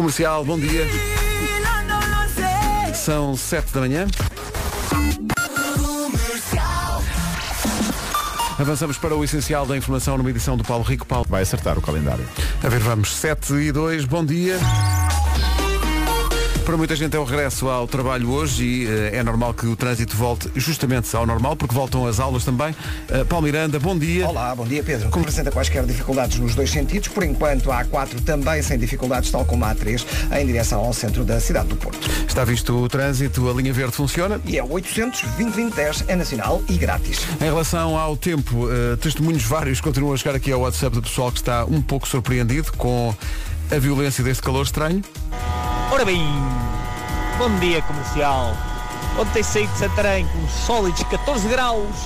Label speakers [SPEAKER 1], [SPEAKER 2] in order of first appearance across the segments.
[SPEAKER 1] Comercial, bom dia. São 7 da manhã. Avançamos para o essencial da informação numa edição do Paulo Rico. Paulo.
[SPEAKER 2] Vai acertar o calendário.
[SPEAKER 1] A ver, vamos. 7 e 2, bom dia. Para muita gente é o regresso ao trabalho hoje e uh, é normal que o trânsito volte justamente ao normal, porque voltam as aulas também. Uh, Paulo Miranda, bom dia.
[SPEAKER 3] Olá, bom dia Pedro. Como apresenta quaisquer dificuldades nos dois sentidos, por enquanto a A4 também sem dificuldades, tal como a A3, em direção ao centro da cidade do Porto.
[SPEAKER 1] Está visto o trânsito, a linha verde funciona?
[SPEAKER 3] E é 800 2010 é nacional e grátis.
[SPEAKER 1] Em relação ao tempo, uh, testemunhos vários continuam a chegar aqui ao WhatsApp do pessoal que está um pouco surpreendido com a violência deste calor estranho.
[SPEAKER 4] Ora bem, bom dia comercial. Ontem saí de Santarém com sólidos 14 graus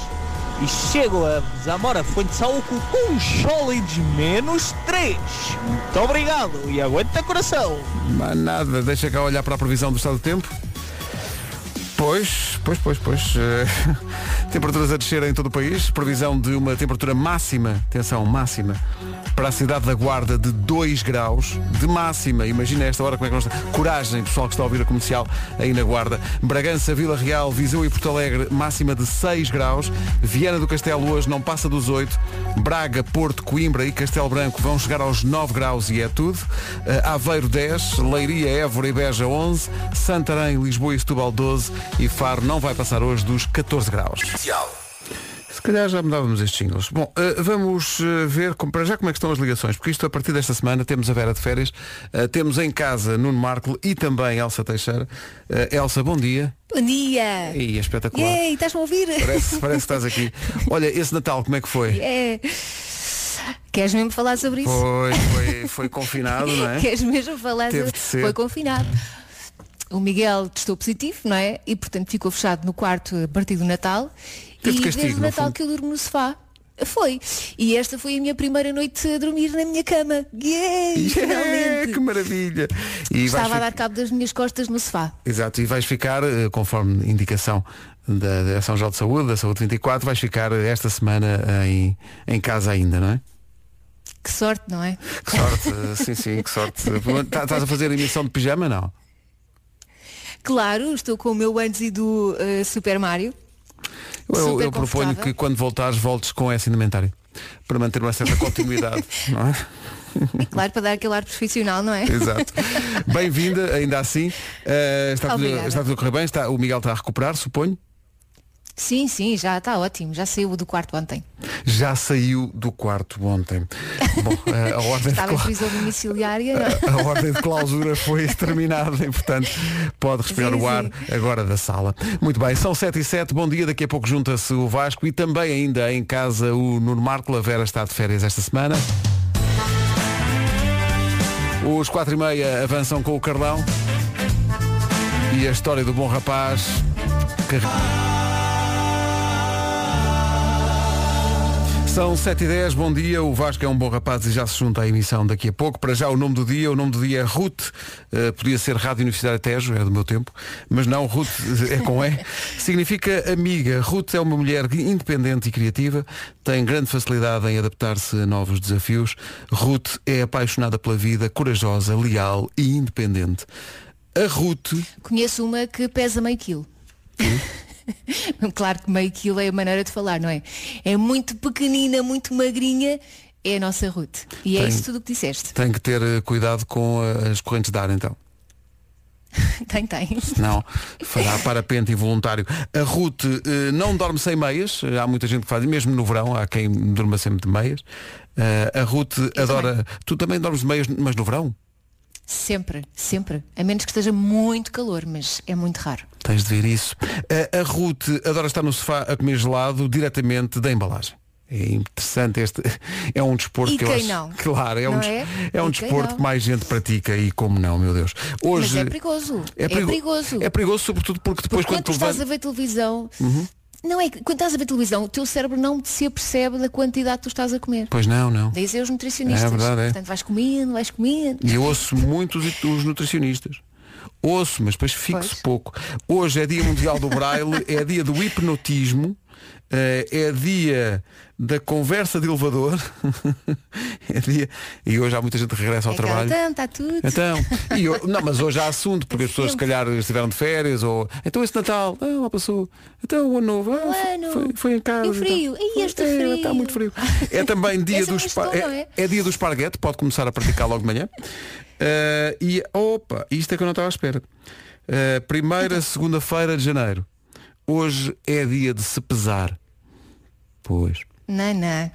[SPEAKER 4] e chego a Zamora Fonte de Saúco com sólidos menos 3. Muito obrigado e aguenta coração.
[SPEAKER 1] Mas nada, deixa cá olhar para a previsão do estado do tempo. Pois, pois, pois, pois. Uh, temperaturas a descer em todo o país. Previsão de uma temperatura máxima, atenção, máxima, para a cidade da Guarda de 2 graus. De máxima, imagina esta hora como é que nós. Coragem, pessoal que está a ouvir a comercial aí na Guarda. Bragança, Vila Real, Viseu e Porto Alegre, máxima de 6 graus. Viana do Castelo hoje não passa dos 8. Braga, Porto, Coimbra e Castelo Branco vão chegar aos 9 graus e é tudo. Uh, Aveiro 10, Leiria, Évora e Beja 11, Santarém, Lisboa e Setúbal 12 e Faro não vai passar hoje dos 14 graus. Se calhar já mudávamos estes jingles. Bom, uh, vamos uh, ver como, para já como é que estão as ligações, porque isto a partir desta semana temos a Vera de férias, uh, temos em casa Nuno Marco e também Elsa Teixeira. Elsa, bom dia.
[SPEAKER 5] Bom dia!
[SPEAKER 1] E é espetacular.
[SPEAKER 5] Yay, estás-me a ouvir?
[SPEAKER 1] Parece, parece que estás aqui. Olha, esse Natal como é que foi?
[SPEAKER 5] É. Queres mesmo falar sobre isso?
[SPEAKER 1] Foi, foi, foi confinado, não é?
[SPEAKER 5] Queres mesmo falar
[SPEAKER 1] Teve
[SPEAKER 5] sobre
[SPEAKER 1] ser.
[SPEAKER 5] Foi confinado. O Miguel testou positivo, não é? E portanto ficou fechado no quarto a partir do Natal.
[SPEAKER 1] Teve
[SPEAKER 5] e
[SPEAKER 1] castigo,
[SPEAKER 5] desde o Natal que eu durmo no sofá. Foi. E esta foi a minha primeira noite a dormir na minha cama.
[SPEAKER 1] Yeah, que maravilha! E
[SPEAKER 5] Estava a dar cabo das minhas costas no sofá.
[SPEAKER 1] Exato, e vais ficar, eh, conforme indicação da Direção-Geral de Saúde, da Saúde 24, vais ficar eh, esta semana em, em casa ainda, não é?
[SPEAKER 5] Que sorte, não é?
[SPEAKER 1] Que sorte, eh, sim, sim, que sorte. Tá- Estás a fazer emissão de pijama, não?
[SPEAKER 5] Claro, estou com o meu antes do eh, Super Mario.
[SPEAKER 1] Eu, eu, proponho que quando voltares voltes com essa indumentária. Para manter uma certa continuidade, não é?
[SPEAKER 5] E claro, para dar aquele ar profissional, não é?
[SPEAKER 1] Exato. Bem-vinda, ainda assim. Eh, está, tudo, está tudo a correr bem, está, o Miguel está a recuperar, suponho.
[SPEAKER 5] Sim, sim, já está ótimo. Já saiu do quarto ontem.
[SPEAKER 1] Já saiu do quarto ontem. Bom, a ordem de
[SPEAKER 5] Estava em
[SPEAKER 1] cla-
[SPEAKER 5] prisão domiciliária. é?
[SPEAKER 1] A ordem de clausura foi terminada e, portanto, pode respirar
[SPEAKER 5] Sim,
[SPEAKER 1] o ar
[SPEAKER 5] sim.
[SPEAKER 1] agora da sala. Muito bem, são 7 e 7, bom dia, daqui a pouco junta-se o Vasco e também ainda em casa o Nuno Marco, a Vera está de férias esta semana. Os 4 e meia avançam com o Carlão e a história do bom rapaz. que- São 7 e 10 bom dia. O Vasco é um bom rapaz e já se junta à emissão daqui a pouco. Para já o nome do dia, o nome do dia é Ruth. Eh, podia ser Rádio Universidade Tejo, é do meu tempo. Mas não, Ruth é com E. Significa amiga. Ruth é uma mulher independente e criativa. Tem grande facilidade em adaptar-se a novos desafios. Ruth é apaixonada pela vida, corajosa, leal e independente. A Ruth
[SPEAKER 5] Conheço uma que pesa meio quilo. claro que meio quilo é a maneira de falar, não é? É muito pequenina, muito magrinha. É a nossa Ruth. E é
[SPEAKER 1] Tem-
[SPEAKER 5] isso tudo o que disseste.
[SPEAKER 1] tem que ter eh, cuidado com eh, as correntes de ar, então.
[SPEAKER 5] Tem, tem.
[SPEAKER 1] Não, fará parapente involuntário. A Ruth eh, não dorme sem meias, há muita gente que faz, mesmo no verão, há quem durma sempre de meias. Eh, a Ruth adora. Tu também dormes de meias, mas no verão?
[SPEAKER 5] Sempre, sempre. A menos que esteja muito calor, mas é muito raro.
[SPEAKER 1] Tens de ver isso. A, a Ruth adora estar no sofá a comer gelado diretamente da embalagem. É interessante este. É um desporto
[SPEAKER 5] E
[SPEAKER 1] que eu acho.
[SPEAKER 5] não?
[SPEAKER 1] Claro, é um,
[SPEAKER 5] Não
[SPEAKER 1] des-
[SPEAKER 5] é?
[SPEAKER 1] é um desporto
[SPEAKER 5] não?
[SPEAKER 1] que mais gente pratica e como não, meu Deus. Hoje
[SPEAKER 5] Mas é perigoso. É,
[SPEAKER 1] perigo-
[SPEAKER 5] perigoso.
[SPEAKER 1] É perigoso, sobretudo porque depois
[SPEAKER 5] Porque
[SPEAKER 1] quando
[SPEAKER 5] quando
[SPEAKER 1] tu Uhum.
[SPEAKER 5] estás a ver televisão, não é que quando estás a ver televisão, o teu cérebro não se apercebe da quantidade que tu estás a comer.
[SPEAKER 1] Pois não, não.
[SPEAKER 5] Dizem os nutricionistas.
[SPEAKER 1] É verdade, é.
[SPEAKER 5] Portanto, vais comendo, vais comendo.
[SPEAKER 1] E eu ouço muito os, os nutricionistas. Ouço, mas depois fixo
[SPEAKER 5] Pois.
[SPEAKER 1] pouco. Hoje é dia mundial do braille, é dia do hipnotismo. Eh, é dia da conversa de elevador. é dia. E hoje há muita gente que regressa ao
[SPEAKER 5] É
[SPEAKER 1] trabalho.
[SPEAKER 5] Então, está tudo.
[SPEAKER 1] Então, e eu- não, mas hoje há assunto, porque as pessoas se calhar estiveram de férias, ou então esse Natal, ah, lá passou, então o ano novo, ah, foi-. Foi, foi em casa.
[SPEAKER 5] E o frio?
[SPEAKER 1] então.
[SPEAKER 5] Ei, este
[SPEAKER 1] É,
[SPEAKER 5] frio.
[SPEAKER 1] Está muito frio. É também dia do
[SPEAKER 5] é
[SPEAKER 1] espa- é,
[SPEAKER 5] é?
[SPEAKER 1] dia do esparguete, pode começar a praticar logo de manhã. Ah, e opa, isto é que eu não estava à espera. Ah, primeira, segunda-feira de janeiro. Hoje é dia de se pesar. Pois.
[SPEAKER 5] Não, não.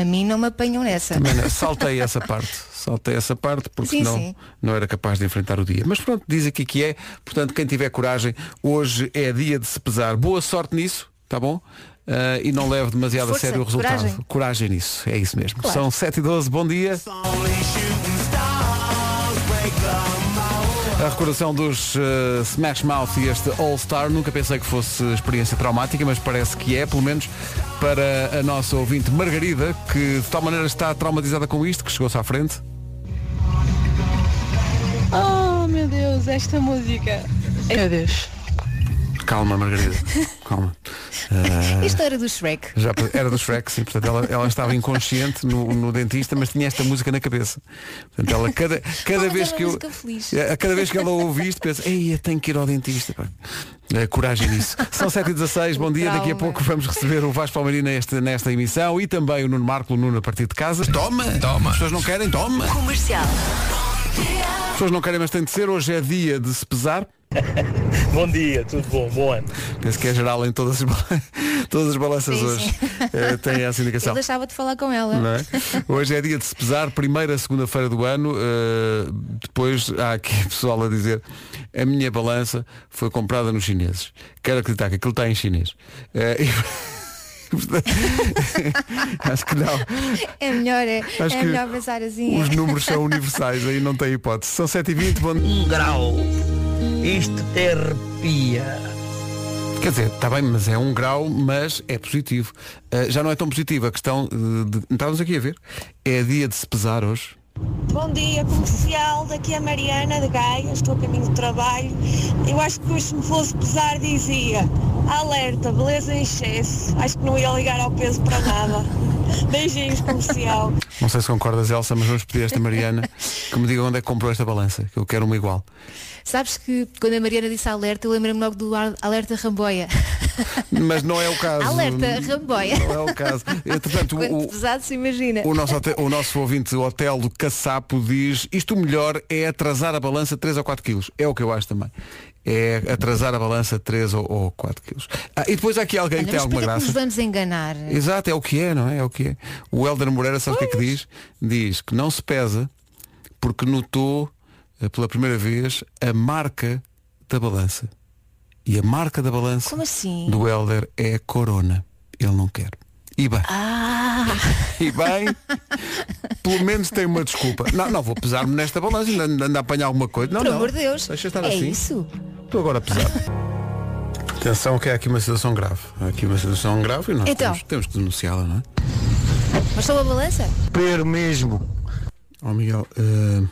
[SPEAKER 5] A mim não me apanham nessa.
[SPEAKER 1] Também não, saltei essa parte. Saltei essa parte porque
[SPEAKER 5] Sim,
[SPEAKER 1] não,
[SPEAKER 5] sim.
[SPEAKER 1] não era capaz de enfrentar o dia. Mas pronto, diz aqui que é. Portanto, quem tiver coragem, hoje é dia de se pesar. Boa sorte nisso, tá bom? Ah, e não leve demasiado
[SPEAKER 5] Força,
[SPEAKER 1] a sério o resultado.
[SPEAKER 5] coragem.
[SPEAKER 1] Coragem nisso, é isso mesmo.
[SPEAKER 5] Claro.
[SPEAKER 1] São 7 e 12 bom dia. A recordação dos eh, Smash Mouth e este All Star, nunca pensei que fosse experiência traumática, mas parece que é, pelo menos para a nossa ouvinte Margarida, que de tal maneira está traumatizada com isto, que chegou-se à frente.
[SPEAKER 2] Oh meu Deus, esta música. Meu Deus.
[SPEAKER 1] Calma, Margarida. Calma. Ah,
[SPEAKER 5] Isto era do Shrek.
[SPEAKER 1] já era do Shrek, sim, portanto ela, ela estava inconsciente no, no dentista, mas tinha esta música na cabeça. Portanto, ela cada, cada vez
[SPEAKER 5] é
[SPEAKER 1] que eu.
[SPEAKER 5] feliz.
[SPEAKER 1] A cada vez que ela ouve isto, pensa, ei, eu tenho que ir ao dentista. pá." Eh, coragem nisso. São 7h16, bom dia. Daqui a pouco vamos receber o Vasco Palmeirinho nesta, nesta emissão e também o Nuno Marco, o Nuno a partir de casa. Toma! Toma! As pessoas não querem, toma!
[SPEAKER 6] Comercial.
[SPEAKER 1] As pessoas não querem, mas tem de ser. Hoje é dia de se pesar.
[SPEAKER 7] Bom dia, tudo bom? Bom ano.
[SPEAKER 1] Penso que é geral em todas as, todas as balanças
[SPEAKER 5] Sim,
[SPEAKER 1] hoje.
[SPEAKER 5] sim.
[SPEAKER 1] Eh, tem essa indicação.
[SPEAKER 5] deixava de falar com ela.
[SPEAKER 1] Não é? Hoje é dia de se pesar, primeira segunda-feira do ano. uh, depois há aqui pessoal a dizer a minha balança foi comprada nos chineses. Quero acreditar que aquilo está em chinês. Uh, e- Acho que não.
[SPEAKER 5] É melhor, é,
[SPEAKER 1] Acho
[SPEAKER 5] é
[SPEAKER 1] que
[SPEAKER 5] melhor pensar assim.
[SPEAKER 1] Os
[SPEAKER 5] é.
[SPEAKER 1] números são universais, aí não tem hipótese. São 7h20, bom...
[SPEAKER 8] um grau. Isto te arrepia.
[SPEAKER 1] Quer dizer, está bem, mas é um grau, mas é positivo. Uh, já não é tão positivo a questão de. Estávamos aqui a ver. É dia de se pesar hoje.
[SPEAKER 9] Bom dia, comercial. Daqui é a Mariana de Gaia. Estou a caminho do trabalho. Eu acho que hoje, se me fosse pesar, dizia alerta, beleza em excesso. Acho que não ia ligar ao peso para nada. Beijinhos, comercial.
[SPEAKER 1] Não sei se concordas, Elsa, mas vamos pedir a esta Mariana que me diga onde é que comprou esta balança, que eu quero uma igual.
[SPEAKER 5] Sabes que quando a Mariana disse alerta, eu lembrei-me logo do alerta Ramboia.
[SPEAKER 1] Mas não é o caso.
[SPEAKER 5] Alerta, Ramboia.
[SPEAKER 1] Não é o caso.
[SPEAKER 5] Quanto
[SPEAKER 1] o,
[SPEAKER 5] pesado se imagina.
[SPEAKER 1] o, nosso, o nosso ouvinte Hotel do Caçapo diz isto o melhor é atrasar a balança 3 ou 4 quilos. É o que eu acho também. É atrasar a balança 3 ou, ou 4 quilos. Ah, e depois há aqui alguém
[SPEAKER 5] Olha,
[SPEAKER 1] que tem alguma
[SPEAKER 5] porquê que nos
[SPEAKER 1] graça.
[SPEAKER 5] vamos enganar?
[SPEAKER 1] Exato, é o que é, não é? É o que é. O Helder Moreira, sabe o que é que diz? Diz que não se pesa porque notou pela primeira vez a marca da balança. E a marca da balança
[SPEAKER 5] Como assim?
[SPEAKER 1] do Helder é a corona. Ele não quer. E bem,
[SPEAKER 5] Ah,
[SPEAKER 1] e bem, pelo menos tem uma desculpa. Não, não vou pesar-me nesta balança, ainda anda a apanhar alguma coisa. Não,
[SPEAKER 5] por
[SPEAKER 1] não.
[SPEAKER 5] amor de Deus.
[SPEAKER 1] Deixa estar
[SPEAKER 5] é
[SPEAKER 1] assim.
[SPEAKER 5] isso.
[SPEAKER 1] Estou agora a pesar. Atenção que há aqui uma situação grave. Há aqui uma situação grave e nós
[SPEAKER 5] Então.
[SPEAKER 1] temos, temos que denunciá-la, não é?
[SPEAKER 5] Mas só a balança?
[SPEAKER 8] Per mesmo.
[SPEAKER 1] Ó Miguel, eh,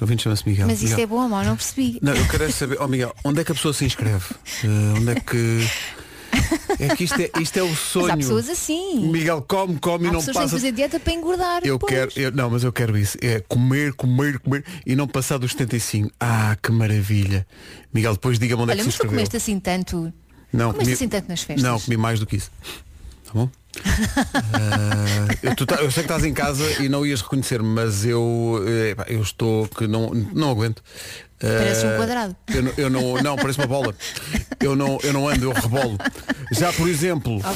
[SPEAKER 1] estou ouvindo chama-se Miguel.
[SPEAKER 5] Mas isso
[SPEAKER 1] Miguel.
[SPEAKER 5] é bom mau? Não percebi.
[SPEAKER 1] Não, eu quero é saber, ó Miguel, onde é que a pessoa se inscreve? Eh, onde é que. É que isto é, isto é o sonho.
[SPEAKER 5] Mas há pessoas assim.
[SPEAKER 1] Miguel come, come e
[SPEAKER 5] Há
[SPEAKER 1] não
[SPEAKER 5] pessoas que têm que
[SPEAKER 1] passa.
[SPEAKER 5] fazer dieta para engordar.
[SPEAKER 1] Eu
[SPEAKER 5] depois.
[SPEAKER 1] quero, eu- não, mas eu quero isso. É comer, comer, comer e não passar dos 75. Ah, que maravilha. Miguel, depois diga-me onde é
[SPEAKER 5] Olha,
[SPEAKER 1] que
[SPEAKER 5] mas
[SPEAKER 1] se
[SPEAKER 5] tu
[SPEAKER 1] inscreveu.
[SPEAKER 5] comeste assim tanto.
[SPEAKER 1] Não,
[SPEAKER 5] comeste assim tanto nas festas?
[SPEAKER 1] Não, comi mais do que isso. Tá bom? Ah, eu, tu tá- eu sei que estás em casa e não ias reconhecer-me, mas eu, eh, eu estou que não, não aguento.
[SPEAKER 5] Parece um quadrado.
[SPEAKER 1] Eu, não- eu não, não, parece uma bola. Eu não, eu não ando, eu rebolo. Já, por exemplo,
[SPEAKER 5] Ok,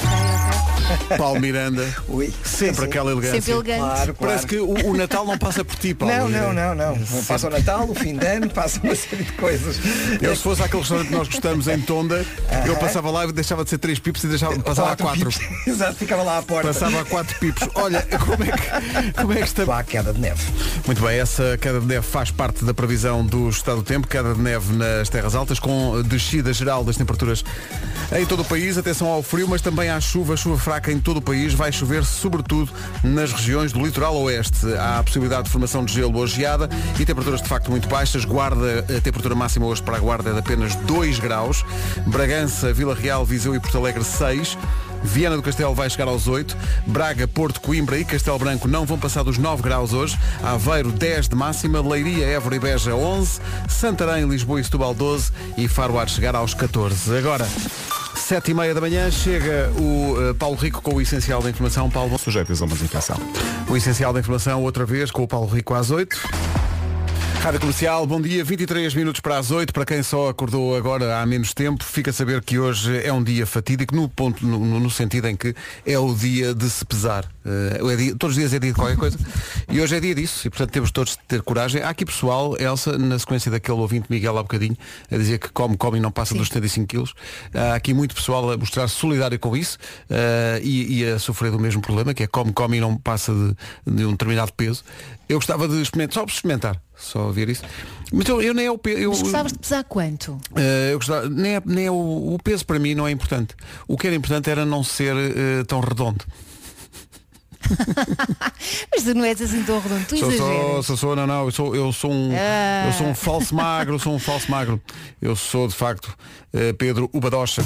[SPEAKER 5] ok.
[SPEAKER 1] Paulo Miranda,
[SPEAKER 3] Ui.
[SPEAKER 1] sempre
[SPEAKER 3] Sim,
[SPEAKER 1] aquela elegância.
[SPEAKER 5] Sempre elegante.
[SPEAKER 3] Claro, claro.
[SPEAKER 1] Parece que o, o Natal não passa por ti, Paulo.
[SPEAKER 3] Não, não, não, não. Passa o Natal, o fim de ano, passa uma série de coisas.
[SPEAKER 1] Eu se fosse aquele restaurante que nós gostamos em Tonda, eu passava lá e deixava de ser três pipos e deixava, passava a quatro.
[SPEAKER 3] pips. Exato, ficava lá à porta.
[SPEAKER 1] Passava a quatro pipos. Olha, como é que, como é que está.
[SPEAKER 3] Vá, queda de neve.
[SPEAKER 1] Muito bem, essa queda de neve faz parte da previsão do estado do tempo, queda de neve nas terras altas, com descida geral das temperaturas em todo o país. Atenção ao frio, mas também à chuva, chuva fraca em todo o país. Vai chover sobretudo nas regiões do litoral oeste. Há a possibilidade de formação de gelo ou geada e temperaturas de facto muito baixas. Guarda, a temperatura máxima hoje para a Guarda é de apenas 2 graus. Bragança, Vila Real, Viseu e Porto Alegre 6. Viana do Castelo vai chegar aos 8. Braga, Porto, Coimbra e Castelo Branco não vão passar dos 9 graus hoje. Aveiro 10 de máxima. Leiria, Évora e Beja 11. Santarém, Lisboa e Setúbal 12. E Faro há de chegar aos 14. Agora, 7 e meia da manhã, chega o eh, Paulo Rico com o Essencial da Informação. Paulo,
[SPEAKER 6] Sujeitos a uma desinfecção.
[SPEAKER 1] o Essencial da Informação outra vez com o Paulo Rico às 8. Rádio Comercial, bom dia, 23 minutos para as 8. Para quem só acordou agora há menos tempo, fica a saber que hoje é um dia fatídico, no, ponto, no, no sentido em que é o dia de se pesar. Eh, é dia- todos os dias é dia de qualquer coisa. e hoje é dia disso, e portanto temos todos de ter coragem. Há aqui pessoal, Elsa, na sequência daquele ouvinte Miguel há bocadinho, a dizer que come, come e não passa dos 75 quilos. Há aqui muito pessoal a mostrar-se solidário com isso eh, e, e a sofrer do mesmo problema, que é come, come e não passa de, de um determinado peso. Eu gostava de experimentar, só experimentar, só ver isso. Mas eu, eu nem é o peso. Eu,
[SPEAKER 5] Mas gostavas de pesar quanto?
[SPEAKER 1] eh, eu gostava, nem é, nem é o, o peso para mim não é importante. O que era importante era não ser eh, tão redondo.
[SPEAKER 5] Mas tu não és assim tão redondo, tu
[SPEAKER 1] Sou, sou,
[SPEAKER 5] exageras.
[SPEAKER 1] sou, sou, não, não, eu sou, eu sou um,
[SPEAKER 5] Ah.
[SPEAKER 1] eu sou um falso magro, eu sou um falso magro. Eu sou de facto eh, Pedro Ubadocha.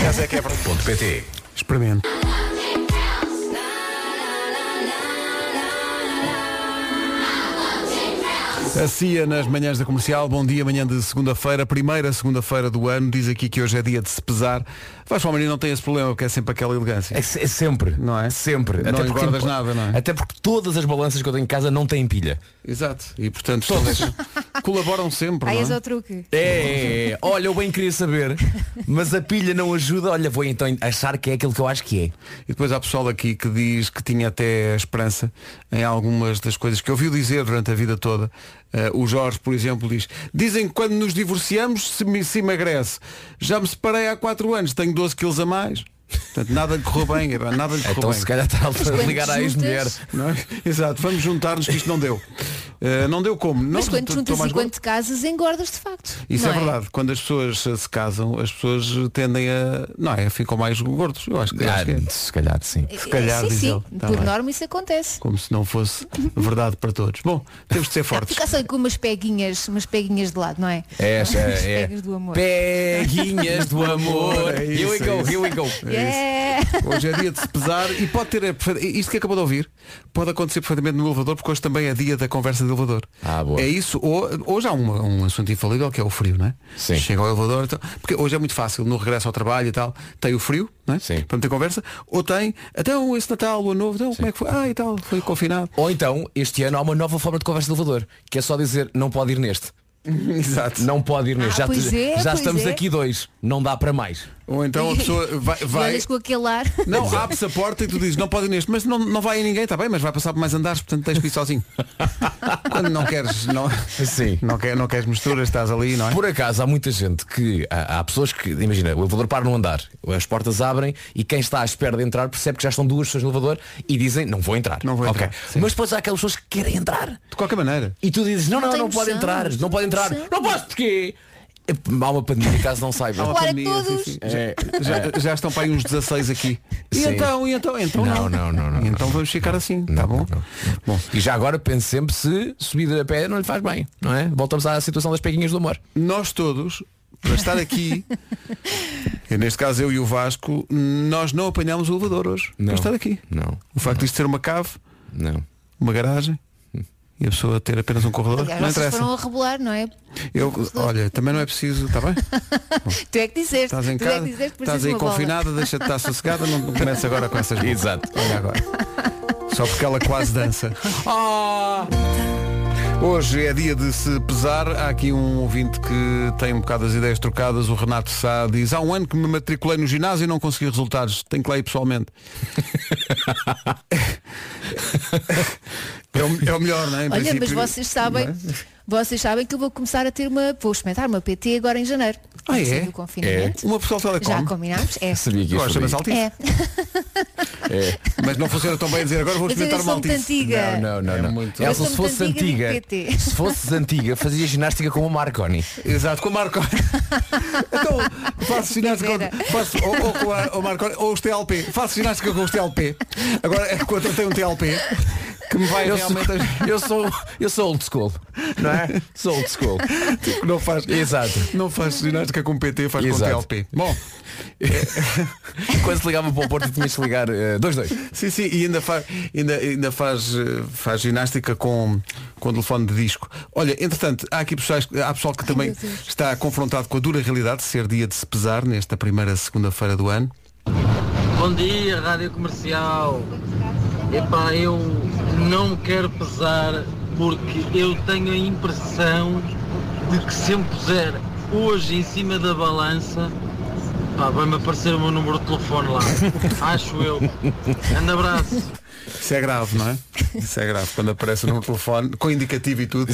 [SPEAKER 6] Casa é que é PT.
[SPEAKER 1] Experimente. A CIA nas manhãs da comercial, bom dia, manhã de segunda-feira, primeira segunda-feira do ano, diz aqui que hoje é dia de se pesar. Vais para o marido não tem esse problema, porque é sempre aquela elegância.
[SPEAKER 10] É, é sempre,
[SPEAKER 1] Não é?
[SPEAKER 10] Sempre.
[SPEAKER 1] Não
[SPEAKER 10] porque
[SPEAKER 1] engordas
[SPEAKER 10] tem-
[SPEAKER 1] nada, não é?
[SPEAKER 10] Até porque todas as balanças que eu tenho em casa não têm pilha.
[SPEAKER 1] Exato. E portanto todas colaboram sempre.
[SPEAKER 5] Aí
[SPEAKER 1] não
[SPEAKER 5] és
[SPEAKER 1] é?
[SPEAKER 5] ao truque.
[SPEAKER 10] É, é, é. olha, eu bem queria saber, mas a pilha não ajuda. Olha, vou então achar que é aquilo que eu acho que é.
[SPEAKER 1] E depois há pessoal aqui que diz que tinha até esperança em algumas das coisas que ouviu dizer durante a vida toda. Eh, o Jorge, por exemplo, diz Dizem que quando nos divorciamos se, me- se emagrece. Já me separei há 4 anos, tenho 12 quilos a mais. Portanto, nada lhe correu bem, epá, nada lhe correu
[SPEAKER 10] Então
[SPEAKER 1] bem.
[SPEAKER 10] se calhar está a ligar à ex-mulher.
[SPEAKER 1] Não é? Exato, vamos juntar-nos que isto não deu. Eh, não deu como? Não,
[SPEAKER 5] Mas quando
[SPEAKER 1] tô- tô
[SPEAKER 5] juntas
[SPEAKER 1] mais
[SPEAKER 5] e quando te casas, engordas de facto.
[SPEAKER 1] Isso
[SPEAKER 5] não
[SPEAKER 1] é verdade. Quando as pessoas eh, se casam, as pessoas tendem a. Não é? Ficam mais gordos. Eu acho que, acho que é.
[SPEAKER 10] Ah, se calhar sim.
[SPEAKER 1] Se calhar,
[SPEAKER 5] sim,
[SPEAKER 1] diz
[SPEAKER 5] sim.
[SPEAKER 1] ele. Tá
[SPEAKER 5] Por
[SPEAKER 1] bem.
[SPEAKER 5] norma isso acontece.
[SPEAKER 1] Como se não fosse verdade para todos. Bom, temos de ser fortes.
[SPEAKER 5] Fica só com umas peguinhas, umas peguinhas de lado, não é?
[SPEAKER 10] É,
[SPEAKER 5] As
[SPEAKER 10] é,
[SPEAKER 5] pegas do amor.
[SPEAKER 10] Peguinhas do amor.
[SPEAKER 1] É
[SPEAKER 10] here we
[SPEAKER 1] isso,
[SPEAKER 10] go,
[SPEAKER 1] é isso.
[SPEAKER 10] here we go.
[SPEAKER 5] Yeah.
[SPEAKER 1] Hoje é dia de se pesar e pode ter. Isto que acabou de ouvir pode acontecer perfeitamente no elevador, porque hoje também é dia da conversa de elevador.
[SPEAKER 10] Ah, boa.
[SPEAKER 1] É isso. Ou, hoje há uma- um assunto infalível que é o frio, não é?
[SPEAKER 10] Sim.
[SPEAKER 1] Chega ao elevador, então, porque hoje é muito fácil, no regresso ao trabalho e tal, tem o frio, não é?
[SPEAKER 10] Sim.
[SPEAKER 1] Para meter conversa, ou tem, até esse Natal, o ano novo, então, como é que foi? Ah, e tal, foi confinado.
[SPEAKER 10] Ou então, este ano há uma nova forma de conversa de elevador, que é só dizer não pode ir neste.
[SPEAKER 1] Exato.
[SPEAKER 10] Não pode ir neste.
[SPEAKER 5] Ah,
[SPEAKER 10] já
[SPEAKER 5] pois é,
[SPEAKER 10] já
[SPEAKER 5] pois
[SPEAKER 10] estamos
[SPEAKER 5] é.
[SPEAKER 10] aqui dois. Não dá para mais.
[SPEAKER 1] Ou então a pessoa vai. Vai
[SPEAKER 5] olhas com aquele ar.
[SPEAKER 1] não, abre-se a porta e tu dizes, não pode ir neste, mas não, não vai a ninguém, está bem, mas vai passar por mais andares, portanto tens que ir sozinho. Quando não queres, não,
[SPEAKER 10] Sim.
[SPEAKER 1] não, quer, não queres misturas, estás ali, não é?
[SPEAKER 10] Por acaso há muita gente que há, há pessoas que, imagina, o elevador para no andar, as portas abrem e quem está à espera de entrar percebe que já estão duas pessoas no elevador e dizem não vou entrar.
[SPEAKER 1] Não vou entrar, sim.
[SPEAKER 10] Mas depois há aquelas pessoas que querem entrar.
[SPEAKER 1] De qualquer maneira.
[SPEAKER 10] E tu dizes, não, não,
[SPEAKER 5] Não
[SPEAKER 10] não, pode entrar,
[SPEAKER 5] não
[SPEAKER 10] pode entrar. Não posso porque há uma pandemia, caso não saiba.
[SPEAKER 1] Há uma
[SPEAKER 5] Agora
[SPEAKER 1] pandemia,
[SPEAKER 5] todos.
[SPEAKER 1] sim, sim. Já, já- já estão para aí uns 16 aqui. E
[SPEAKER 10] Sim.
[SPEAKER 1] então, e então, então
[SPEAKER 10] Não, não, não, não,
[SPEAKER 1] Então vamos ficar assim, tá
[SPEAKER 10] Não,
[SPEAKER 1] bom?
[SPEAKER 10] não, não.
[SPEAKER 1] Bom,
[SPEAKER 10] E já agora penso sempre se subir a pé não lhe faz bem, não é? Voltamos à situação das peguinhas do amor.
[SPEAKER 1] nós todos, para estar aqui, e neste caso eu e o Vasco, nós não apanhámos o elevador hoje.
[SPEAKER 10] Não.
[SPEAKER 1] Para estar aqui.
[SPEAKER 10] Não,
[SPEAKER 1] O facto de isto ser uma cave,
[SPEAKER 10] não.
[SPEAKER 1] uma garagem, e a pessoa ter apenas um corredor,
[SPEAKER 5] Aliás,
[SPEAKER 1] não interessa.
[SPEAKER 5] foram a rebolar, não é?
[SPEAKER 1] Eu, olha, também não é preciso, está bem?
[SPEAKER 5] Tu é que disseste.
[SPEAKER 1] Estás em
[SPEAKER 5] tu
[SPEAKER 1] casa,
[SPEAKER 5] é
[SPEAKER 1] estás aí
[SPEAKER 5] bola.
[SPEAKER 1] confinada, deixa-te estar sossegada, não começa agora com essas.
[SPEAKER 10] Exato.
[SPEAKER 1] Olha agora. Só porque ela quase dança.
[SPEAKER 10] Ah!
[SPEAKER 1] Hoje é dia de se pesar. Há aqui um ouvinte que tem um bocado as ideias trocadas. O Renato Sá diz, há um ano que me matriculei no ginásio e não consegui resultados. Tenho que lá ir pessoalmente. é, o, é o melhor, não é? Em
[SPEAKER 5] Olha, mas vocês sabem,
[SPEAKER 1] é?
[SPEAKER 5] vocês sabem que eu vou começar a ter uma, vou experimentar uma PT agora em janeiro.
[SPEAKER 1] Ah, é?
[SPEAKER 5] confinamento.
[SPEAKER 1] Uma pessoa
[SPEAKER 5] Já
[SPEAKER 1] telecom.
[SPEAKER 5] combinámos? É.
[SPEAKER 10] Sabia que
[SPEAKER 1] chama-se
[SPEAKER 10] fazer
[SPEAKER 1] Altice.
[SPEAKER 5] É.
[SPEAKER 1] Mas não funciona tão bem a dizer agora vou experimentar uma Altice.
[SPEAKER 5] antiga.
[SPEAKER 10] Não, não,
[SPEAKER 1] É
[SPEAKER 10] não.
[SPEAKER 1] muito-
[SPEAKER 10] Elsa, se fosse
[SPEAKER 5] antiga,
[SPEAKER 10] se fosses antiga, fazia ginástica como o Marconi.
[SPEAKER 1] Exato, com o Marco. então, faço ginástica com, faço, ou, ou com a- o Marco, ou os TLP. Faço ginástica com os TLP. Agora, é quando eu tenho um TLP, que me vai
[SPEAKER 10] eu
[SPEAKER 1] realmente.
[SPEAKER 10] Sou, eu, sou, eu sou old school, não é? Sou old school.
[SPEAKER 1] Tipo, não faz,
[SPEAKER 10] Exato.
[SPEAKER 1] não faz ginástica com PT, faz
[SPEAKER 10] Exato.
[SPEAKER 1] com TLP. Bom,
[SPEAKER 10] Quando se ligava para o Porto tinhas de ligar 2-2.
[SPEAKER 1] sim, sim, e ainda faz, ainda, ainda faz, eh, faz ginástica com, com telefone de disco. Olha, entretanto, há aqui pessoas, há pessoal que também está confrontado com a dura realidade de ser dia de se pesar nesta primeira segunda-feira do ano.
[SPEAKER 11] Bom dia, Rádio Comercial. Epá, eu não quero pesar porque eu tenho a impressão de que se eu me puser hoje em cima da balança, pá, vai-me aparecer o meu número de telefone lá. Acho eu. Grande abraço.
[SPEAKER 1] Isso é grave, não é? Isso é grave. Quando aparece no telefone, com indicativo e tudo,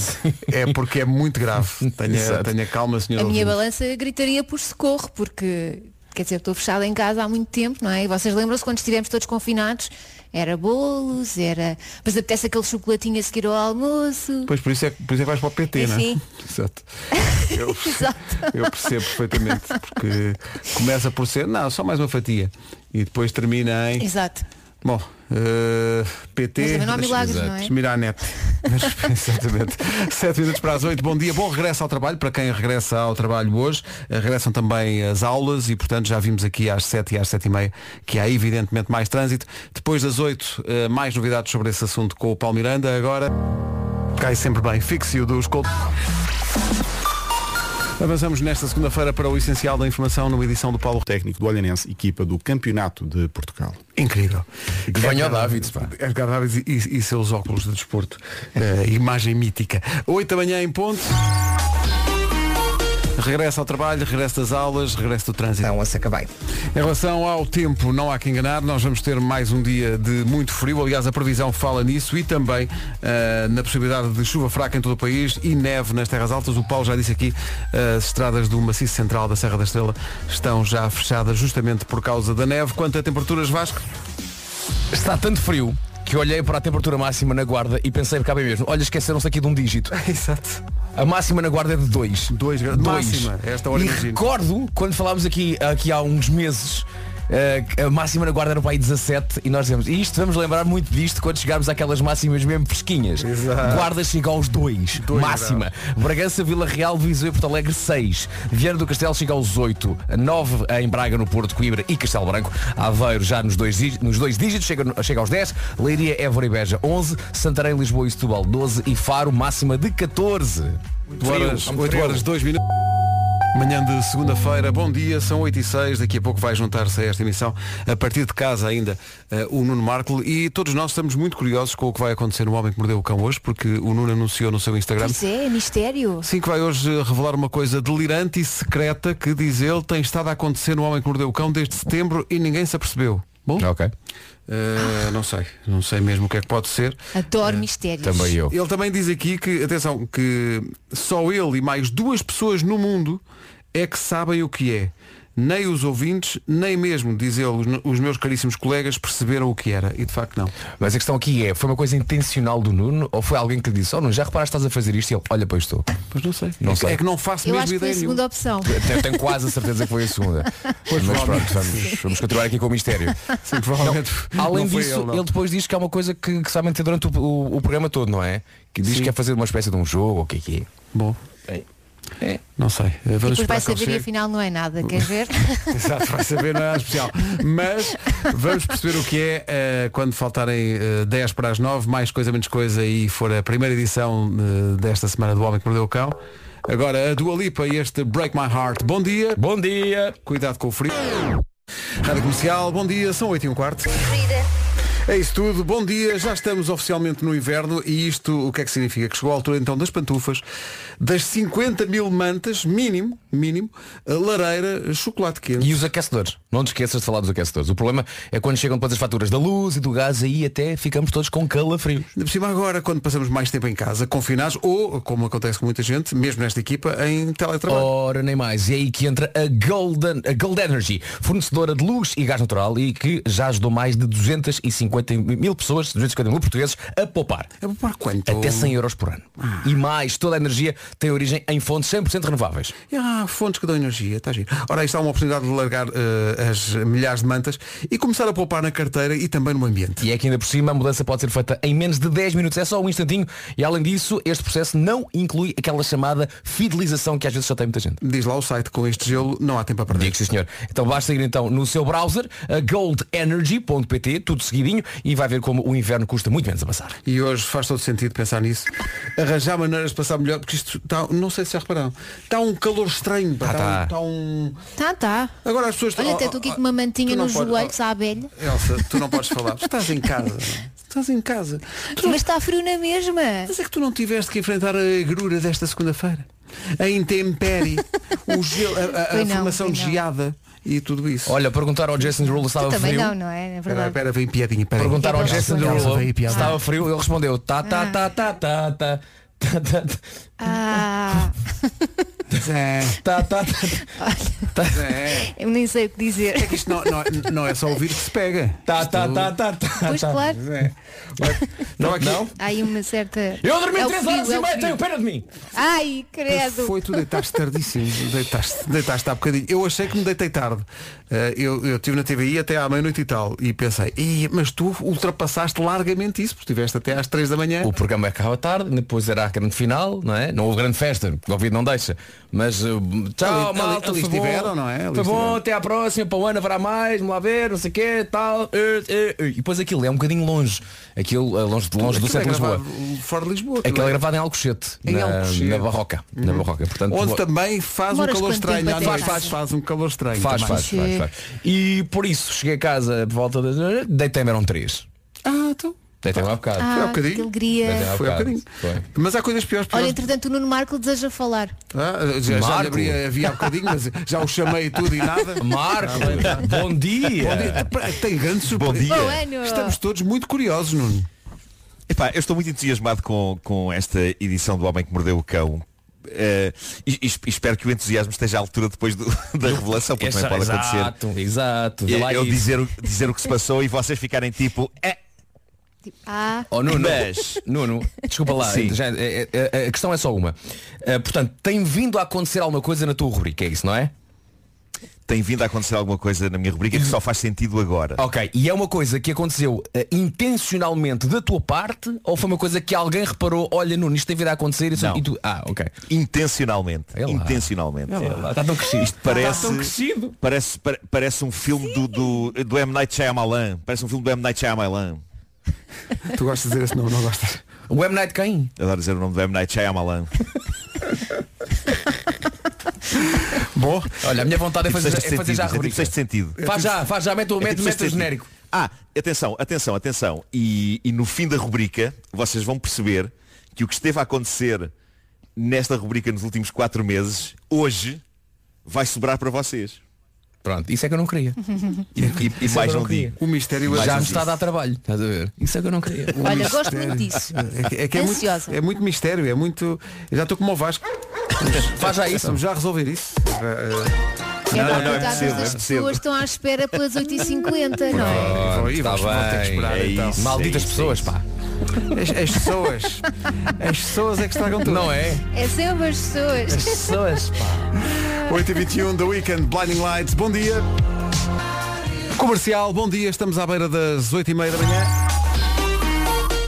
[SPEAKER 1] é porque é muito grave. Tenha, tenha calma, senhor.
[SPEAKER 5] A minha balança gritaria por socorro, porque, quer dizer, estou fechada em casa há muito tempo, não é? E vocês lembram-se quando estivemos todos confinados? Era bolos, era. Mas apetece aquele chocolatinho a seguir ao almoço.
[SPEAKER 1] Pois por isso é, que- por isso é que vais para o PT, não é?
[SPEAKER 5] Enfim.
[SPEAKER 1] Exato. Eu,
[SPEAKER 5] Exato.
[SPEAKER 1] eu percebo perfeitamente, porque começa por ser, não, só mais uma fatia. E depois termina em.
[SPEAKER 5] Exato.
[SPEAKER 1] Bom, eh, PT.
[SPEAKER 5] Mas também não há
[SPEAKER 1] deixa-
[SPEAKER 5] milagres,
[SPEAKER 1] Exato.
[SPEAKER 5] não é?
[SPEAKER 1] Deixa-me ir à net. Exatamente. 7 minutos para as 8. Bom dia, bom regresso ao trabalho. Para quem regressa ao trabalho hoje, eh, regressam também as aulas e, portanto, já vimos aqui às 7 e às 7 e meia que há evidentemente mais trânsito. Depois das 8, eh, mais novidades sobre esse assunto com o Paulo Miranda. Agora, cai sempre bem. Fixe-o dos Cold. Avançamos nesta segunda-feira para o essencial da informação numa edição do Paulo
[SPEAKER 12] técnico do Olhanense, equipa do Campeonato de Portugal.
[SPEAKER 1] Incrível. Edgar-
[SPEAKER 10] Davids, pá.
[SPEAKER 1] Edgar Davids e, e seus óculos de desporto. Eh, imagem mítica. 8 da manhã em ponto. Regressa ao trabalho, regresso das aulas, regresso do trânsito.
[SPEAKER 3] Então, a seca bem.
[SPEAKER 1] Em relação ao tempo, não há que enganar, nós vamos ter mais um dia de muito frio, aliás a previsão fala nisso e também eh, na possibilidade de chuva fraca em todo o país e neve nas terras altas. O Paulo já disse aqui, eh, as estradas do maciço central da Serra da Estrela estão já fechadas justamente por causa da neve. Quanto a temperaturas, Vasco?
[SPEAKER 10] Está tanto frio que olhei para a temperatura máxima na guarda e pensei cá bem mesmo, olha, esqueceram-se aqui de um dígito.
[SPEAKER 1] Exato.
[SPEAKER 10] A máxima na guarda é de 2.
[SPEAKER 1] 2 graus. Máxima, esta hora
[SPEAKER 10] e
[SPEAKER 1] imagino.
[SPEAKER 10] recordo, quando falámos aqui, aqui há uns meses, a máxima na guarda era para aí 17 e nós dizemos, isto vamos lembrar muito disto quando chegarmos àquelas máximas mesmo fresquinhas.
[SPEAKER 1] Exato.
[SPEAKER 10] Guarda chega aos 2.
[SPEAKER 1] Dois
[SPEAKER 10] Máxima. Bragança, Vila Real, Viseu e Porto Alegre 6. Viana do Castelo chega aos 8. 9 em Braga, no Porto, Coimbra e Castelo Branco. Aveiro já nos dois, nos dois dígitos, chega, chega aos 10. Leiria, Évora e Beja 11. Santarém, Lisboa e Setúbal 12. E Faro, máxima de 14.
[SPEAKER 1] 8 horas, 8 horas 2 minutos. Manhã de segunda-feira, bom dia, são 8 e 6, daqui a pouco vai juntar-se a esta emissão, a partir de casa ainda, eh, o Nuno Marco e todos nós estamos muito curiosos com o que vai acontecer no Homem que Mordeu o Cão hoje, porque o Nuno anunciou no seu Instagram,
[SPEAKER 5] Pois é, mistério.
[SPEAKER 1] sim que vai hoje revelar uma coisa delirante e secreta que, diz ele, tem estado a acontecer no Homem que Mordeu o Cão desde setembro e ninguém se apercebeu. Bom,
[SPEAKER 10] Ok.
[SPEAKER 1] Eh, não sei, não sei mesmo o que é que pode ser.
[SPEAKER 5] Adoro mistérios.
[SPEAKER 10] Também eu.
[SPEAKER 1] Ele também diz aqui que, atenção, que só ele e mais duas pessoas no mundo é que sabem o que é. Nem os ouvintes, nem mesmo, diz ele, os, os meus caríssimos colegas perceberam o que era. E de facto não.
[SPEAKER 10] Mas a questão aqui é, foi uma coisa intencional do Nuno ou foi alguém que lhe disse, oh Nuno, já reparaste estás a fazer isto? E ele, olha, pois estou.
[SPEAKER 1] Pois não sei.
[SPEAKER 10] Não
[SPEAKER 1] é,
[SPEAKER 10] sei.
[SPEAKER 1] Que, é que não faço
[SPEAKER 5] Eu
[SPEAKER 1] mesmo
[SPEAKER 5] acho que foi a
[SPEAKER 1] ideia
[SPEAKER 5] segunda
[SPEAKER 1] nenhuma.
[SPEAKER 5] opção.
[SPEAKER 10] Tenho, tenho quase a certeza que foi a segunda. Mas pronto, vamos, vamos continuar aqui com o mistério.
[SPEAKER 1] Sim, provavelmente
[SPEAKER 10] Além
[SPEAKER 1] não foi
[SPEAKER 10] disso,
[SPEAKER 1] ele, não.
[SPEAKER 10] ele, depois diz que há uma coisa que, que se vai manter durante o, o- o programa todo, não é? Que diz
[SPEAKER 1] Sim.
[SPEAKER 10] que é fazer uma espécie de um jogo, ou o que é que é.
[SPEAKER 1] Bom,
[SPEAKER 10] É.
[SPEAKER 1] não sei. Eh,
[SPEAKER 5] E
[SPEAKER 1] Vamos
[SPEAKER 5] depois vai saber e afinal não é nada, queres ver?
[SPEAKER 1] Exato, vai saber, não é nada especial. Mas vamos perceber o que é eh, quando faltarem eh, 10 para as 9, mais coisa, menos coisa, e for a primeira edição eh, desta semana do Homem que Mordeu o Cão. Agora a Dua Lipa e este Break My Heart. Bom dia.
[SPEAKER 10] Bom dia!
[SPEAKER 1] Cuidado com o frio. Rádio Comercial, bom dia, são 8 e um quarto. É isso tudo, bom dia, já estamos oficialmente no inverno e isto o que é que significa? Que chegou a altura então das pantufas, das 50 mil mantas, mínimo, mínimo, lareira, chocolate quente.
[SPEAKER 10] E os aquecedores. Não te esqueças de falar dos aquecedores. O problema é quando chegam depois as faturas da luz e do gás, aí até ficamos todos com calafrios.
[SPEAKER 1] Por cima agora, quando passamos mais tempo em casa, confinados, ou, como acontece com muita gente, mesmo nesta equipa, em teletrabalho.
[SPEAKER 10] Ora, nem mais. E é aí que entra a Golden, a Gold Energy, fornecedora de luz e gás natural e que já ajudou mais de 250 250 mil pessoas, 250 mil portugueses, a poupar.
[SPEAKER 1] A poupar quanto?
[SPEAKER 10] Até 100 euros por ano. E mais, toda a energia tem origem em fontes 100% renováveis.
[SPEAKER 1] E há fontes que dão energia, está giro. Ora, isto há uma oportunidade de largar eh, as milhares de mantas e começar a poupar na carteira e também no ambiente.
[SPEAKER 10] E é que ainda por cima a mudança pode ser feita em menos de 10 minutos, é só um instantinho. E além disso, este processo não inclui aquela chamada fidelização que às vezes só tem muita gente.
[SPEAKER 1] Diz lá o site, com este gelo não há tempo a perder.
[SPEAKER 10] Digo sim senhor. Então basta ir então no seu browser, a goldenergy.pt, tudo seguidinho, e vai ver como o inverno custa muito menos a passar.
[SPEAKER 1] E hoje faz todo sentido pensar nisso. Arranjar maneiras de passar melhor, porque isto está, não sei se já repararam, está um calor estranho. pá,
[SPEAKER 10] Ah,
[SPEAKER 1] está,
[SPEAKER 10] tá.
[SPEAKER 1] um, está um-
[SPEAKER 5] Tá, tá.
[SPEAKER 1] Agora as pessoas
[SPEAKER 5] Olha,
[SPEAKER 1] oh,
[SPEAKER 5] até
[SPEAKER 1] oh,
[SPEAKER 5] estou aqui
[SPEAKER 1] oh,
[SPEAKER 5] com uma mantinha
[SPEAKER 1] tu
[SPEAKER 5] nos joelhos à abelha.
[SPEAKER 1] Elsa, tu não podes falar. Tu estás em casa. Estás em casa. Tu
[SPEAKER 5] Mas está frio na mesma.
[SPEAKER 1] Mas é que tu não tiveste que enfrentar a agrura desta segunda-feira. A intempérie, o gelo, a, a- a
[SPEAKER 5] não,
[SPEAKER 1] formação de
[SPEAKER 5] não.
[SPEAKER 1] geada e tudo isso.
[SPEAKER 10] Olha, perguntaram ao Jason Derulo estava
[SPEAKER 5] frio. Também não, não é?
[SPEAKER 1] Espera, espera, vem piadinha. Pera
[SPEAKER 10] perguntaram ao Jason Derulo se estava frio, ele respondeu tá, tá, tá, tá, tá, tá, tá, tá.
[SPEAKER 5] Ah.
[SPEAKER 1] Zé,
[SPEAKER 10] tá, tá, tá,
[SPEAKER 1] Zé.
[SPEAKER 5] eu nem sei o que dizer.
[SPEAKER 1] É que isto não, não, não é só ouvir que se pega.
[SPEAKER 10] tá, tá, tá, tá, tá,
[SPEAKER 5] Pois
[SPEAKER 10] tá.
[SPEAKER 5] claro,
[SPEAKER 1] Zé.
[SPEAKER 10] Não,
[SPEAKER 1] aqui-
[SPEAKER 10] não?
[SPEAKER 5] há aí uma certa.
[SPEAKER 10] Eu dormi
[SPEAKER 5] É o
[SPEAKER 10] 3
[SPEAKER 5] frio,
[SPEAKER 10] horas
[SPEAKER 5] é
[SPEAKER 10] e meia, tenho pena de mim.
[SPEAKER 5] Ai, credo.
[SPEAKER 1] Foi, tu deitaste tardíssimo. Deitaste, deitaste há bocadinho. Eu achei que me deitei tarde. Eh, eu, eu estive na TVI até à meia-noite e tal. E pensei, "Ih, mas tu ultrapassaste largamente isso, porque estiveste até às 3 da manhã.
[SPEAKER 10] O programa acaba tarde, depois era a grande final, não é? Não houve grande festa, o Covid não deixa. Mas uh, tchau,
[SPEAKER 1] Ali-
[SPEAKER 10] malta,
[SPEAKER 1] ali
[SPEAKER 10] foi
[SPEAKER 1] estiveram,
[SPEAKER 10] bom.
[SPEAKER 1] não é? Ali
[SPEAKER 10] Foi bom,
[SPEAKER 1] estiveram.
[SPEAKER 10] até à próxima, para o ano haverá mais, vamos lá ver, não sei o quê, tal. eh, eh, eh. E depois aquilo é um bocadinho longe. Aquilo é longe, longe do
[SPEAKER 1] Aquilo é
[SPEAKER 10] centro de Lisboa.
[SPEAKER 1] Fora de Lisboa.
[SPEAKER 10] Aquilo
[SPEAKER 1] aquilo
[SPEAKER 10] é
[SPEAKER 1] é-
[SPEAKER 10] gravado em Alcochete,
[SPEAKER 1] Em
[SPEAKER 10] na,
[SPEAKER 1] Alcochete.
[SPEAKER 10] na Barroca. Na Barroca. Portanto,
[SPEAKER 1] Onde
[SPEAKER 10] vou-
[SPEAKER 1] também faz
[SPEAKER 5] Demoras
[SPEAKER 1] um calor estranho. noite.
[SPEAKER 5] casa?
[SPEAKER 1] Faz, faz um calor estranho.
[SPEAKER 10] faz, faz, faz, faz. E por isso cheguei a casa por volta das. Deitei-me eram três.
[SPEAKER 1] Ah, então.
[SPEAKER 10] Deitei-me há bocado.
[SPEAKER 1] Foi há
[SPEAKER 5] Ah,
[SPEAKER 1] bocadinho.
[SPEAKER 5] que alegria.
[SPEAKER 1] Foi há bocadinho.
[SPEAKER 10] Foi.
[SPEAKER 1] Mas há coisas piores.
[SPEAKER 5] Olha, entretanto, o Nuno Marco deseja falar.
[SPEAKER 1] Ah, já, já lhe
[SPEAKER 10] Marco.
[SPEAKER 1] abri a via há bocadinho, mas já o chamei e tudo e nada.
[SPEAKER 10] Marco, bom dia.
[SPEAKER 1] Bom dia. Tem grande surpresa.
[SPEAKER 13] Bom
[SPEAKER 5] ano.
[SPEAKER 1] Estamos todos muito curiosos, Nuno.
[SPEAKER 13] Epá, eu estou muito entusiasmado com, com esta edição do Homem que Mordeu o Cão. Eh, e, e espero que o entusiasmo esteja à altura depois do- da revelação, porque também pode acontecer.
[SPEAKER 10] Exato, exato. Vê
[SPEAKER 13] Eu,
[SPEAKER 10] lá
[SPEAKER 13] eu
[SPEAKER 10] isso.
[SPEAKER 13] dizer, o- dizer o que se passou e vocês ficarem tipo. "É,
[SPEAKER 5] Tipo, ah,
[SPEAKER 10] Oh, Nuno,
[SPEAKER 13] Mas-
[SPEAKER 10] Nuno, desculpa lá,
[SPEAKER 13] Sim.
[SPEAKER 10] já- é- é- é- a questão é só uma. Uh, portanto, tem vindo a acontecer alguma coisa na tua rubrica, é isso, não é?
[SPEAKER 13] tem vindo a acontecer alguma coisa na minha rubrica que só faz sentido agora.
[SPEAKER 10] Ok, e é uma coisa que aconteceu uh, intencionalmente da tua parte ou foi uma coisa que alguém reparou, olha Nuno, isto tem vindo a acontecer e, só-
[SPEAKER 13] Não.
[SPEAKER 10] e tu. Ah, ok.
[SPEAKER 13] Intencionalmente.
[SPEAKER 10] É
[SPEAKER 13] intencionalmente.
[SPEAKER 10] Está tão crescido.
[SPEAKER 13] Isto parece,
[SPEAKER 10] Está tão crescido.
[SPEAKER 13] parece, pare- parece um filme do, do, do M. Night Shyamalan. Parece um filme do M. Night Shyamalan.
[SPEAKER 1] Tu gostas de dizer esse nome, não gostas?
[SPEAKER 10] O M. Night quem?
[SPEAKER 13] Adoro dizer o nome do M. Night Shyamalan.
[SPEAKER 1] Bom,
[SPEAKER 10] Olha, a minha vontade é
[SPEAKER 13] Tipo
[SPEAKER 10] fazer, é fazer já a
[SPEAKER 13] sentido, é tipo
[SPEAKER 10] rubrica.
[SPEAKER 13] sexto sentido.
[SPEAKER 10] Faz já, faz já, mete o
[SPEAKER 13] É
[SPEAKER 10] mete,
[SPEAKER 13] tipo
[SPEAKER 10] mete o genérico.
[SPEAKER 13] sentido. Ah, atenção, atenção, atenção. E, e no fim da rubrica, vocês vão perceber que o que esteve a acontecer nesta rubrica nos últimos quatro meses, hoje, vai sobrar para vocês.
[SPEAKER 10] Pronto, isso é que eu não queria.
[SPEAKER 13] E, e- e
[SPEAKER 10] é
[SPEAKER 13] mais não
[SPEAKER 10] queria.
[SPEAKER 13] digo.
[SPEAKER 1] o mistério é
[SPEAKER 10] já me está a dar trabalho, estás a ver? Isso é que eu não queria.
[SPEAKER 1] O
[SPEAKER 5] olha, gosto
[SPEAKER 1] mistério.
[SPEAKER 5] muito disso.
[SPEAKER 1] É é, que é, muito, é muito mistério, é muito. Eu já estou como o Vasco.
[SPEAKER 10] Faz já isso.
[SPEAKER 1] Vamos já resolver isso.
[SPEAKER 5] É
[SPEAKER 13] Não,
[SPEAKER 5] para
[SPEAKER 13] não, é possível,
[SPEAKER 5] das
[SPEAKER 13] é
[SPEAKER 5] pessoas estão à espera pelas 8h50, não é?
[SPEAKER 1] E
[SPEAKER 10] Está
[SPEAKER 1] vamos- vão ter que
[SPEAKER 10] bem,
[SPEAKER 1] esperar,
[SPEAKER 13] é
[SPEAKER 1] então.
[SPEAKER 13] isso.
[SPEAKER 10] Malditas
[SPEAKER 13] é isso,
[SPEAKER 10] pessoas,
[SPEAKER 13] é
[SPEAKER 10] pá.
[SPEAKER 1] As, as pessoas. As pessoas é que estragam tudo.
[SPEAKER 10] Não é?
[SPEAKER 5] É sempre as pessoas.
[SPEAKER 10] pessoas, pá.
[SPEAKER 1] 8h21 da Weekend Blinding Lights. Bom dia. Comercial, bom dia. Estamos à beira das 8h30 da manhã.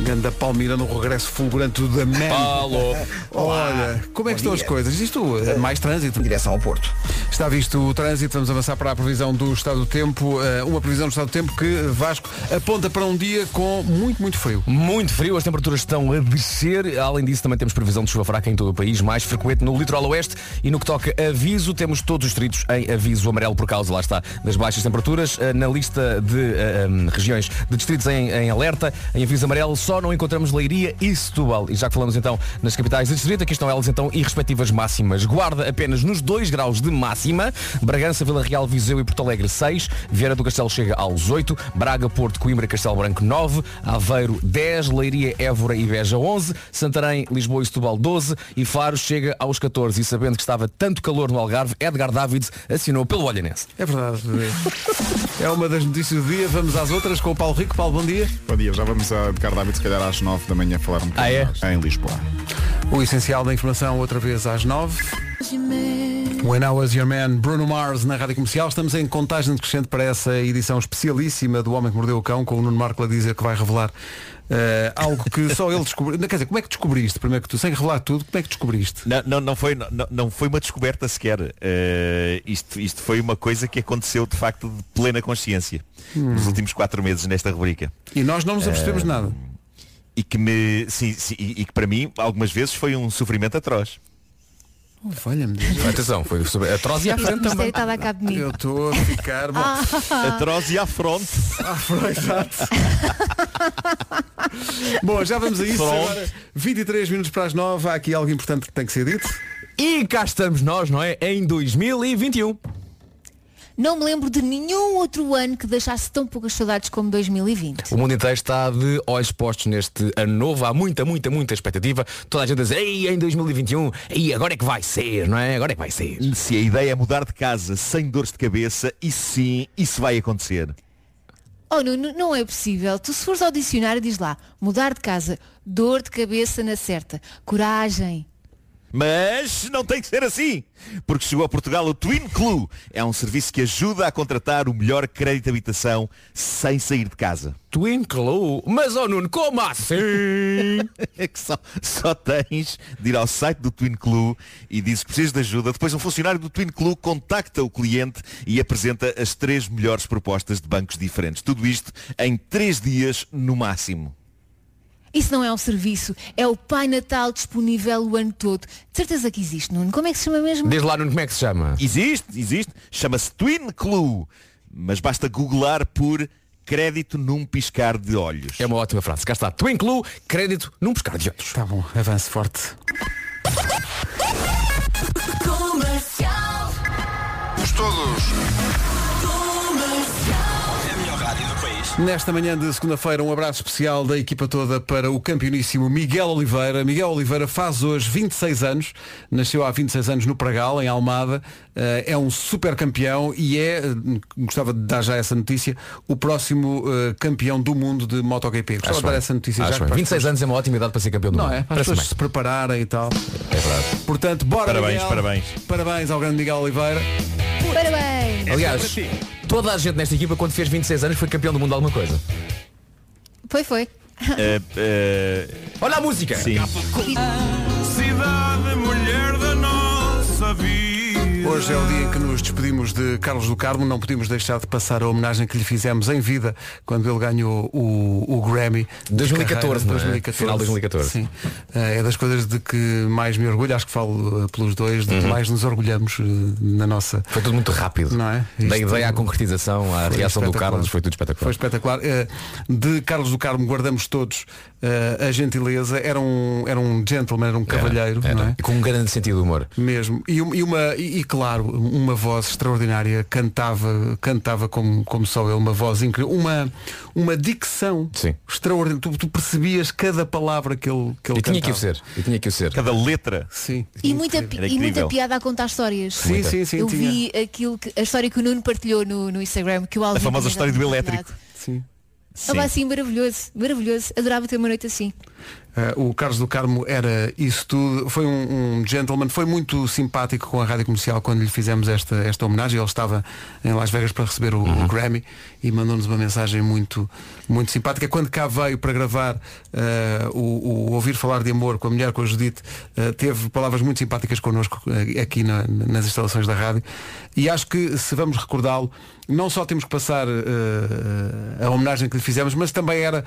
[SPEAKER 1] Ganda Palmira no regresso fulgurante da Man.
[SPEAKER 10] Alô.
[SPEAKER 1] Olha, como é que estão as coisas? Isto é mais trânsito.
[SPEAKER 3] Em direção ao Porto.
[SPEAKER 1] Está visto o trânsito, vamos avançar para a previsão do estado do tempo. Eh, Uma previsão do estado do tempo que Vasco aponta para um dia com muito, muito frio.
[SPEAKER 10] Muito frio, as temperaturas estão a descer. Além disso, também temos previsão de chuva fraca em todo o país, mais frequente no litoral oeste. E no que toca a aviso, temos todos os distritos em aviso amarelo por causa, lá está, das baixas temperaturas. Eh, Na lista de eh, em, regiões de distritos em, em alerta, em aviso amarelo, só só não encontramos Leiria e Setúbal. E já que falamos então nas capitais de distrito, aqui estão elas então e respectivas máximas. Guarda apenas nos 2 graus de máxima. Bragança, Vila Real, Viseu e Porto Alegre 6. Vieira do Castelo chega aos 8. Braga, Porto, Coimbra e Castelo Branco 9. Aveiro 10. Leiria, Évora e Beja 11. Santarém, Lisboa e Setúbal 12. E Faro chega aos 14. E sabendo que estava tanto calor no Algarve, Edgar Davids assinou pelo Olhanense.
[SPEAKER 1] É verdade. É uma das notícias do dia. Vamos às outras com o Paulo Rico. Paulo, bom dia.
[SPEAKER 12] Bom dia, já vamos a Edgar David se calhar às 9 da manhã falar um bocadinho
[SPEAKER 10] Ah, é?
[SPEAKER 12] mais em Lisboa.
[SPEAKER 1] O essencial da informação outra vez às 9. When I Was Your Man, Bruno Mars na Rádio Comercial. Estamos em contagem decrescente para essa edição especialíssima do Homem que Mordeu o Cão, com o Nuno Marco a dizer que vai revelar eh, algo que só ele descobriu. Quer dizer, como é que descobriste? Primeiro que tu, sem revelar tudo, como é que descobriste?
[SPEAKER 13] Não, não, não foi, não, não foi uma descoberta sequer. Eh, isto, isto foi uma coisa que aconteceu de facto de plena consciência
[SPEAKER 1] Hum.
[SPEAKER 13] nos últimos quatro meses nesta rubrica.
[SPEAKER 1] E nós não nos apercebemos
[SPEAKER 13] Eh,
[SPEAKER 1] nada.
[SPEAKER 13] E que me. Sim, sim, e e que para mim, algumas vezes, foi um sofrimento atroz.
[SPEAKER 1] Deus.
[SPEAKER 10] Atenção, foi sobre atroz e
[SPEAKER 5] Isto
[SPEAKER 10] também.
[SPEAKER 1] Eu estou a ficar. Bom,
[SPEAKER 5] Ah.
[SPEAKER 13] Atroz e à fronte.
[SPEAKER 1] Ah, exato. Bom, já vamos a isso.
[SPEAKER 13] Pronto.
[SPEAKER 1] Agora, 23 minutos para as 9. Há aqui algo importante que tem que ser dito.
[SPEAKER 10] E cá estamos nós, não é? Em 2021.
[SPEAKER 5] Não me lembro de nenhum outro ano que deixasse tão poucas saudades como 2020.
[SPEAKER 10] O mundo inteiro está de olhos postos neste ano novo. Há muita, muita, muita expectativa. Toda a gente diz, ei, em 2021, ei, agora é que vai ser, não é? Agora é que vai ser.
[SPEAKER 13] Se a ideia é mudar de casa sem dores de cabeça, isso sim, isso vai acontecer.
[SPEAKER 5] Oh, Nuno, não é possível. Tu se fores ao dicionário diz lá, mudar de casa, dor de cabeça na certa, coragem.
[SPEAKER 13] Mas não tem que ser assim, porque chegou a Portugal o Twin Clue. É um serviço que ajuda a contratar o melhor crédito de habitação sem sair de casa.
[SPEAKER 10] Twinkle, mas oh Nuno, como assim?
[SPEAKER 13] É que só, só tens de ir ao site do Twin Clue e dizes que precisas de ajuda. Depois um funcionário do Twin Clue contacta o cliente e apresenta as três melhores propostas de bancos diferentes. Tudo isto em três dias no máximo.
[SPEAKER 5] Isso não é um serviço, é o Pai Natal disponível o ano todo. De certeza que existe, Nuno. Como é que se chama mesmo?
[SPEAKER 10] Diz lá Nuno como é que se chama.
[SPEAKER 13] Existe, existe. Chama-se Twin Clue. Mas basta googlar por crédito num piscar de olhos.
[SPEAKER 10] É uma ótima frase. Cá está. Twinkle, crédito num pescar de olhos.
[SPEAKER 1] Tá bom, avance forte. Nesta manhã de segunda-feira, um abraço especial da equipa toda para o campeoníssimo Miguel Oliveira. Miguel Oliveira faz hoje 26 anos, nasceu há 26 anos no Pragal, em Almada, Eh, é um super campeão e é, gostava de dar já essa notícia, o próximo eh, campeão do mundo de MotoGP. Gostava de dar essa notícia já.
[SPEAKER 10] bem.
[SPEAKER 1] para as
[SPEAKER 10] 26
[SPEAKER 1] pessoas-
[SPEAKER 10] anos é uma ótima idade para ser campeão do
[SPEAKER 1] Não
[SPEAKER 10] mundo.
[SPEAKER 1] é? Para as pessoas se prepararem e tal.
[SPEAKER 10] É verdade.
[SPEAKER 1] Portanto, bora
[SPEAKER 13] Parabéns,
[SPEAKER 1] Miguel.
[SPEAKER 13] parabéns.
[SPEAKER 1] Parabéns ao grande Miguel Oliveira.
[SPEAKER 5] Parabéns!
[SPEAKER 10] Aliás, toda a gente nesta equipa, quando fez 26 anos, foi campeão do mundo de alguma coisa.
[SPEAKER 5] Foi, foi.
[SPEAKER 13] Eh, eh,
[SPEAKER 10] Olha a música!
[SPEAKER 13] sim.
[SPEAKER 14] Cidade, mulher da nossa vida.
[SPEAKER 1] Hoje é o dia em que nos despedimos de Carlos do Carmo. Não podíamos deixar de passar a homenagem que lhe fizemos em vida quando ele ganhou o, o Grammy. de
[SPEAKER 10] 2014,
[SPEAKER 1] carreira,
[SPEAKER 10] não é?
[SPEAKER 1] 2014.
[SPEAKER 10] Final de 2014.
[SPEAKER 1] Sim. Eh, É das coisas de que mais me orgulho, acho que falo eh, pelos dois, de que
[SPEAKER 10] Uhum.
[SPEAKER 1] mais nos orgulhamos eh, na nossa.
[SPEAKER 10] Foi tudo muito rápido.
[SPEAKER 1] Não é?
[SPEAKER 10] Da
[SPEAKER 1] Isto-
[SPEAKER 10] ideia à concretização, à reação do. Carlos, foi tudo espetacular.
[SPEAKER 1] Foi espetacular. De Carlos do Carmo guardamos todos eh, a gentileza. Era um, era um gentleman, era um cavalheiro,
[SPEAKER 10] Era,
[SPEAKER 1] não é?
[SPEAKER 10] E com um grande sentido de humor.
[SPEAKER 1] Mesmo. E, e uma, e, e, claro, uma voz extraordinária, cantava, cantava como, como só ele, uma voz incrível, uma, uma dicção
[SPEAKER 10] Sim.
[SPEAKER 1] extraordinária. Tu, tu percebias cada palavra que ele, que ele
[SPEAKER 10] E tinha que o
[SPEAKER 1] cantava.
[SPEAKER 10] ser. E tinha que o ser.
[SPEAKER 13] Cada letra.
[SPEAKER 1] Sim.
[SPEAKER 5] E muita,
[SPEAKER 13] Era
[SPEAKER 5] e muita piada a contar histórias.
[SPEAKER 1] Sim, sim, sim.
[SPEAKER 5] Eu
[SPEAKER 1] tinha.
[SPEAKER 5] vi aquilo que, a história que o Nuno partilhou no, no Instagram, que o Alvin
[SPEAKER 13] A famosa história do elétrico.
[SPEAKER 5] partilhado.
[SPEAKER 1] Sim.
[SPEAKER 5] Estava assim maravilhoso, maravilhoso. Adorava ter uma noite assim.
[SPEAKER 1] Eh, o Carlos do Carmo era isso tudo. Foi um, um gentleman, foi muito simpático com a rádio comercial quando lhe fizemos esta, esta homenagem. Ele estava em Las Vegas para receber o, o Grammy e mandou-nos uma mensagem muito, muito simpática. Quando cá veio para gravar eh, o, o Ouvir Falar de Amor com a mulher, com a Judite, eh, teve palavras muito simpáticas connosco aqui na- nas instalações da rádio. E acho que se vamos recordá-lo, não só temos que passar a homenagem que lhe fizemos, mas também era,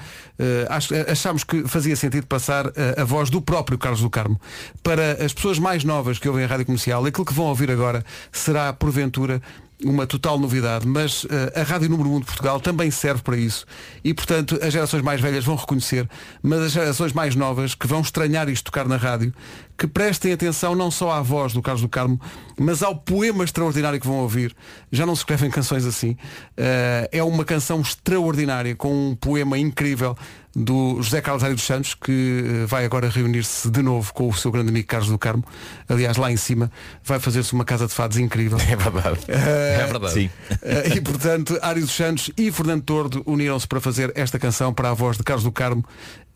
[SPEAKER 1] acho- achámos que fazia sentido sentido passar a, a voz do próprio Carlos do Carmo. Para as pessoas mais novas que ouvem a rádio comercial, aquilo que vão ouvir agora será, porventura, uma total novidade, mas eh, a Rádio Número 1 de Portugal também serve para isso. E, portanto, as gerações mais velhas vão reconhecer, mas as gerações mais novas que vão estranhar isto tocar na rádio, que prestem atenção não só à voz do Carlos do Carmo, mas ao poema extraordinário que vão ouvir. Já não se escrevem canções assim. Eh, é uma canção extraordinária, com um poema incrível do José Carlos Ari dos Santos, que eh, vai agora reunir-se de novo com o seu grande amigo Carlos do Carmo. Aliás, lá em cima vai fazer-se uma casa de fados incrível.
[SPEAKER 10] É verdade.
[SPEAKER 1] Eh,
[SPEAKER 10] é verdade.
[SPEAKER 13] Sim.
[SPEAKER 1] eh, e portanto, Ari dos Santos e Fernando Tordo uniram-se para fazer esta canção para a voz de Carlos do Carmo.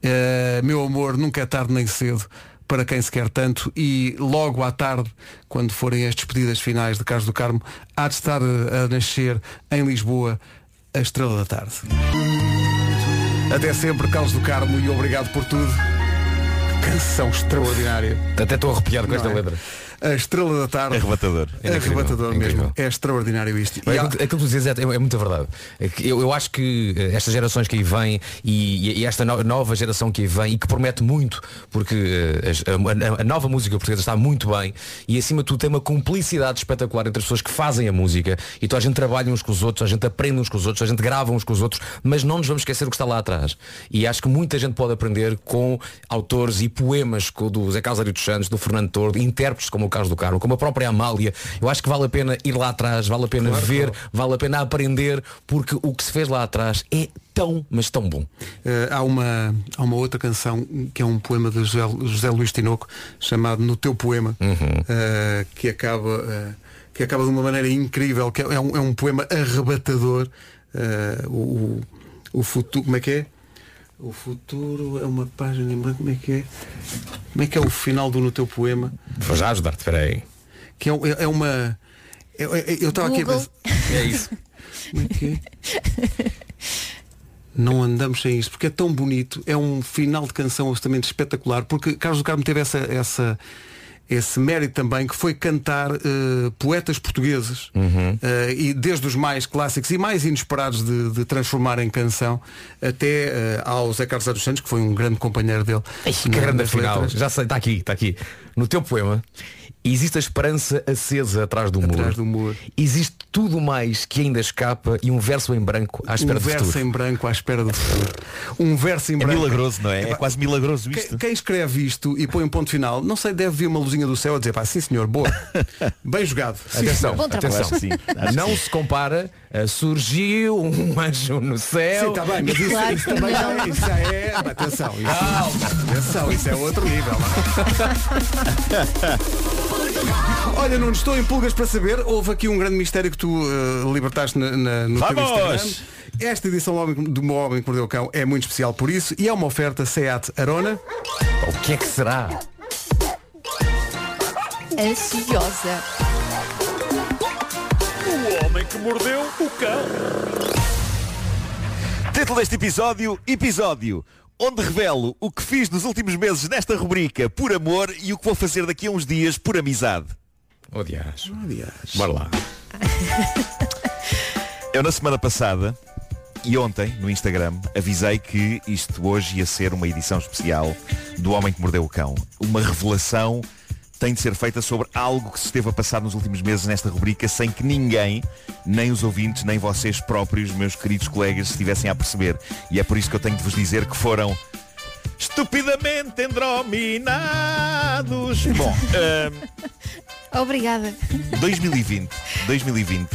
[SPEAKER 1] Eh, meu amor, nunca é tarde nem cedo para quem se quer tanto e logo à tarde, quando forem as despedidas finais de Carlos do Carmo, há de estar a nascer em Lisboa a Estrela da Tarde. Até sempre, Carlos do Carmo, e obrigado por tudo. Canção extraordinária.
[SPEAKER 10] Até estou arrepiado com
[SPEAKER 1] Não
[SPEAKER 10] esta
[SPEAKER 1] é?
[SPEAKER 10] letra.
[SPEAKER 1] A Estrela da Tarde.
[SPEAKER 13] Arrebatador.
[SPEAKER 1] É arrebatador mesmo. É extraordinário isto.
[SPEAKER 10] É
[SPEAKER 1] E há-
[SPEAKER 10] aquilo, que tu dizes é, é muita verdade. É Eu, eu acho que eh, estas gerações que aí vêm e, e esta no- nova geração que aí vem e que promete muito, porque eh, a, a- a nova música portuguesa está muito bem e acima de tudo tem uma cumplicidade espetacular entre as pessoas que fazem a música e então a gente trabalha uns com os outros, a gente aprende uns com os outros, a gente grava uns com os outros, mas não nos vamos esquecer o que está lá atrás. E acho que muita gente pode aprender com autores e poemas do Zé Carlos Ari dos Santos, do Fernando Tordo, intérpretes como o Carlos do Carmo, como a própria Amália. Eu acho que vale a pena ir lá atrás, vale a pena
[SPEAKER 1] Claro,
[SPEAKER 10] ver,
[SPEAKER 1] claro.
[SPEAKER 10] vale a pena aprender, porque o que se fez lá atrás é tão, mas tão bom.
[SPEAKER 1] Eh, há, uma, há uma outra canção que é um poema de José, José Luís Tinoco chamado No Teu Poema eh, que acaba eh, que acaba de uma maneira incrível que é um, é um poema arrebatador o, o, o futuro como é que é? O futuro é uma página em branco, como é que é? Como é que é o final do No Teu Poema?
[SPEAKER 10] Vou já ajudar-te, espera aí.
[SPEAKER 1] Que é, é uma. é- é- eu estava aqui a pensar.
[SPEAKER 10] É isso.
[SPEAKER 1] Como é que é? Não andamos sem isto, porque é tão bonito, é um final de canção absolutamente espetacular, porque Carlos do Carmo teve essa, essa, esse mérito também, que foi cantar eh, poetas portugueses, eh, e desde os mais clássicos e mais inesperados de, de transformar em canção, até eh, ao Zé Carlos dos Santos, que foi um grande companheiro dele.
[SPEAKER 10] Que
[SPEAKER 1] na-
[SPEAKER 10] grande
[SPEAKER 1] nas
[SPEAKER 10] final.
[SPEAKER 1] letras.
[SPEAKER 10] Já sei, está aqui, está aqui. No teu poema, existe a esperança acesa atrás do muro.
[SPEAKER 1] Atrás do muro.
[SPEAKER 10] Existe tudo mais que ainda escapa e um verso em branco à espera
[SPEAKER 1] um
[SPEAKER 10] do
[SPEAKER 1] verso
[SPEAKER 10] futuro.
[SPEAKER 1] em branco à espera do futuro. Um verso em
[SPEAKER 13] É
[SPEAKER 1] branco.
[SPEAKER 13] milagroso, não é? É
[SPEAKER 1] Epá,
[SPEAKER 13] quase milagroso isto.
[SPEAKER 1] quem escreve isto e põe um ponto final, não sei, deve vir uma luzinha do céu a dizer, pá, sim senhor, boa. Bem jogado. Sim,
[SPEAKER 10] Atenção,
[SPEAKER 1] senhor.
[SPEAKER 10] Atenção.
[SPEAKER 13] Acho sim, acho
[SPEAKER 10] Não se compara a surgiu um anjo no
[SPEAKER 1] Sim,
[SPEAKER 10] céu.
[SPEAKER 1] está bem, mas isso,
[SPEAKER 5] Claro
[SPEAKER 1] isso
[SPEAKER 5] que
[SPEAKER 1] também já
[SPEAKER 5] não.
[SPEAKER 1] é, isso já é. mas Atenção, isso, atenção, isso é outro nível. Olha, não estou em pulgas para saber. Houve aqui um grande mistério que tu eh, libertaste na, na- no teu
[SPEAKER 13] Vamos!
[SPEAKER 1] Instagram. Esta edição do Homem- do Meu Homem que Mordeu o Cão é muito especial por isso e é uma oferta SEAT Arona.
[SPEAKER 10] O que é que será?
[SPEAKER 5] Ansiosa.
[SPEAKER 14] O homem que mordeu o cão.
[SPEAKER 13] Título deste episódio, episódio, onde revelo o que fiz nos últimos meses nesta rubrica por amor e o que vou fazer daqui a uns dias por amizade.
[SPEAKER 10] Oh, dias.
[SPEAKER 1] Aliás.
[SPEAKER 10] Bora lá.
[SPEAKER 13] Eu na semana passada e ontem no Instagram avisei que isto hoje ia ser uma edição especial do Homem que Mordeu o Cão. Uma revelação tem de ser feita sobre algo que se esteve a passar nos últimos meses nesta rubrica sem que ninguém, nem os ouvintes, nem vocês próprios, meus queridos colegas, estivessem a perceber. E é por isso que eu tenho de vos dizer que foram estupidamente endrominados. Bom, ahm,
[SPEAKER 5] Obrigada.
[SPEAKER 13] 2020, 2020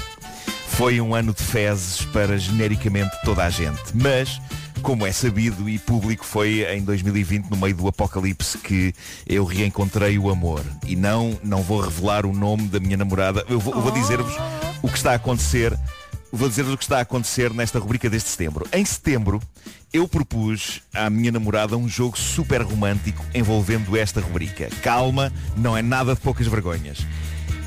[SPEAKER 13] foi um ano de fezes para genericamente toda a gente, mas como é sabido e público foi em 2020 no meio do apocalipse que eu reencontrei o amor e não não vou revelar o nome da minha namorada, eu vou, eu vou dizer-vos o que está a acontecer Vou dizer-vos o que está a acontecer nesta rubrica deste setembro. Em setembro, eu propus à minha namorada um jogo super romântico envolvendo esta rubrica. Calma, não é nada de poucas vergonhas.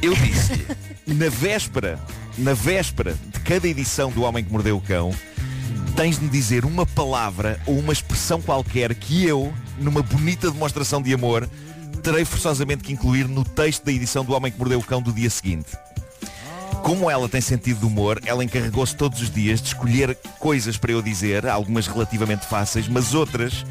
[SPEAKER 13] Eu disse na véspera, na véspera de cada edição do Homem que Mordeu o Cão, tens de dizer uma palavra ou uma expressão qualquer que eu, numa bonita demonstração de amor, terei forçosamente que incluir no texto da edição do Homem que Mordeu o Cão do dia seguinte. Como ela tem sentido de humor, ela encarregou-se todos os dias de escolher coisas para eu dizer, algumas relativamente fáceis, mas outras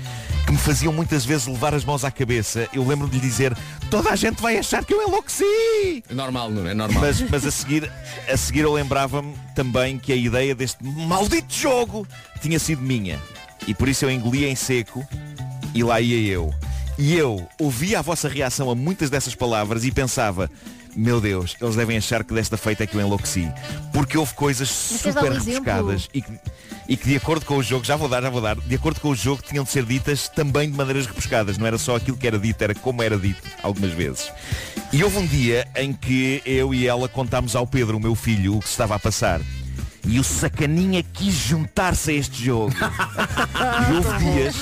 [SPEAKER 13] que me faziam muitas vezes levar as mãos à cabeça, eu lembro de lhe dizer, toda a gente vai achar que eu enlouqueci.
[SPEAKER 10] Normal, não é normal.
[SPEAKER 13] Mas, mas a, seguir, a seguir eu lembrava-me também que a ideia deste maldito jogo tinha sido minha. E por isso eu engolia em seco e lá ia eu. E eu ouvia a vossa reação a muitas dessas palavras e pensava, meu Deus, eles devem achar que desta feita é que eu enlouqueci. Porque houve coisas
[SPEAKER 5] um
[SPEAKER 13] super
[SPEAKER 5] exemplo?
[SPEAKER 13] rebuscadas e que, e que de acordo com o jogo, já vou dar, já vou dar, de acordo com o jogo tinham de ser ditas também de maneiras rebuscadas. Não era só aquilo que era dito, era como era dito algumas vezes. E houve um dia em que eu e ela contámos ao Pedro, o meu filho, o que se estava a passar. E o sacaninha quis juntar-se a este jogo. e houve dias.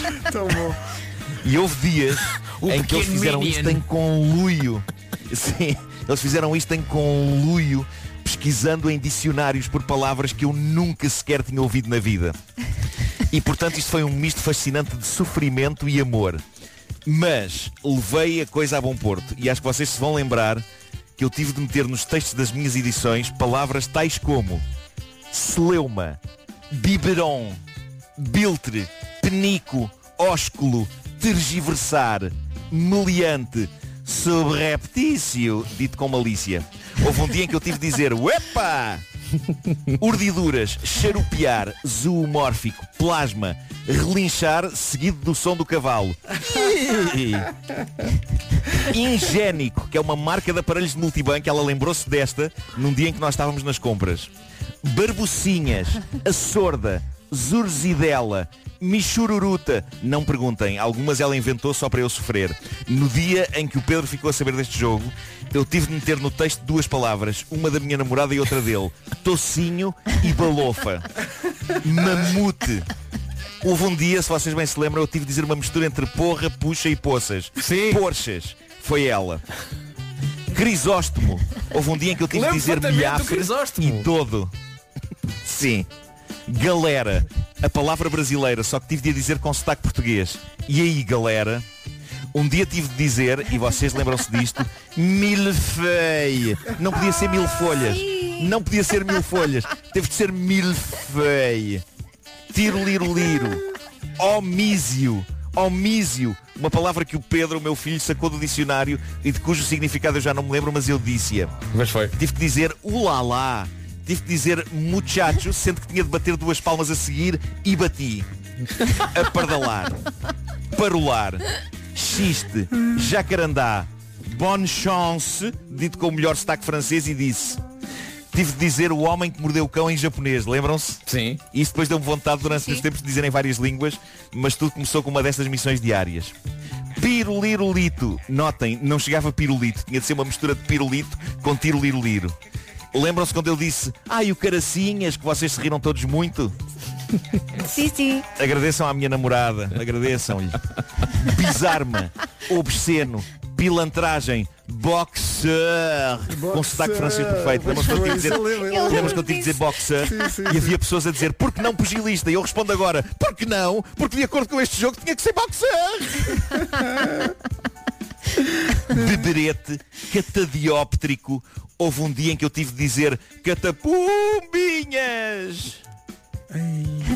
[SPEAKER 13] E houve dias em que eles fizeram
[SPEAKER 10] Minion.
[SPEAKER 13] isto em conluio. Sim, eles fizeram isto em conluio, pesquisando em dicionários por palavras que eu nunca sequer tinha ouvido na vida. E portanto isto foi um misto fascinante de sofrimento e amor. Mas levei a coisa a bom porto e acho que vocês se vão lembrar que eu tive de meter nos textos das minhas edições palavras tais como celeuma, biberon, biltre, penico, ósculo, tergiversar, meliante, subreptício, dito com malícia. Houve um dia em que eu tive de dizer, uepa! Urdiduras, charupear, zoomórfico, plasma, relinchar, seguido do som do cavalo. Ingénico, que é uma marca de aparelhos de multibanco, ela lembrou-se desta num dia em que nós estávamos nas compras. Barbocinhas, a sorda, zurzidela, michururuta. Não perguntem, algumas ela inventou só para eu sofrer. No dia em que o Pedro ficou a saber deste jogo, eu tive de meter no texto duas palavras, uma da minha namorada e outra dele. Tocinho e balofa. Mamute. Houve um dia, se vocês bem se lembram, eu tive de dizer uma mistura entre porra, puxa e poças. Sim. Porchas. Foi ela. Crisóstomo. Houve um dia em que eu tive de dizer milhafre e todo. Sim. Galera. A palavra brasileira, só que tive de a dizer com sotaque português. E aí, galera? Um dia tive de dizer, e vocês lembram-se disto, milfeia. Não podia ser mil folhas. Não podia ser mil folhas. Teve de ser milfeia. Tiro liro liro. Homísio. Homísio. Uma palavra que o Pedro, o meu filho, sacou do dicionário e de cujo significado eu já não me lembro, mas eu disse-a.
[SPEAKER 10] Mas foi.
[SPEAKER 13] Tive que dizer ulalá. Tive que dizer muchacho, sendo que tinha de bater duas palmas a seguir e bati. A pardalar. Parolar. Xiste. Jacarandá. Bonne chance, dito com o melhor sotaque francês e disse. Tive de dizer o homem que mordeu o cão em japonês, lembram-se?
[SPEAKER 10] Sim.
[SPEAKER 13] Isso depois deu-me vontade durante os tempos de dizerem várias línguas, mas tudo começou com uma destas missões diárias. Pirulirulito. Notem, não chegava pirulito. Tinha de ser uma mistura de pirulito com tiroliroliro. Lembram-se quando eu disse, ai o caracinhas, que vocês se riram todos muito?
[SPEAKER 5] Sim, sim.
[SPEAKER 13] Agradeçam à minha namorada, agradeçam-lhe. Bizarma, obsceno, pilantragem, boxer, com sotaque francês perfeito. Lembram-se quando eu tive de dizer, de dizer boxer?
[SPEAKER 1] Sim, sim,
[SPEAKER 13] E
[SPEAKER 1] sim.
[SPEAKER 13] havia pessoas a dizer, por que não pugilista? E eu respondo agora, por que não? Porque de acordo com este jogo tinha que ser boxer. Beberete, catadióptrico. Houve um dia em que eu tive de dizer catapumbinhas.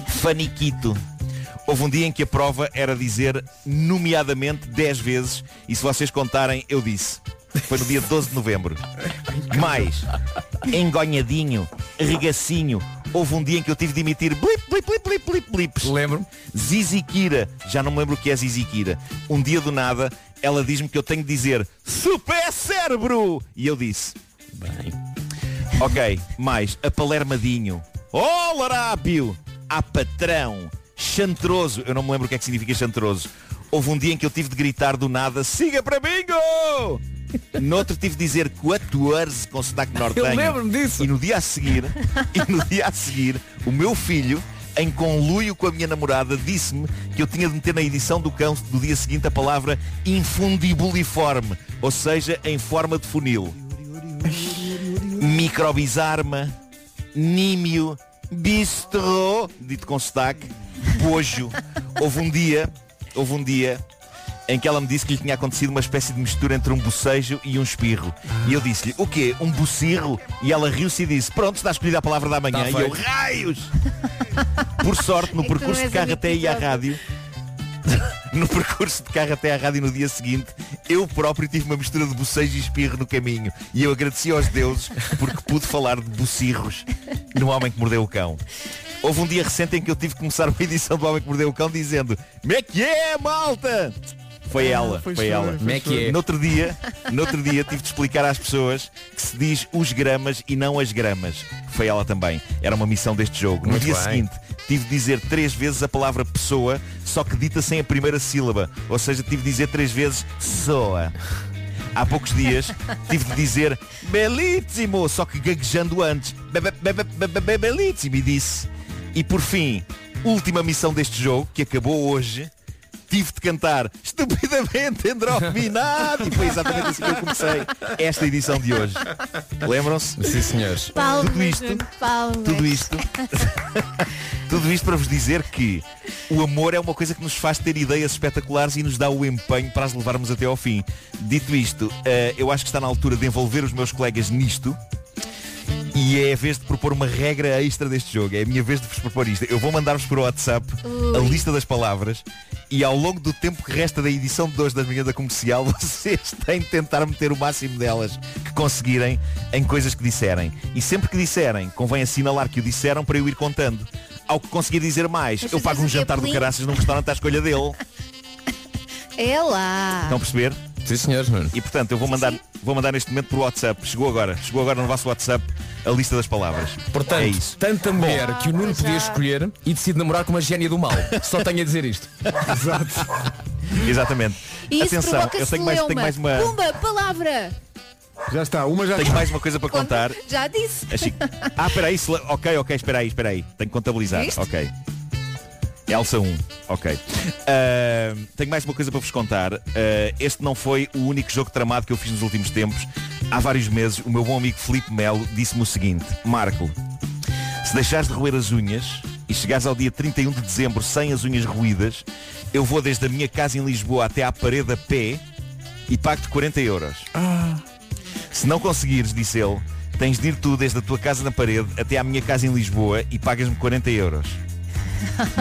[SPEAKER 13] Faniquito. Houve um dia em que a prova era dizer nomeadamente 10 vezes e se vocês contarem, eu disse. Foi no dia 12 de novembro. Mais, engonhadinho, regacinho. Houve um dia em que eu tive de emitir blip, blip, blip, blip, blip, blips.
[SPEAKER 10] Lembro.
[SPEAKER 13] Ziziquira. Já não me lembro o que é Ziziquira. Um dia do nada, ela diz-me que eu tenho de dizer super cérebro. E eu disse. Bem. Ok, mais, apalermadinho. Oh, larápio! A patrão! Chantroso! Eu não me lembro o que é que significa chantroso. Houve um dia em que eu tive de gritar do nada, siga para bingo! Noutro tive de dizer 14 com sotaque nortenho.
[SPEAKER 10] Eu lembro-me disso.
[SPEAKER 13] E no dia a seguir, e no dia a seguir, o meu filho, em conluio com a minha namorada, disse-me que eu tinha de meter na edição do cão do dia seguinte a palavra infundibuliforme, ou seja, em forma de funil microbizarma, nímio, bistrô, dito com sotaque, bojo. Houve um dia, houve um dia em que ela me disse que lhe tinha acontecido uma espécie de mistura entre um bocejo e um espirro. E eu disse-lhe, o quê? Um bocirro? E ela riu-se e disse, pronto, está escolhida a palavra da manhã.
[SPEAKER 10] Tá
[SPEAKER 13] e eu, raios! Por sorte, no
[SPEAKER 5] É
[SPEAKER 13] percurso de carro até aí à rádio, No percurso de carro até à rádio no dia seguinte, eu próprio tive uma mistura de bocejo e espirro no caminho. E eu agradeci aos deuses porque pude falar de bocirros no Homem que Mordeu o Cão. Houve um dia recente em que eu tive que começar uma edição do Homem que Mordeu o Cão dizendo Como é que é, malta? Foi ela,
[SPEAKER 10] pois
[SPEAKER 13] foi
[SPEAKER 10] foi,
[SPEAKER 13] ela.
[SPEAKER 10] Como é que é?
[SPEAKER 13] Noutro dia, noutro dia tive de explicar às pessoas que se diz os gramas e não as gramas. Foi ela também. Era uma missão deste jogo. No
[SPEAKER 10] Muito
[SPEAKER 13] dia
[SPEAKER 10] bem.
[SPEAKER 13] seguinte, tive de dizer três vezes a palavra pessoa, só que dita sem a primeira sílaba. Ou seja, tive de dizer três vezes soa. Há poucos dias tive de dizer belíssimo, só que gaguejando antes. Be- be- be- be- be- be- Belíssimo e disse. E por fim, última missão deste jogo, que acabou hoje, tive de cantar estupidamente endrofinado. E foi exatamente assim que eu comecei esta edição de hoje. Lembram-se?
[SPEAKER 10] Sim, senhores.
[SPEAKER 5] Palmas,
[SPEAKER 13] Tudo isto,
[SPEAKER 5] palmas.
[SPEAKER 13] tudo isto, tudo isto para vos dizer que o amor é uma coisa que nos faz ter ideias espetaculares e nos dá o empenho para as levarmos até ao fim. Dito isto, eh, eu acho que está na altura de envolver os meus colegas nisto. E é a vez de propor uma regra extra deste jogo. É a minha vez de vos propor isto. Eu vou mandar-vos para o WhatsApp a
[SPEAKER 5] Ui.
[SPEAKER 13] lista das palavras e ao longo do tempo que resta da edição de hoje das manhãs da comercial, vocês têm de tentar meter o máximo delas que conseguirem em coisas que disserem. E sempre que disserem, convém assinalar que o disseram para eu ir contando. Ao que conseguir dizer mais,
[SPEAKER 5] Mas
[SPEAKER 13] eu pago um jantar do caraças num restaurante à escolha dele.
[SPEAKER 5] É lá.
[SPEAKER 13] Estão a perceber?
[SPEAKER 10] Sim, senhores, Nuno.
[SPEAKER 13] E portanto eu vou mandar, vou mandar neste momento por WhatsApp. Chegou agora, chegou agora no vosso WhatsApp a lista das palavras.
[SPEAKER 10] Portanto,
[SPEAKER 13] é isso.
[SPEAKER 10] tanta mulher que o Nuno podia escolher e decide namorar com uma gênia do mal. Só tenho a dizer isto.
[SPEAKER 13] Exatamente.
[SPEAKER 5] E isso
[SPEAKER 13] Atenção, eu tenho mais, tenho mais uma.
[SPEAKER 5] Pumba, palavra.
[SPEAKER 1] Já está, uma já
[SPEAKER 13] Tenho mais uma coisa para contar.
[SPEAKER 5] Já disse.
[SPEAKER 13] Ah, espera aí, ok, ok, espera aí, espera aí. Tenho que contabilizar.
[SPEAKER 5] Viste?
[SPEAKER 13] Ok. Elsa 1, ok. Ah, tenho mais uma coisa para vos contar. Ah, este não foi o único jogo tramado que eu fiz nos últimos tempos. Há vários meses, o meu bom amigo Filipe Melo disse-me o seguinte: Marco, se deixares de roer as unhas e chegares ao dia 31 de dezembro sem as unhas roídas, eu vou desde a minha casa em Lisboa até à parede a pé e pago-te 40 euros. Se não conseguires, disse ele, tens de ir tu desde a tua casa na parede até à minha casa em Lisboa e pagas-me 40 euros.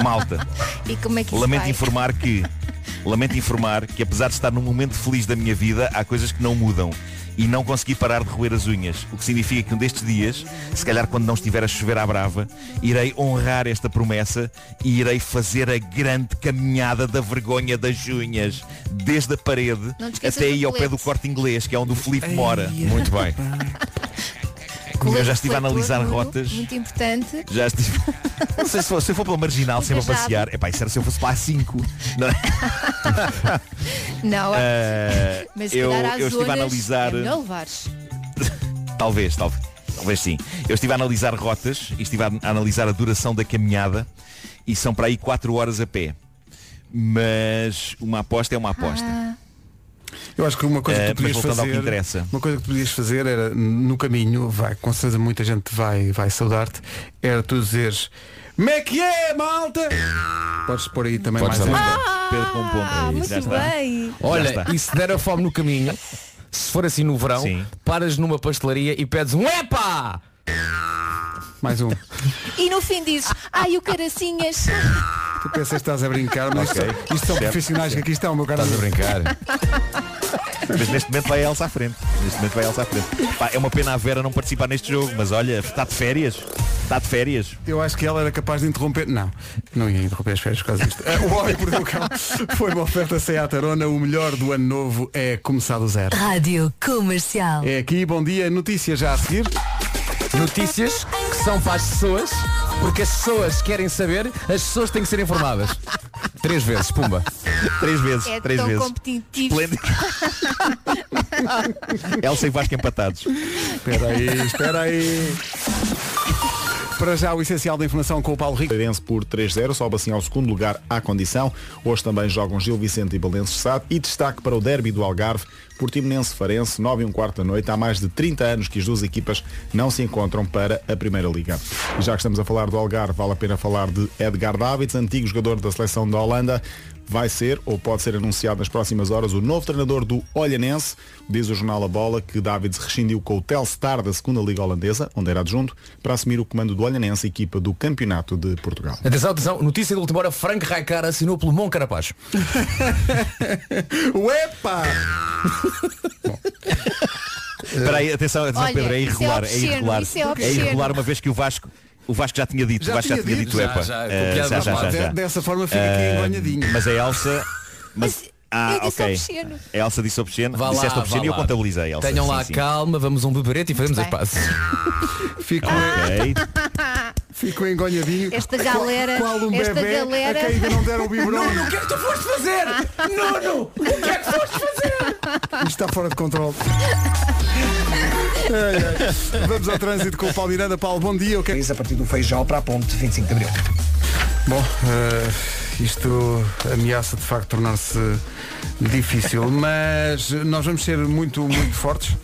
[SPEAKER 13] Malta,
[SPEAKER 5] E como é que isso
[SPEAKER 13] lamento
[SPEAKER 5] vai?
[SPEAKER 13] informar que lamento informar que apesar de estar num momento feliz da minha vida, há coisas que não mudam. E não consegui parar de roer as unhas. O que significa que um destes dias, se calhar quando não estiver a chover à brava, irei honrar esta promessa e irei fazer a grande caminhada da vergonha das unhas. Desde a parede até aí ao pé do corte inglês, que é onde o Filipe mora.
[SPEAKER 10] Muito bem.
[SPEAKER 13] Eu já estive a analisar rotas.
[SPEAKER 5] Muito importante.
[SPEAKER 13] Já estive. Não sei se for, se eu for pela marginal sempre a passear. Epá, isso era se eu fosse para a 5. Não é?
[SPEAKER 5] Não,
[SPEAKER 13] Eh,
[SPEAKER 5] mas
[SPEAKER 13] eu, eu estive a analisar.
[SPEAKER 5] é.
[SPEAKER 13] Talvez, talvez. Talvez sim. Eu estive a analisar rotas e estive a, a analisar a duração da caminhada e são para aí 4 horas a pé. Mas uma aposta é uma aposta.
[SPEAKER 5] Ah,
[SPEAKER 1] Eu acho que uma coisa
[SPEAKER 13] Eh,
[SPEAKER 1] que tu
[SPEAKER 13] mas
[SPEAKER 1] podias
[SPEAKER 13] que
[SPEAKER 1] fazer,
[SPEAKER 13] interessa.
[SPEAKER 1] uma coisa que tu podias fazer era no caminho, vai, com certeza muita gente vai, vai saudar-te, era tu dizeres como é que é, malta? Podes pôr aí também
[SPEAKER 10] Podes
[SPEAKER 1] mais esta.
[SPEAKER 13] Pedro com um ponto.
[SPEAKER 5] ah, muito
[SPEAKER 13] Já está.
[SPEAKER 5] bem.
[SPEAKER 10] Olha, e se der a fome no caminho, se for assim no verão,
[SPEAKER 13] Sim.
[SPEAKER 10] paras numa pastelaria e pedes um EPA!
[SPEAKER 1] Mais um.
[SPEAKER 5] E no fim dizes, ai o caracinhas.
[SPEAKER 1] Tu pensas que estás a brincar, mas
[SPEAKER 13] Ok.
[SPEAKER 1] isto, isto são
[SPEAKER 13] Certo,
[SPEAKER 1] profissionais que aqui estão, meu caro.
[SPEAKER 10] Estás a brincar?
[SPEAKER 13] Mas neste momento vai a Elsa à frente. Neste momento vai a Elsa à frente. Pá, é uma pena a Vera não participar neste jogo, mas olha, está de férias. Está de férias.
[SPEAKER 1] Eu acho que ela era capaz de interromper. Não, não ia interromper as férias por causa disto. O Homem Mordeu o Cão foi uma oferta sem Arona. O melhor do ano novo é começar do zero.
[SPEAKER 15] Rádio Comercial.
[SPEAKER 1] É aqui, bom dia, notícias já a seguir.
[SPEAKER 10] Notícias que são para as pessoas, porque as pessoas querem saber, as pessoas têm que ser informadas. Três vezes, pumba.
[SPEAKER 13] Três vezes.
[SPEAKER 5] É
[SPEAKER 13] três
[SPEAKER 5] tão
[SPEAKER 13] vezes.
[SPEAKER 5] competitivo.
[SPEAKER 13] Esplêndido. Elsa e Vasco empatados.
[SPEAKER 1] Espera aí, espera aí. Para já o essencial da informação com o Paulo Rico.
[SPEAKER 12] Feirense por 3-0, sobe assim ao segundo lugar à condição. Hoje também jogam Gil Vicente e Balenço Sade. E destaque para o derby do Algarve, Portimonense Farense, 9 e um quarto da noite. Há mais de 30 anos que as duas equipas não se encontram para a Primeira Liga. E já que estamos a falar do Algarve, vale a pena falar de Edgar Davids, antigo jogador da seleção da Holanda. Vai ser ou pode ser anunciado nas próximas horas o novo treinador do Olhanense. Diz o jornal A Bola que Davids rescindiu com o Telstar da segunda Liga Holandesa, onde era adjunto, para assumir o comando do Olhanense, equipa do Campeonato de Portugal.
[SPEAKER 10] Atenção, atenção, notícia de última hora, Frank Raikar assinou pelo Mon Carapaz.
[SPEAKER 1] Uepa!
[SPEAKER 13] Espera aí, atenção, atenção
[SPEAKER 5] Olha,
[SPEAKER 13] Pedro, é
[SPEAKER 5] é
[SPEAKER 13] irregular, é,
[SPEAKER 5] obsceno,
[SPEAKER 13] irregular.
[SPEAKER 5] isso é obsceno.
[SPEAKER 13] irregular uma vez que o Vasco o Vasco já tinha dito,
[SPEAKER 1] Já
[SPEAKER 13] o Vasco já
[SPEAKER 1] tinha
[SPEAKER 13] tinha
[SPEAKER 1] dito?
[SPEAKER 13] dito
[SPEAKER 1] Já,
[SPEAKER 13] EPA.
[SPEAKER 1] já,
[SPEAKER 13] Eh, já,
[SPEAKER 1] das
[SPEAKER 13] já,
[SPEAKER 1] palavras.
[SPEAKER 13] já, já.
[SPEAKER 1] De- dessa forma fica aqui
[SPEAKER 13] Eh,
[SPEAKER 1] enganhadinho.
[SPEAKER 13] Mas a Elsa. Mas, ah,
[SPEAKER 5] eu disse
[SPEAKER 13] ok.
[SPEAKER 5] obsceno.
[SPEAKER 13] A Elsa disse obsceno.
[SPEAKER 10] Vá lá,
[SPEAKER 13] Disseste obsceno
[SPEAKER 10] vá
[SPEAKER 13] e eu
[SPEAKER 10] lá.
[SPEAKER 13] contabilizei, Elsa.
[SPEAKER 10] Tenham
[SPEAKER 13] Sim,
[SPEAKER 10] lá
[SPEAKER 13] sim.
[SPEAKER 10] calma, vamos a um beberete e fazemos as pazes.
[SPEAKER 1] Fico,
[SPEAKER 13] Ok.
[SPEAKER 1] Fico enganhadinho.
[SPEAKER 5] Esta
[SPEAKER 1] Qual-
[SPEAKER 5] galera-
[SPEAKER 1] Qual, um
[SPEAKER 5] esta
[SPEAKER 1] bebê
[SPEAKER 5] galera-
[SPEAKER 1] a quem ainda não deram o biberon.
[SPEAKER 10] Nuno, o que é que tu foste fazer? Nuno, o que é que foste fazer?
[SPEAKER 1] Isto está fora de controle. Ai, ai. Vamos ao trânsito com o Paulo Miranda. Paulo, bom dia. O que é
[SPEAKER 3] A partir do Feijó para a ponte 25 de Abril.
[SPEAKER 1] Bom, eh, isto ameaça de facto tornar-se difícil, mas nós vamos ser muito, muito fortes.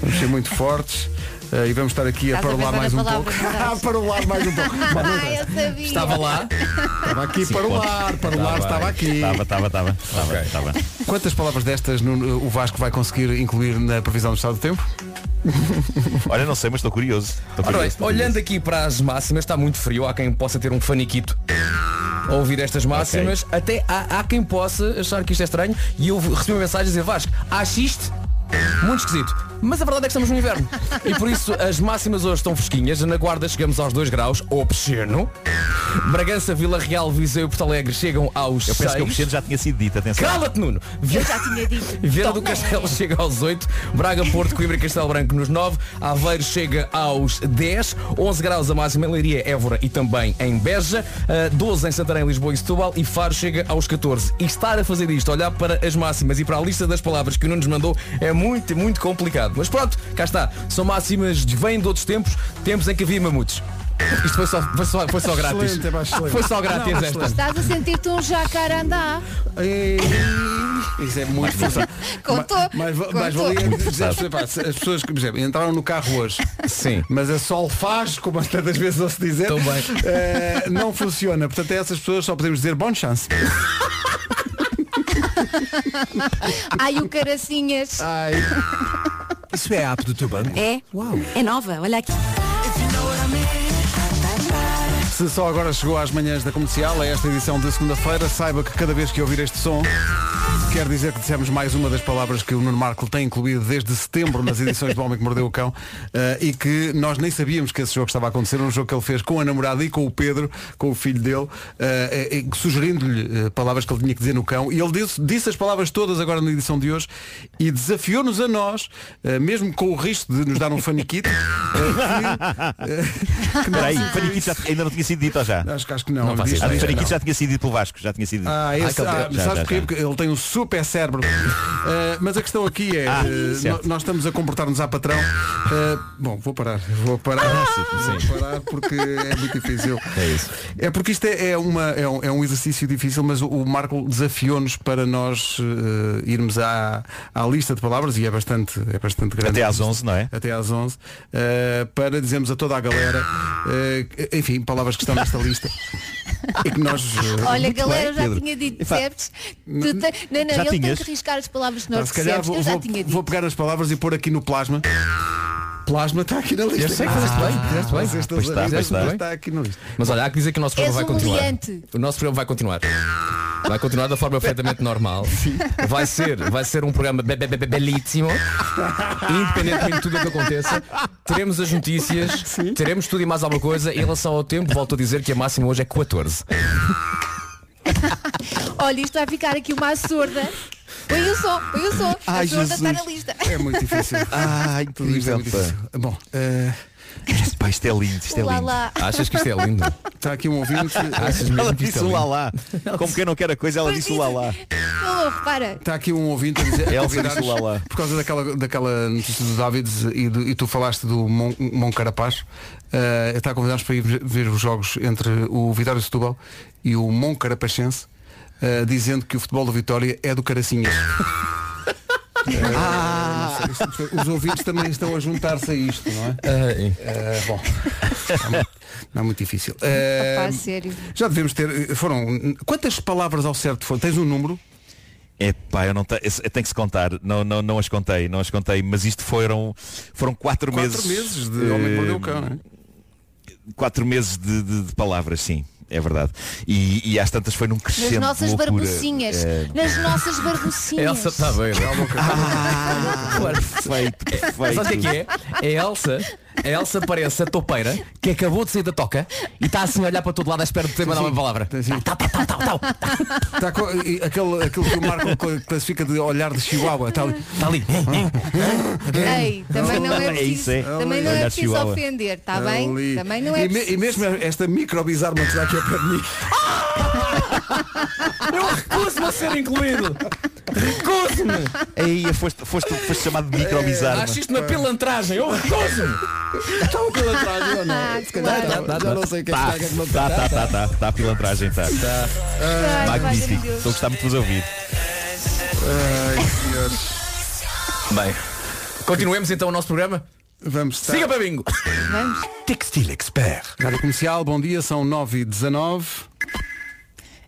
[SPEAKER 1] Vamos ser muito fortes. Eh, e vamos estar aqui a
[SPEAKER 5] Estás a
[SPEAKER 1] parolar mais um pouco. a parolar mais um pouco.
[SPEAKER 5] Ah, eu sabia.
[SPEAKER 10] Estava lá.
[SPEAKER 1] Estava aqui parolar, parolar
[SPEAKER 10] Tá
[SPEAKER 1] estava
[SPEAKER 10] bem.
[SPEAKER 1] aqui.
[SPEAKER 13] Estava, estava, estava. Estava, estava.
[SPEAKER 1] Quantas palavras destas no- o Vasco vai conseguir incluir na previsão do estado do tempo?
[SPEAKER 13] Olha, não sei, mas estou curioso. Estou
[SPEAKER 10] bem,
[SPEAKER 13] curioso, estou
[SPEAKER 10] olhando
[SPEAKER 13] curioso.
[SPEAKER 10] aqui para as máximas, está muito frio, há quem possa ter um faniquito a ouvir estas máximas, até há, há quem possa achar que isto é estranho e eu recebi uma mensagem a dizer Vasco, acha isto? Muito esquisito. Mas a verdade é que estamos no inverno. E por isso as máximas hoje estão fresquinhas. Na Guarda chegamos aos 2 graus, obsceno. Bragança, Vila Real, Viseu e Porto Alegre chegam aos
[SPEAKER 13] Eu penso
[SPEAKER 10] 6.
[SPEAKER 13] que o obsceno já tinha sido dito, atenção.
[SPEAKER 10] Cala-te, Nuno!
[SPEAKER 5] Eu já tinha dito.
[SPEAKER 10] Viana do
[SPEAKER 5] Toma.
[SPEAKER 10] Castelo chega aos 8, Braga, Porto, Coimbra e Castelo Branco nos 9, Aveiro chega aos 10, 11 graus a máxima em Leiria, Évora e também em Beja, eh, 12 em Santarém, Lisboa e Setúbal e Faro chega aos 14. E estar a fazer isto, olhar para as máximas e para a lista das palavras que o Nuno nos mandou é muito, muito complicado. Mas pronto, cá está. São máximas que vêm de outros tempos, tempos em que havia mamutes. Isto foi só, foi só, foi só grátis.
[SPEAKER 1] Excelente, é pá, excelente.
[SPEAKER 10] Foi só grátis
[SPEAKER 1] Não,
[SPEAKER 10] esta.
[SPEAKER 1] excelente.
[SPEAKER 5] Estás a sentir-te um jacarandá.
[SPEAKER 1] Ei, Isso é muito forçado.
[SPEAKER 5] Contou.
[SPEAKER 1] Mas,
[SPEAKER 5] Contou.
[SPEAKER 1] mas valia dizer, pá, as pessoas que, por exemplo, entraram no carro hoje,
[SPEAKER 10] Sim.
[SPEAKER 1] mas a sol faz, como tantas vezes ouço dizer,
[SPEAKER 10] Tão bem.
[SPEAKER 1] eh, não funciona. Portanto, a essas pessoas só podemos dizer bom chance.
[SPEAKER 5] Ai, o caracinhas.
[SPEAKER 1] Ai,
[SPEAKER 6] Isso é a app do teu banco?
[SPEAKER 16] É? É nova, olha aqui.
[SPEAKER 1] se só agora chegou às manhãs da comercial, a esta edição de segunda-feira, saiba que cada vez que ouvir este som, quer dizer que dissemos mais uma das palavras que o Nuno Marco tem incluído desde setembro nas edições do Homem que Mordeu o Cão eh, e que nós nem sabíamos que esse jogo estava a acontecer, um jogo que ele fez com a namorada e com o Pedro, com o filho dele, eh, sugerindo-lhe eh, palavras que ele tinha que dizer no cão e ele disse, disse as palavras todas agora na edição de hoje e desafiou-nos a nós, mesmo com o risco de nos dar um faniquito, que, que
[SPEAKER 13] Espera aí,
[SPEAKER 1] nós-
[SPEAKER 13] Faniquito já- ainda não tinha sido dito já?
[SPEAKER 1] Acho, que- acho que não.
[SPEAKER 10] Não ideia.
[SPEAKER 13] Ah,
[SPEAKER 1] diz-
[SPEAKER 13] Faniquito
[SPEAKER 1] não.
[SPEAKER 13] já tinha sido dito pelo Vasco, já tinha sido dito.
[SPEAKER 1] Ah, esse,
[SPEAKER 10] aquele
[SPEAKER 1] ah.
[SPEAKER 13] Já,
[SPEAKER 1] sabes
[SPEAKER 13] já,
[SPEAKER 1] porquê?
[SPEAKER 13] já.
[SPEAKER 1] Porque ele tem um super cérebro. Ah, mas a questão aqui é,
[SPEAKER 13] Ah,
[SPEAKER 1] no- nós estamos a comportar-nos à patrão. Ah, bom, vou parar. Vou parar. vou parar porque é muito difícil.
[SPEAKER 10] É isso.
[SPEAKER 1] É porque isto é, é uma, é, um, é um exercício difícil, mas o, o Marco desafiou-nos para nós irmos à, à lista de palavras e é bastante, é bastante grande.
[SPEAKER 13] Até às 11, não é?
[SPEAKER 1] Até às 11, eh, para dizermos a toda a galera, enfim, palavras que estão nesta lista. e que nós.
[SPEAKER 5] Olha, galera,
[SPEAKER 13] bem,
[SPEAKER 5] eu já
[SPEAKER 13] Pedro.
[SPEAKER 5] tinha dito, percebes? Não, não,
[SPEAKER 13] já
[SPEAKER 5] ele tem
[SPEAKER 13] tinhas?
[SPEAKER 5] que riscar as palavras que
[SPEAKER 1] Pá,
[SPEAKER 5] nós
[SPEAKER 1] se calhar
[SPEAKER 5] percebes.
[SPEAKER 1] vou,
[SPEAKER 5] Eu já
[SPEAKER 1] vou-
[SPEAKER 5] tinha dito.
[SPEAKER 1] vou pegar as palavras e pôr aqui no plasma. Plasma está aqui na lista.
[SPEAKER 10] Eu sei que fizeste bem, fizeste bem.
[SPEAKER 13] Pois está, pois
[SPEAKER 1] mas
[SPEAKER 13] está.
[SPEAKER 1] está aqui na lista.
[SPEAKER 10] Mas olha, há que dizer que o nosso programa
[SPEAKER 5] És
[SPEAKER 10] vai
[SPEAKER 5] um
[SPEAKER 10] continuar. O nosso programa vai continuar. Vai continuar da forma perfeitamente normal. Vai ser, vai ser um programa be- be- be- belíssimo. Independentemente de tudo o que aconteça, teremos as notícias, teremos tudo e mais alguma coisa. Em relação ao tempo, volto a dizer que a máxima hoje é 14.
[SPEAKER 5] Olha, isto vai ficar aqui uma surda. Põe o som, põe o som.
[SPEAKER 1] Ai,
[SPEAKER 5] a surda está na lista.
[SPEAKER 1] É muito difícil. Isto é muito difícil. Eh,
[SPEAKER 13] Pá, isto é lindo, isto é lindo.
[SPEAKER 5] lá.
[SPEAKER 10] Achas que isto é lindo?
[SPEAKER 1] está aqui um ouvinte.
[SPEAKER 10] Achas
[SPEAKER 13] Ela
[SPEAKER 10] mesmo que isto
[SPEAKER 13] disse
[SPEAKER 10] é
[SPEAKER 13] o
[SPEAKER 10] lindo?
[SPEAKER 13] lá lá. Como quem não quer a coisa, ela disse o lá lá.
[SPEAKER 5] Não, repara.
[SPEAKER 1] Está aqui um ouvinte a dizer convidar-nos,
[SPEAKER 13] disse lá lá.
[SPEAKER 1] por causa daquela, daquela notícia do Davids e, do- e tu falaste do Mon, Mon Carapaz eh, está a convidar-nos para ir ver- ver os jogos entre o Vitória de Setúbal e o Mon Carapachense eh, dizendo que o futebol do Vitória é do Caracinhas Ah, sei, isto- os ouvintes também estão a juntar-se a isto, não é? Eh, bom, Não é muito difícil.
[SPEAKER 5] Opa, sério.
[SPEAKER 1] já devemos ter. Foram. Quantas palavras ao certo foram? Tens um número?
[SPEAKER 13] É pá, eu não tenho, eu tenho que se contar, não, não, não as contei, não as contei, mas isto foram, foram quatro,
[SPEAKER 1] Quatro
[SPEAKER 13] meses.
[SPEAKER 1] meses de Homem que Mordeu o Cão, não é?
[SPEAKER 13] Quatro meses de, de- de palavras, sim, é verdade. E, e às tantas foi num
[SPEAKER 5] Nas
[SPEAKER 13] crescendo de
[SPEAKER 5] nossas
[SPEAKER 13] loucura.
[SPEAKER 5] barbucinhas.
[SPEAKER 13] É,
[SPEAKER 5] Nas nossas barbucinhas.
[SPEAKER 10] Elsa está bem,
[SPEAKER 13] Perfeito, perfeito.
[SPEAKER 10] Sabe o que é que é? É a Elsa. A Elsa parece a topeira que acabou de sair da toca e está assim a olhar para todo lado à espera de ter mandar uma palavra.
[SPEAKER 1] Tá aquele, aquele que o Marco cl- classifica de olhar de Chihuahua. Está ali.
[SPEAKER 10] Está ali.
[SPEAKER 5] Ei, também não é
[SPEAKER 13] É isso,
[SPEAKER 5] preciso,
[SPEAKER 13] é.
[SPEAKER 5] também não é
[SPEAKER 13] Olhar
[SPEAKER 5] preciso
[SPEAKER 13] Chihuahua.
[SPEAKER 5] ofender, está bem?
[SPEAKER 1] Ali.
[SPEAKER 5] Também não é
[SPEAKER 1] e, me- e
[SPEAKER 5] preciso.
[SPEAKER 1] mesmo esta micro bizarra que está aqui ao pé de mim.
[SPEAKER 10] Eu recuso-me a ser incluído. Recuso-me.
[SPEAKER 13] Aí foste, foste, foste chamado de micro bizarro.
[SPEAKER 10] Acho isto uma pilantragem. Eu recuso-me.
[SPEAKER 1] Está uma pilantragem ou não?
[SPEAKER 5] Ah,
[SPEAKER 1] Se calhar
[SPEAKER 5] claro.
[SPEAKER 1] está. Já não sei o que é que
[SPEAKER 13] Tá,
[SPEAKER 1] está, é
[SPEAKER 13] tá,
[SPEAKER 1] está.
[SPEAKER 13] tá, tá, tá, tá, a pilantragem, tá.
[SPEAKER 5] Ai,
[SPEAKER 13] Magnífico. Estou a gostar muito de vos ouvir.
[SPEAKER 1] Ai, senhores.
[SPEAKER 10] Bem, continuemos então o nosso programa.
[SPEAKER 1] Vamos estar.
[SPEAKER 10] Siga para bingo.
[SPEAKER 5] Vamos.
[SPEAKER 1] Textil Expert. Rádio Comercial, bom dia, são 9 e 19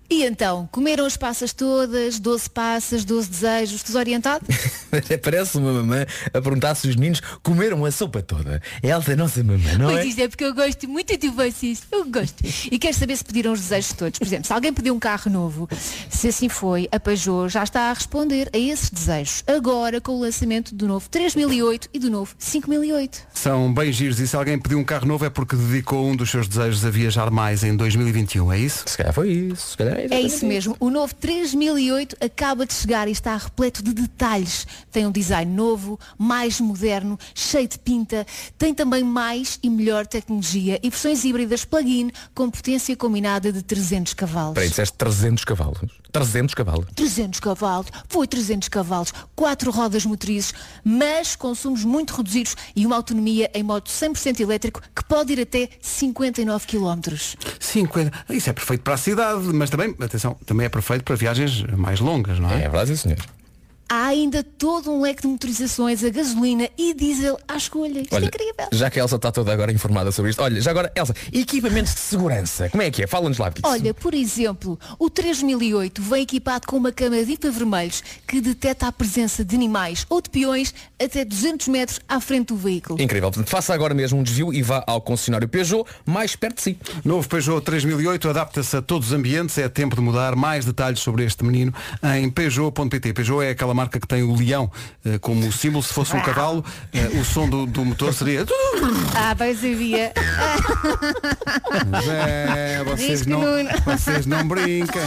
[SPEAKER 5] E então, comeram as passas todas, 12 passas, 12 desejos, desorientado?
[SPEAKER 10] Parece uma mamã a perguntar se os meninos comeram a sopa toda. Elsa é a nossa mamã, não
[SPEAKER 5] Pois
[SPEAKER 10] é?
[SPEAKER 5] isto é porque eu gosto muito de vocês. Eu gosto. E quero saber se pediram os desejos todos. Por exemplo, se alguém pediu um carro novo, se assim foi, a Peugeot já está a responder a esses desejos. Agora com o lançamento do novo 3008 e do novo 5008.
[SPEAKER 1] São bem giros e se alguém pediu um carro novo é porque dedicou um dos seus desejos a viajar mais em 2021, é isso?
[SPEAKER 10] Se calhar foi isso. Se calhar
[SPEAKER 5] É isso mesmo. O novo 3008 acaba de chegar e está repleto de detalhes. Tem um design novo, mais moderno, cheio de pinta. Tem também mais e melhor tecnologia e versões híbridas plug-in com potência combinada de 300 cavalos.
[SPEAKER 10] Peraí, disseste 300 cavalos. 300 cavalos.
[SPEAKER 5] 300 cavalos, foi 300 cavalos, quatro rodas motrizes, mas consumos muito reduzidos e uma autonomia em modo 100% elétrico que pode ir até 59 km.
[SPEAKER 1] 50. Isso é perfeito para a cidade, mas também, atenção, também é perfeito para viagens mais longas, não é?
[SPEAKER 10] É verdade, senhor.
[SPEAKER 5] Há ainda todo um leque de motorizações a gasolina e diesel à escolha. Isto é
[SPEAKER 10] Olha,
[SPEAKER 5] incrível.
[SPEAKER 10] já que a Elsa está toda agora informada sobre isto. Olha, já agora, Elsa, equipamentos de segurança. Como é que é? Fala-nos lá. porque isso-
[SPEAKER 5] Olha, por exemplo, o 3008 vem equipado com uma câmara de infravermelhos que detecta a presença de animais ou de peões até 200 metros à frente do veículo.
[SPEAKER 10] Incrível. Portanto, faça agora mesmo um desvio e vá ao concessionário Peugeot mais perto de si.
[SPEAKER 1] Novo Peugeot 3008 adapta-se a todos os ambientes, é tempo de mudar. Mais detalhes sobre este menino em Peugeot.pt. Peugeot é aquela marca que tem o leão eh, como símbolo. Se fosse um cavalo, eh, o som do, do motor seria.
[SPEAKER 5] Ah, pois havia.
[SPEAKER 1] É, vocês não,
[SPEAKER 5] não-
[SPEAKER 1] vocês não brincam.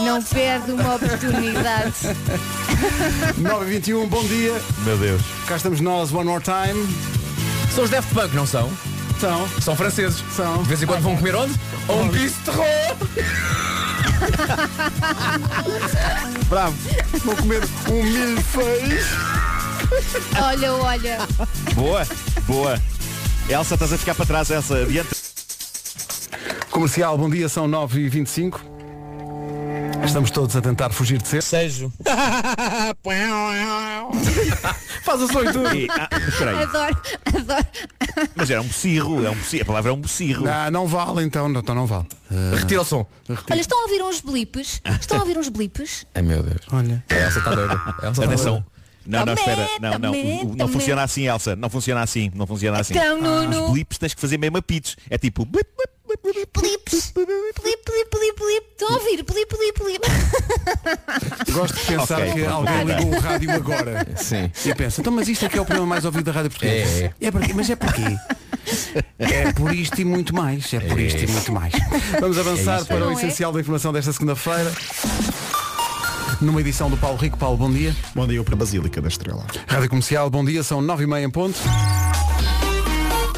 [SPEAKER 5] Não perde uma oportunidade.
[SPEAKER 1] 9 e 21 bom dia.
[SPEAKER 13] Meu Deus.
[SPEAKER 1] Cá estamos nós, one more time.
[SPEAKER 10] São os Daft Punk, não são?
[SPEAKER 1] São.
[SPEAKER 10] São franceses.
[SPEAKER 1] São.
[SPEAKER 10] De vez em quando vão comer onde? Um bistrô.
[SPEAKER 1] Bravo. Vou comer um milfeis.
[SPEAKER 5] Olha, olha.
[SPEAKER 13] Boa, boa. Elsa, estás a ficar para trás, Elsa. Adiante.
[SPEAKER 1] Comercial, bom dia, são 9 e 25 Estamos todos a tentar fugir de ser.
[SPEAKER 4] Sejo.
[SPEAKER 10] Faz o som e tudo.
[SPEAKER 13] E, ah, mas espera aí.
[SPEAKER 5] Adoro, adoro.
[SPEAKER 13] Mas era um bocirro, é um bocirro. A palavra é um bocirro.
[SPEAKER 1] Ah, não vale então, não, então não vale. Ah,
[SPEAKER 10] Retira o som.
[SPEAKER 5] Olha, estão a ouvir uns blips? Estão a ouvir uns blips?
[SPEAKER 10] Ai meu Deus.
[SPEAKER 1] Olha.
[SPEAKER 10] A Elsa está doida. A Elsa está
[SPEAKER 13] Atenção.
[SPEAKER 10] doida.
[SPEAKER 13] Não, não, espera. Não, não. Não funciona assim, Elsa. Não funciona assim. Não funciona assim.
[SPEAKER 5] Então, Nuno.
[SPEAKER 13] Os blips tens que fazer mesmo a. É tipo. blip, blip,
[SPEAKER 5] Blips. Blip, blip, blip, blip. Estão a ouvir? Blip, blip, blip.
[SPEAKER 1] Gosto de pensar
[SPEAKER 13] Ok,
[SPEAKER 1] que
[SPEAKER 13] pronto.
[SPEAKER 1] alguém ligou o rádio agora.
[SPEAKER 10] Sim.
[SPEAKER 1] E pensa, então mas isto é que é o programa mais ouvido da rádio portuguesa.
[SPEAKER 10] É,
[SPEAKER 1] é porque, mas é porquê? É por isto e muito mais. É por isto e muito mais. Vamos avançar
[SPEAKER 10] isso,
[SPEAKER 1] para o
[SPEAKER 5] Não é?
[SPEAKER 1] essencial da informação desta segunda-feira. Numa edição do Paulo Rico. Paulo, bom dia.
[SPEAKER 12] Bom dia para a Basílica da Estrela.
[SPEAKER 1] Rádio Comercial, bom dia, são nove e meia em ponto.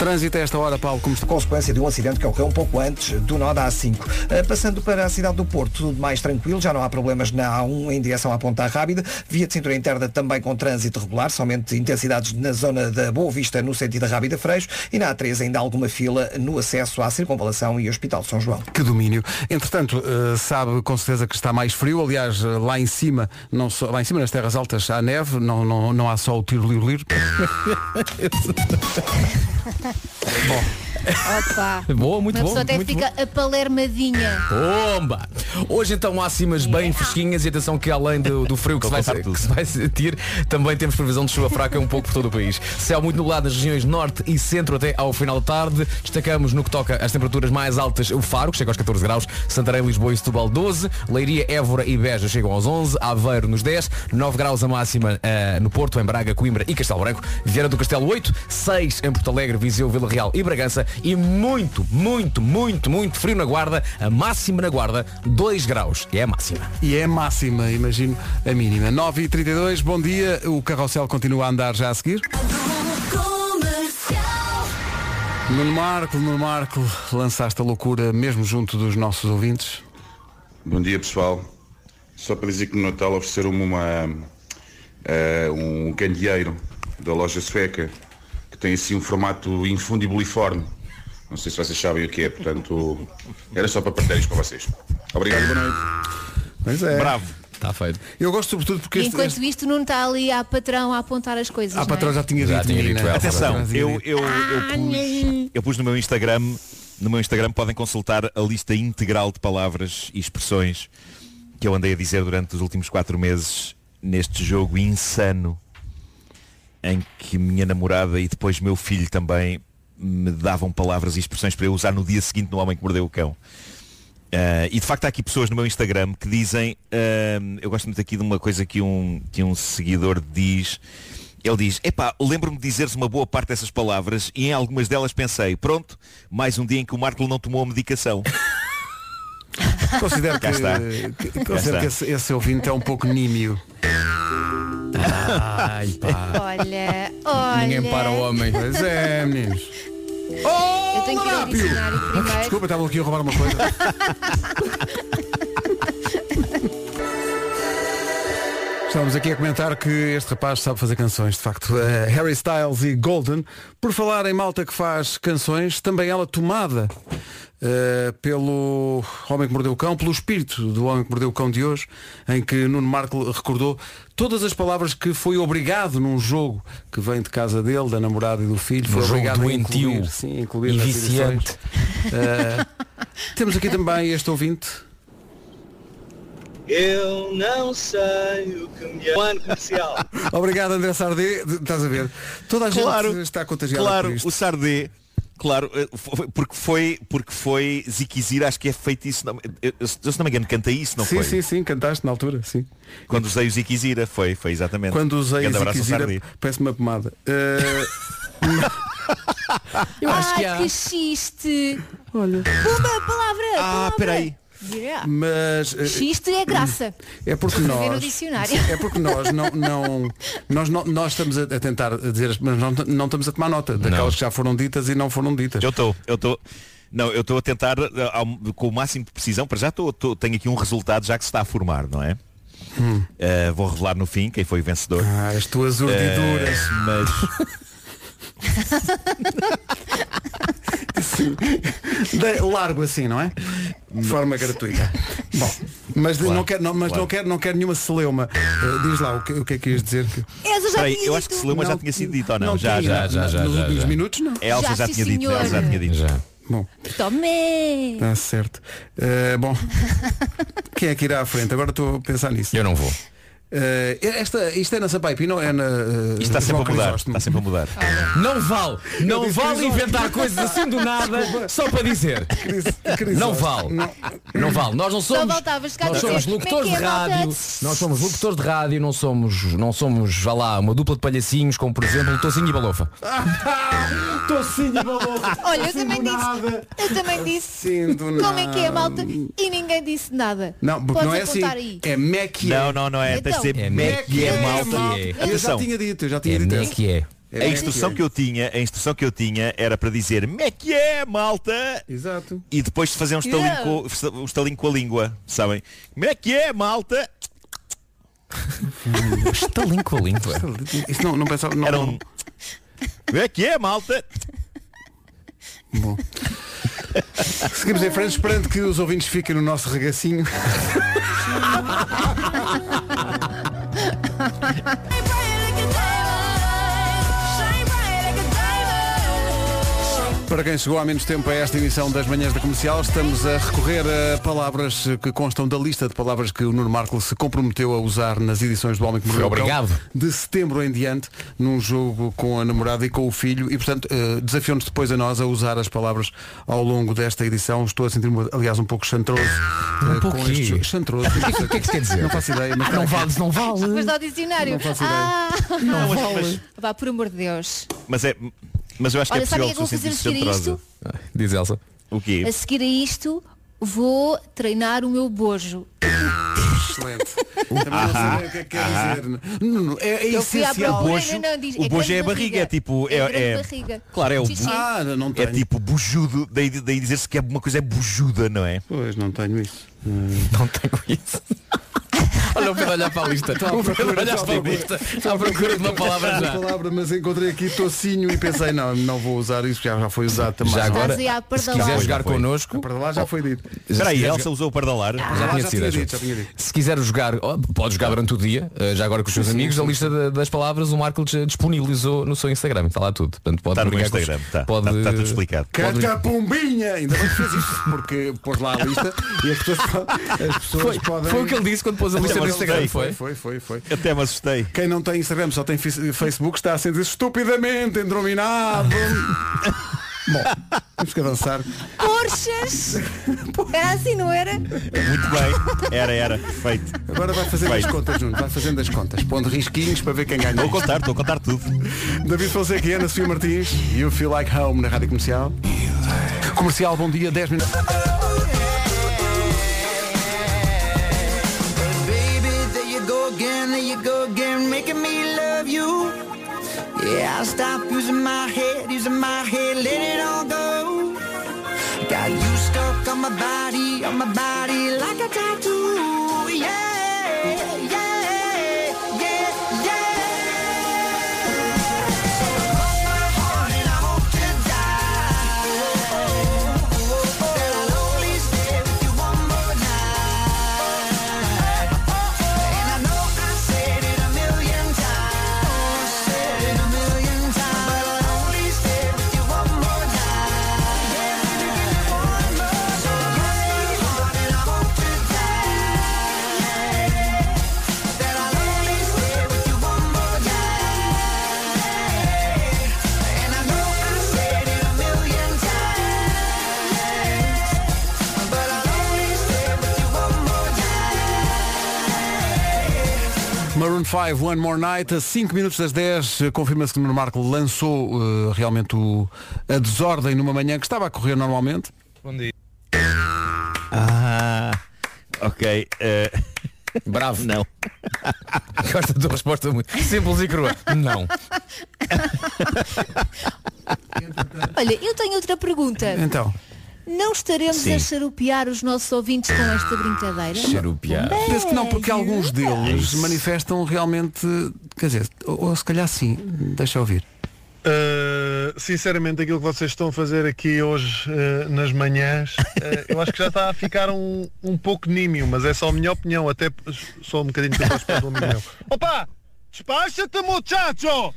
[SPEAKER 1] Trânsito a esta hora, Paulo, como está?
[SPEAKER 3] consequência de um acidente que ocorreu um pouco antes do nó da A5. Uh, Passando para a cidade do Porto, tudo mais tranquilo, já não há problemas na A1 em direção à Ponta Rábida. Via de cintura interna também com trânsito regular, somente intensidades na zona da Boa Vista no sentido da Rábida Freixo e na A3 ainda há alguma fila no acesso à Circunvalação e Hospital de São João.
[SPEAKER 1] Que domínio. Entretanto, eh, sabe com certeza que está mais frio. Aliás, eh, lá em cima, não só, lá em cima nas terras altas há neve, não, não, não há só o tiro livre. 没错
[SPEAKER 5] Opa.
[SPEAKER 10] Boa, muito
[SPEAKER 5] Uma
[SPEAKER 10] bom.
[SPEAKER 5] pessoa até
[SPEAKER 10] muito
[SPEAKER 5] fica apalermadinha.
[SPEAKER 10] Bomba! Hoje então máximas bem fresquinhas e atenção que além do, do frio que se, vai, que se vai sentir, também temos previsão de chuva fraca um pouco por todo o país. Céu muito nublado nas regiões norte e centro até ao final da tarde. Destacamos no que toca às temperaturas mais altas o Faro, que chega aos 14 graus, Santarém, Lisboa e Setúbal 12, Leiria, Évora e Beja chegam aos 11, Aveiro nos 10, 9 graus a máxima eh, no Porto, em Braga, Coimbra e Castelo Branco, Vieira do Castelo 8, 6 em Porto Alegre, Viseu, Vila Real e Bragança e muito, muito, muito, muito frio na Guarda, a máxima na Guarda 2 graus, que é a máxima.
[SPEAKER 1] E é máxima, imagino, a mínima. 9h32, bom dia. O carrossel continua a andar já a seguir. Nuno Marco, Nuno Marco, lançaste a loucura mesmo junto dos nossos ouvintes.
[SPEAKER 17] Bom dia pessoal. Só para dizer que no Natal ofereceram-me uma, eh, um candeeiro da loja sueca que tem assim um formato infundibuliforme. Não sei se vocês sabem o que é, portanto era só para partilhar isto para vocês. Obrigado, boa noite.
[SPEAKER 1] Pois é.
[SPEAKER 13] Bravo.
[SPEAKER 10] Está feito.
[SPEAKER 1] Eu gosto sobretudo porque este,
[SPEAKER 5] Enquanto
[SPEAKER 1] este...
[SPEAKER 5] isto não está ali à patrão a apontar as coisas.
[SPEAKER 1] Ah,
[SPEAKER 5] não
[SPEAKER 1] patrão
[SPEAKER 5] é?
[SPEAKER 1] já tinha
[SPEAKER 10] Já
[SPEAKER 1] dito.
[SPEAKER 10] tinha dito ela.
[SPEAKER 13] Atenção,
[SPEAKER 1] Já tinha
[SPEAKER 13] eu, eu, eu, pus, eu pus no meu Instagram, no meu Instagram podem consultar a lista integral de palavras e expressões que eu andei a dizer durante os últimos quatro meses neste jogo insano em que minha namorada e depois meu filho também me davam palavras e expressões para eu usar no dia seguinte no Homem que Mordeu o Cão. Ah, e de facto há aqui pessoas no meu Instagram que dizem, ah, eu gosto muito aqui de uma coisa que um, que um seguidor diz, ele diz, epá, lembro-me de dizeres uma boa parte dessas palavras e em algumas delas pensei, pronto, mais um dia em que o Marco não tomou a medicação.
[SPEAKER 1] Considero que, que- considero que esse, esse ouvinte é um pouco nímio.
[SPEAKER 10] Ai, pá.
[SPEAKER 5] Olha, olha.
[SPEAKER 10] Ninguém para o homem.
[SPEAKER 1] Pois é, meninos.
[SPEAKER 5] Eu tenho que ir ao dicionário primeiro.
[SPEAKER 1] Desculpa, estava aqui a roubar uma coisa. Estamos aqui a comentar que este rapaz sabe fazer canções, de facto. Eh, Harry Styles e Golden. Por falar em malta que faz canções, também ela tomada eh, pelo Homem que Mordeu o Cão, pelo espírito do Homem que Mordeu o Cão de hoje, em que Nuno Marco recordou todas as palavras que foi obrigado num jogo que vem de casa dele, da namorada e do filho. Foi
[SPEAKER 10] Um jogo
[SPEAKER 1] obrigado a
[SPEAKER 10] doentio
[SPEAKER 1] incluir, sim, incluir
[SPEAKER 10] e viciante.
[SPEAKER 1] Eh, temos aqui também este ouvinte.
[SPEAKER 18] Eu não sei o que me é. Ano comercial.
[SPEAKER 1] Obrigado André Sardé, estás a ver? Toda a gente
[SPEAKER 13] Claro,
[SPEAKER 1] está contagiada
[SPEAKER 13] Claro,
[SPEAKER 1] por isto.
[SPEAKER 13] o Sardê, claro, eh, porque foi, porque foi Ziquizir, acho que é feito isso, não, eu, eu, se não me engano, cantei isso, não
[SPEAKER 1] sim,
[SPEAKER 13] foi?
[SPEAKER 1] sim, sim, cantaste na altura, sim.
[SPEAKER 13] Quando usei o Ziquizira, foi, foi exatamente.
[SPEAKER 1] Quando usei
[SPEAKER 13] Grande
[SPEAKER 1] a
[SPEAKER 13] abraço ao
[SPEAKER 1] Ziquezira,
[SPEAKER 13] Sardê.
[SPEAKER 1] parece uma pomada. Eh,
[SPEAKER 10] Eu acho que
[SPEAKER 5] Ai,
[SPEAKER 10] há.
[SPEAKER 5] que xiste.
[SPEAKER 1] Olha.
[SPEAKER 5] Uma palavra.
[SPEAKER 13] Ah,
[SPEAKER 5] palavra.
[SPEAKER 13] peraí.
[SPEAKER 5] Yeah.
[SPEAKER 1] mas eh,
[SPEAKER 5] Xiste é graça.
[SPEAKER 1] é porque nós é porque nós não, não nós não, nós estamos a, tentar dizer as- mas não, não estamos a tomar nota daquelas
[SPEAKER 13] Não.
[SPEAKER 1] que já foram ditas e não foram ditas.
[SPEAKER 13] Eu estou, eu estou. Não, eu estou a tentar eh, ao- com o máximo de precisão, para já estou, tenho aqui um resultado já que se está a formar, não é? Eh, vou revelar no fim quem foi o vencedor.
[SPEAKER 1] Hum. Ah, as tuas urdiduras.
[SPEAKER 13] Eh, mas
[SPEAKER 1] Sim. De- largo assim, não é? De forma gratuita. Bom, mas
[SPEAKER 13] Claro,
[SPEAKER 1] não quer, não, mas
[SPEAKER 13] claro.
[SPEAKER 1] não quer, não quer nenhuma celeuma. Eh, diz lá o que, o que é que ias dizer que
[SPEAKER 5] Essa já
[SPEAKER 13] Espera aí,
[SPEAKER 5] tinha
[SPEAKER 13] eu acho que
[SPEAKER 5] dito.
[SPEAKER 13] Selema já
[SPEAKER 1] Não,
[SPEAKER 13] tinha sido dito ou não?
[SPEAKER 1] não
[SPEAKER 13] já,
[SPEAKER 1] tinha,
[SPEAKER 13] já, já, já.
[SPEAKER 1] nos
[SPEAKER 13] já,
[SPEAKER 1] últimos
[SPEAKER 13] já.
[SPEAKER 1] minutos não.
[SPEAKER 13] A Elsa
[SPEAKER 5] Já,
[SPEAKER 13] já, tinha dito, a
[SPEAKER 5] senhor.
[SPEAKER 13] Elsa já tinha dito.
[SPEAKER 10] Já.
[SPEAKER 1] Bom,
[SPEAKER 5] Tome.
[SPEAKER 1] está certo. Eh, bom, quem é que irá à frente? Agora estou a pensar nisso.
[SPEAKER 10] Eu não vou.
[SPEAKER 1] Eh, esta, isto é na Sampaipino ou é na. eh,
[SPEAKER 13] Isto está sempre a mudar.
[SPEAKER 1] Crisóstomo?
[SPEAKER 13] Está sempre a mudar.
[SPEAKER 10] Não vale, não vale inventar coisas assim do nada só para dizer.
[SPEAKER 1] Cris-.
[SPEAKER 10] Não vale. Não vale. Nós não somos. Nós somos
[SPEAKER 5] é
[SPEAKER 10] locutores de
[SPEAKER 5] é, malta?
[SPEAKER 10] rádio, nós somos locutores de rádio, não somos, não somos, vá lá, uma dupla de palhacinhos, como por exemplo o Tocinho e Balofa.
[SPEAKER 1] Tocinho e balofa.
[SPEAKER 5] Olha, eu
[SPEAKER 1] Assim
[SPEAKER 5] também disse.
[SPEAKER 1] nada.
[SPEAKER 5] Eu também disse. Como é que é, malta? E ninguém disse nada.
[SPEAKER 1] Não, porque
[SPEAKER 5] Podes
[SPEAKER 1] não é assim.
[SPEAKER 5] aí.
[SPEAKER 1] É Mac
[SPEAKER 13] Não, não, não é. Tens de
[SPEAKER 5] Então.
[SPEAKER 13] dizer
[SPEAKER 10] É
[SPEAKER 13] Mac
[SPEAKER 10] que
[SPEAKER 13] é
[SPEAKER 10] é,
[SPEAKER 13] malta.
[SPEAKER 10] malta.
[SPEAKER 1] Eu já tinha dito, eu já tinha
[SPEAKER 10] É
[SPEAKER 1] dito. essa.
[SPEAKER 10] que é.
[SPEAKER 1] É
[SPEAKER 13] a
[SPEAKER 1] Mac
[SPEAKER 13] instrução
[SPEAKER 1] é.
[SPEAKER 13] que eu tinha, a instrução que eu tinha era para dizer Mac é malta
[SPEAKER 1] Exato.
[SPEAKER 13] e depois de fazer um estalinho,
[SPEAKER 5] Yeah.
[SPEAKER 13] com, um estalinho com a língua, sabem? Mac é malta.
[SPEAKER 10] Estalinho com a língua.
[SPEAKER 1] Isso não, não pensava. Não,
[SPEAKER 13] Era um Mac é malta.
[SPEAKER 1] Bom. Seguimos em frente, esperando que os ouvintes fiquem no nosso regacinho. Bye. Para quem chegou há menos tempo a esta emissão das manhãs da comercial, estamos a recorrer a palavras que constam da lista de palavras que o Nuno Marco se comprometeu a usar nas edições do Homem que Mordeu Cão
[SPEAKER 10] obrigado.
[SPEAKER 1] de setembro em diante, num jogo com a namorada e com o filho, e portanto eh, desafiou-nos depois a nós a usar as palavras ao longo desta edição. Estou a sentir-me, aliás, um pouco chantroso. eh,
[SPEAKER 10] pouco
[SPEAKER 1] com
[SPEAKER 10] quê?
[SPEAKER 1] estes- Chantroso.
[SPEAKER 10] O que é que- é que quer dizer?
[SPEAKER 1] Não faço ideia. Mas
[SPEAKER 10] Ah, não vale, não vale.
[SPEAKER 5] Mas ao dicionário.
[SPEAKER 1] Não faço ideia.
[SPEAKER 5] ah,
[SPEAKER 13] Não, mas- mas-
[SPEAKER 5] Vá, por amor de Deus.
[SPEAKER 13] Mas é. Mas eu acho que
[SPEAKER 5] Olha,
[SPEAKER 13] é
[SPEAKER 5] sabe
[SPEAKER 13] possível
[SPEAKER 5] o que é que eu vou
[SPEAKER 13] sentir-se
[SPEAKER 5] fazer a seguir
[SPEAKER 13] chantrosa.
[SPEAKER 10] Ah, Diz Elsa.
[SPEAKER 13] O quê?
[SPEAKER 5] A seguir a isto, vou treinar o meu bojo.
[SPEAKER 1] Excelente. Também não sei o que é que quer dizer. Nuno, é, é
[SPEAKER 5] Eu fui à
[SPEAKER 1] essencial.
[SPEAKER 5] procura, não, não, diz,
[SPEAKER 13] o
[SPEAKER 5] é
[SPEAKER 13] bojo
[SPEAKER 5] grande
[SPEAKER 13] é a barriga, é tipo.
[SPEAKER 5] É
[SPEAKER 13] É,
[SPEAKER 5] grande
[SPEAKER 13] é-
[SPEAKER 5] barriga.
[SPEAKER 13] Claro, é o
[SPEAKER 5] Xixi.
[SPEAKER 1] Ah, não
[SPEAKER 13] É
[SPEAKER 1] tenho.
[SPEAKER 13] tipo bujudo, daí, daí dizer-se que é uma coisa é bujuda, não é?
[SPEAKER 1] Pois, não tenho isso.
[SPEAKER 10] Não tenho isso. Olha o Pedro olhar para a lista.
[SPEAKER 1] Estou à procura,
[SPEAKER 10] olhar
[SPEAKER 1] estou
[SPEAKER 10] para a lista. À procura de uma palavra já.
[SPEAKER 1] palavra, mas encontrei aqui tocinho e pensei, não, não vou usar isso, já, já foi usado também.
[SPEAKER 10] Já agora, se quiser jogar connosco,
[SPEAKER 1] Para lá já foi dito.
[SPEAKER 13] Espera aí, Elsa usou o pardalar.
[SPEAKER 10] já tinha sido. Se quiser jogar, pode jogar durante o dia, eh, já agora com os seus amigos, a lista da- das palavras o Marco disponibilizou no seu Instagram, está lá tudo. Portanto, pode
[SPEAKER 13] Está no Instagram, está.
[SPEAKER 10] pode,
[SPEAKER 13] Está, está tudo explicado.
[SPEAKER 10] Pode-
[SPEAKER 1] Catapumbinha! Ainda bem que fez isso, porque pôs lá a lista e as pessoas, as pessoas
[SPEAKER 10] Foi,
[SPEAKER 1] podem.
[SPEAKER 10] foi o que ele disse quando pôs a lista no Instagram, foi?
[SPEAKER 1] Foi, foi, foi.
[SPEAKER 13] Até me assustei.
[SPEAKER 1] Quem não tem Instagram só tem face- Facebook está a ser estupidamente endrominado. Bom, temos que avançar.
[SPEAKER 5] Porchas! Era assim, não era?
[SPEAKER 13] Muito bem. Era, era. Feito.
[SPEAKER 1] Agora vai fazendo
[SPEAKER 13] Feito.
[SPEAKER 1] as contas, Nuno. Vai fazendo as contas. Pondo risquinhos para ver quem ganha.
[SPEAKER 13] Estou a contar, estou a contar tudo.
[SPEAKER 1] David Fonseca e Ana Sofia Martins. You Feel Like Home na Rádio Comercial. Comercial, bom dia, 10 minutos.
[SPEAKER 19] You go again, making me love you. Yeah, I'll stop using my head, using my head, let it all go. Got you stuck on my body, on my body like a tattoo. Yeah,
[SPEAKER 1] Maroon 5, One More Night, a 5 minutos das 10, eh, confirma-se que o Nuno Marco lançou eh, realmente o- a desordem numa manhã que estava a correr normalmente.
[SPEAKER 13] Bom dia. Ah, ok. eh,
[SPEAKER 10] Bravo.
[SPEAKER 13] Não.
[SPEAKER 10] Gosto da tua resposta muito simples e crua. Não.
[SPEAKER 5] Olha, eu tenho outra pergunta.
[SPEAKER 1] Então,
[SPEAKER 5] Não estaremos
[SPEAKER 10] Sim.
[SPEAKER 5] a charupear os nossos ouvintes com esta brincadeira?
[SPEAKER 10] Charupear.
[SPEAKER 1] penso que não, porque alguns deles manifestam realmente, quer dizer, ou, ou se calhar sim, deixa eu ouvir.
[SPEAKER 20] Uh, sinceramente, aquilo que vocês estão a fazer aqui hoje uh, nas manhãs, uh, eu acho que já está a ficar um, um pouco nímio, mas é só a minha opinião, até só um bocadinho capaz de um amigo meu. Opa! Despacha-te, muchacho!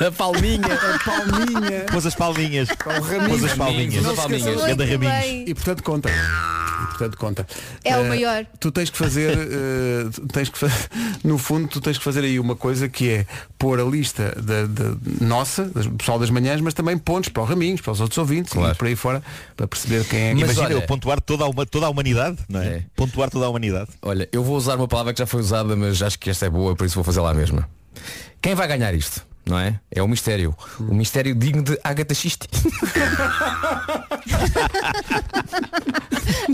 [SPEAKER 10] A palminha.
[SPEAKER 1] A palminha.
[SPEAKER 13] Pôs as palminhas.
[SPEAKER 1] O raminho.
[SPEAKER 13] Pôs as palminhas.
[SPEAKER 1] Se esqueça-
[SPEAKER 13] Ganda raminhos.
[SPEAKER 1] E portanto conta. E portanto conta.
[SPEAKER 5] É o
[SPEAKER 1] Eh,
[SPEAKER 5] maior.
[SPEAKER 1] Tu tens que fazer, tu tens que fa- no fundo, tu tens que fazer aí uma coisa que é pôr a lista da, da nossa, do pessoal das manhãs, mas também pontos para o Raminhos, para os outros ouvintes e por aí fora, para perceber quem é que
[SPEAKER 13] Imagina
[SPEAKER 10] olha-
[SPEAKER 13] eu pontuar toda a, toda a humanidade, não é? Pontuar toda a humanidade.
[SPEAKER 10] Olha, eu vou usar uma palavra que já foi usada, mas acho que esta é boa, por isso vou fazer lá mesma. Quem vai ganhar isto? Não é? É o mistério. O mistério digno de Agatha Christie.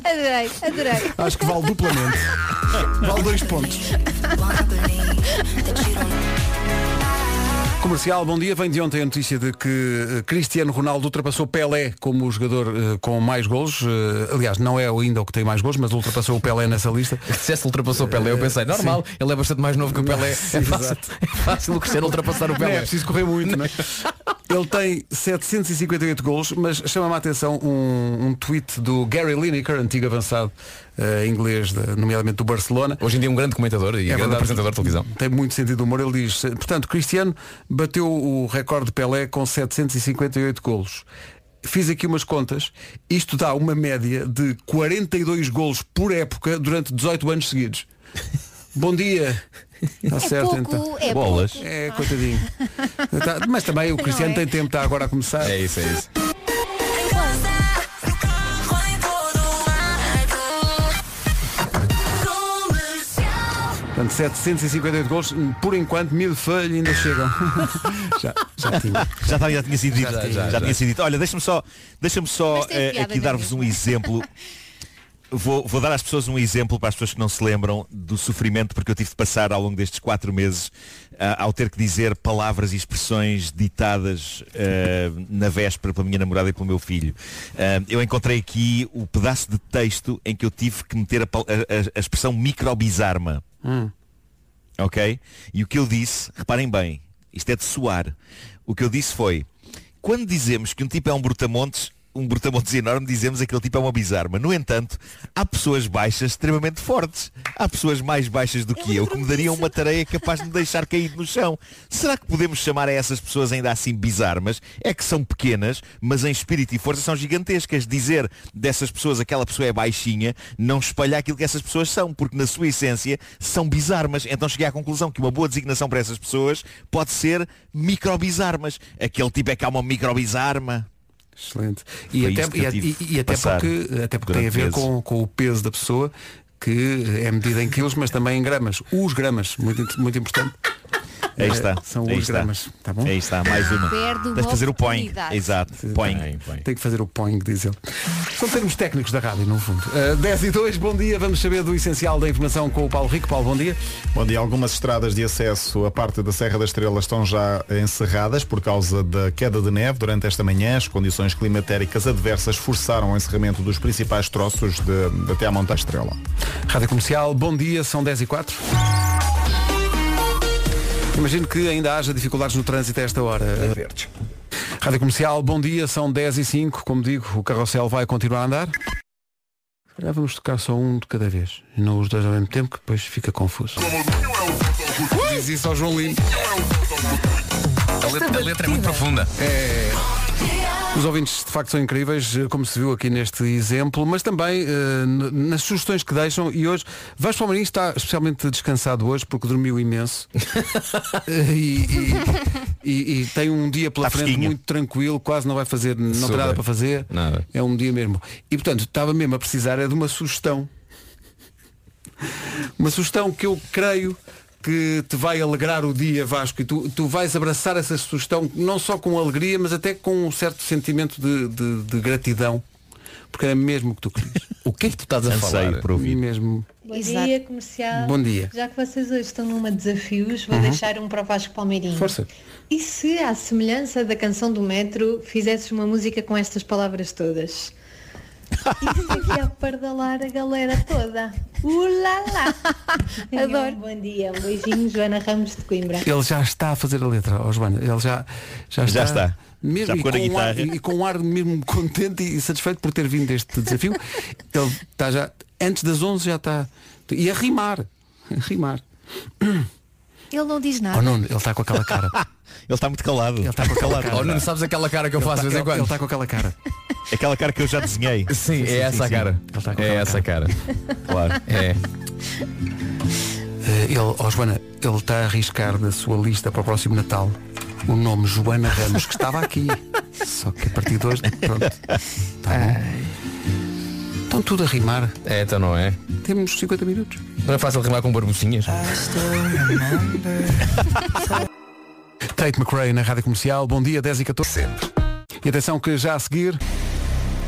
[SPEAKER 5] Adorei, adorei.
[SPEAKER 1] Acho que vale duplamente. vale dois pontos. Comercial, bom dia. Vem de ontem a notícia de que eh, Cristiano Ronaldo ultrapassou Pelé como o jogador eh, com mais golos. Eh, aliás, não é ainda o que tem mais golos, mas ultrapassou o Pelé nessa lista.
[SPEAKER 10] Se esse ultrapassou o Pelé, eu pensei, normal, ele é bastante mais novo que o Pelé.
[SPEAKER 1] Sim,
[SPEAKER 10] É fácil,
[SPEAKER 1] exato.
[SPEAKER 10] é fácil o Cristiano ultrapassar o
[SPEAKER 1] Não
[SPEAKER 10] Pelé.
[SPEAKER 1] é preciso correr muito, não é? Ele tem 758 gols, mas chama-me a atenção um, um tweet do Gary Lineker, antigo avançado eh, inglês, de- nomeadamente do Barcelona.
[SPEAKER 10] Hoje em dia um grande comentador e grande
[SPEAKER 1] verdade.
[SPEAKER 10] apresentador de televisão.
[SPEAKER 1] Tem muito sentido de humor. Ele diz, portanto, Cristiano bateu o recorde de Pelé com 758 golos. Fiz aqui umas contas. Isto dá uma média de 42 golos por época durante 18 anos seguidos. Bom dia. Está
[SPEAKER 5] É
[SPEAKER 1] certo
[SPEAKER 5] pouco,
[SPEAKER 1] então.
[SPEAKER 5] é Bolas. pouco.
[SPEAKER 1] É, coitadinho. Tá, Mas também o Cristiano
[SPEAKER 5] é?
[SPEAKER 1] tem tempo, está agora a começar.
[SPEAKER 10] É isso, é isso.
[SPEAKER 1] Portanto, 758 gols, por enquanto, mil folhas ainda chegam. já, já tinha.
[SPEAKER 13] Já, já tinha sido dito.
[SPEAKER 1] Já
[SPEAKER 13] Já,
[SPEAKER 1] já.
[SPEAKER 13] tinha sido dito. Olha, deixa-me só, deixa só
[SPEAKER 5] piada
[SPEAKER 13] aqui dar-vos um exemplo. Vou, vou dar às pessoas um exemplo para as pessoas que não se lembram do sofrimento porque eu tive de passar ao longo destes quatro meses ah, ao ter que dizer palavras e expressões ditadas ah, na véspera pela minha namorada e pelo meu filho. Ah, eu encontrei aqui o pedaço de texto em que eu tive que meter a- a- a expressão microbizarma. Ok? E o que eu disse, reparem bem, isto é de suar. O que eu disse foi, quando dizemos que um tipo é um brutamontes, um brutamontes enorme, dizemos que aquele tipo é uma bizarma. No entanto, há pessoas baixas extremamente fortes. Há pessoas mais baixas do que eu que me dariam uma tarefa capaz de me deixar caído no chão. Será que podemos chamar a essas pessoas ainda assim bizarmas? É que são pequenas, mas em espírito e força são gigantescas. Dizer dessas pessoas aquela pessoa é baixinha não espalha aquilo que essas pessoas são, porque na sua essência são bizarmas. Então cheguei à conclusão que uma boa designação para essas pessoas pode ser microbizarmas. Aquele tipo é que há uma microbizarma.
[SPEAKER 1] Excelente. E
[SPEAKER 13] Foi
[SPEAKER 1] até, e, e- e até porque, até porque tem a ver com, com o peso da pessoa que é medida em quilos, mas também em gramas. Os gramas, muito, muito importante.
[SPEAKER 13] Aí
[SPEAKER 1] Eh,
[SPEAKER 13] está.
[SPEAKER 1] São
[SPEAKER 13] Aí
[SPEAKER 1] os
[SPEAKER 13] está.
[SPEAKER 1] gramas. Tá bom?
[SPEAKER 13] Aí está, mais uma.
[SPEAKER 5] Perde
[SPEAKER 13] Tens de fazer o point.
[SPEAKER 5] oportunidade.
[SPEAKER 13] Exato. Point.
[SPEAKER 1] Tem que fazer o poing, diz ele. São termos técnicos da rádio, no fundo. Uh, 10 e 2, bom dia. Vamos saber do essencial da informação com o Paulo Rico. Paulo, bom dia.
[SPEAKER 12] Bom dia. Algumas estradas de acesso à parte da Serra da Estrela estão já encerradas por causa da queda de neve durante esta manhã. As condições climatéricas adversas forçaram o encerramento dos principais troços de, de até à Monta Estrela.
[SPEAKER 1] Rádio Comercial, bom dia, são 10 e 4. Imagino que ainda haja dificuldades no trânsito a esta hora.
[SPEAKER 3] Verdes.
[SPEAKER 1] Rádio Comercial, bom dia, são 10 e 5. Como digo, o carrossel vai continuar a andar. Se calhar vamos tocar só um de cada vez, e não os dois ao mesmo tempo, que depois fica confuso. Diz isso ao João Lino.
[SPEAKER 10] A letra, a letra é muito profunda.
[SPEAKER 1] É. Os ouvintes de facto são incríveis, eh, como se viu aqui neste exemplo, mas também eh, nas sugestões que deixam e hoje Vasco Palmeirinho está especialmente descansado hoje porque dormiu imenso Eh, e, e- e- e tem um dia pela
[SPEAKER 13] Está
[SPEAKER 1] frente
[SPEAKER 13] fresquinho.
[SPEAKER 1] muito tranquilo, quase não vai fazer, não tem
[SPEAKER 10] Super.
[SPEAKER 1] nada para fazer.
[SPEAKER 10] Nada.
[SPEAKER 1] É um dia mesmo. E portanto estava mesmo a precisar é de uma sugestão. Uma sugestão que eu creio que te vai alegrar o dia, Vasco, e tu, tu vais abraçar essa sugestão não só com alegria, mas até com um certo sentimento de, de- de gratidão. Porque é mesmo o que tu querias.
[SPEAKER 10] O que é que tu estás a
[SPEAKER 13] Anseio
[SPEAKER 10] falar?
[SPEAKER 13] por ouvir.
[SPEAKER 1] Mesmo.
[SPEAKER 2] Bom
[SPEAKER 5] Exato.
[SPEAKER 2] dia, comercial.
[SPEAKER 1] Bom dia.
[SPEAKER 2] Já que vocês hoje estão numa desafios, vou
[SPEAKER 1] Uhum.
[SPEAKER 2] deixar um para o Vasco Palmeirinho.
[SPEAKER 1] Força.
[SPEAKER 2] E se, à semelhança da canção do metro, fizesses uma música com estas palavras todas? Isso aqui a pardalar a galera toda. Ulala!
[SPEAKER 5] Adoro.
[SPEAKER 2] Um bom dia, um beijinho, Joana Ramos de Coimbra.
[SPEAKER 1] Ele já está a fazer a letra, ó Joana. Ele já, já está.
[SPEAKER 13] Já está.
[SPEAKER 1] Mesmo,
[SPEAKER 13] Já
[SPEAKER 1] e, com um ar,
[SPEAKER 13] guitarra.
[SPEAKER 1] e com um ar mesmo contente e satisfeito por ter vindo deste desafio. Ele está já, antes das 11 já está. E a rimar. A rimar.
[SPEAKER 5] Ele não diz
[SPEAKER 1] Oh,
[SPEAKER 5] nada.
[SPEAKER 1] Nuno, ele está com aquela cara.
[SPEAKER 13] Ele está muito calado.
[SPEAKER 1] Ele está com aquela cara.
[SPEAKER 10] Oh, não sabes aquela cara que eu
[SPEAKER 1] Ele
[SPEAKER 10] faço de vez em
[SPEAKER 1] ele- Ele
[SPEAKER 10] quando?
[SPEAKER 1] está com aquela cara.
[SPEAKER 13] Aquela cara que eu já desenhei.
[SPEAKER 10] Sim, é essa a
[SPEAKER 13] sim.
[SPEAKER 10] cara.
[SPEAKER 1] Com
[SPEAKER 10] É essa cara.
[SPEAKER 13] Claro.
[SPEAKER 10] É.
[SPEAKER 1] Eh, ele, oh, Joana, ele está a arriscar da sua lista para o próximo Natal o nome Joana Ramos, que estava aqui. Só que a partir de hoje, pronto. Tá bom. Estão tudo a rimar.
[SPEAKER 10] É, então não é.
[SPEAKER 1] Temos 50 minutos.
[SPEAKER 10] Não é fácil rimar com barbucinhas.
[SPEAKER 1] Tate McRae na Rádio Comercial. Bom dia, 10 e 14. Sempre. E atenção que já a seguir.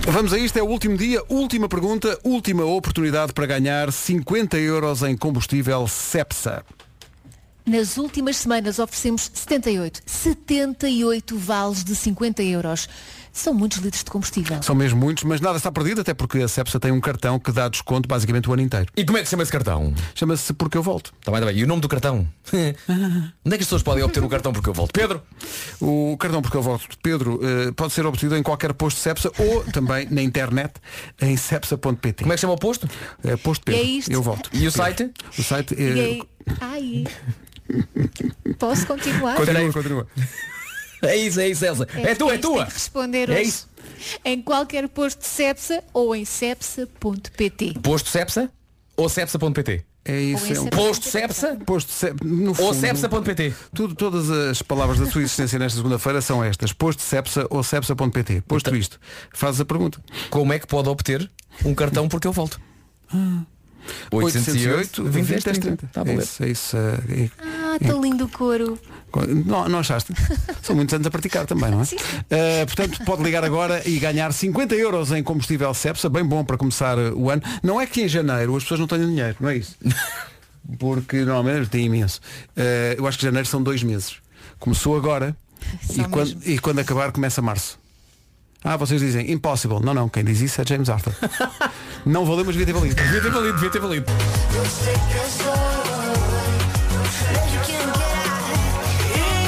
[SPEAKER 1] Vamos a isto, é o último dia, última pergunta, última oportunidade para ganhar 50 euros em combustível Cepsa.
[SPEAKER 5] Nas últimas semanas oferecemos 78, 78 vales de 50 euros. São muitos litros de combustível.
[SPEAKER 1] São mesmo muitos, mas nada está perdido, até porque a Cepsa tem um cartão que dá desconto basicamente o ano inteiro.
[SPEAKER 10] E como é que se chama esse cartão?
[SPEAKER 1] Chama-se Porque Eu Volto.
[SPEAKER 10] Tá bem, tá bem. E o nome do cartão? Onde é que as pessoas podem obter o cartão porque eu volto? Pedro?
[SPEAKER 1] O cartão Porque Eu Volto de Pedro eh, pode ser obtido em qualquer posto Cepsa ou também na internet em cepsa.pt.
[SPEAKER 10] Como é que chama o posto?
[SPEAKER 1] É posto Pedro.
[SPEAKER 5] E é isto.
[SPEAKER 1] Eu volto.
[SPEAKER 10] E o site?
[SPEAKER 1] O site
[SPEAKER 5] E
[SPEAKER 1] é...
[SPEAKER 5] posso continuar?
[SPEAKER 1] Continua, continua.
[SPEAKER 10] É isso, é isso, Elsa. É, tua, é tua.
[SPEAKER 5] tem que responder
[SPEAKER 10] É isso.
[SPEAKER 5] Em qualquer posto de Cepsa ou em cepsa.pt.
[SPEAKER 10] Posto Cepsa ou cepsa.pt?
[SPEAKER 1] É isso.
[SPEAKER 5] Ou
[SPEAKER 1] É um.
[SPEAKER 10] Posto Cepsa
[SPEAKER 1] posto Cepsa. No
[SPEAKER 10] ou
[SPEAKER 1] fundo,
[SPEAKER 10] cepsa.pt?
[SPEAKER 1] Tudo, todas as palavras da sua existência nesta segunda-feira são estas. Posto Cepsa ou cepsa.pt. Posto
[SPEAKER 10] Então-
[SPEAKER 1] isto. Fazes a pergunta.
[SPEAKER 10] Como é que pode obter um cartão porque eu volto? 808 20 10 30. Tá
[SPEAKER 1] é isso, é isso.
[SPEAKER 5] Ah, está lindo o couro.
[SPEAKER 1] Não, não achaste? São muitos anos a praticar também, não é?
[SPEAKER 5] Sim, sim.
[SPEAKER 1] Eh, portanto, pode ligar agora e ganhar 50 euros em combustível Cepsa, bem bom para começar o ano. Não é que em janeiro as pessoas não tenham dinheiro, não é isso? Porque normalmente tem imenso. Eh, eu acho que janeiro são dois meses. Começou agora e quando, e quando acabar começa março. Ah, vocês dizem impossible. Não, não, quem diz isso é James Arthur. não valeu, mas devia ter valido.
[SPEAKER 10] Devia ter valido, devia ter valido.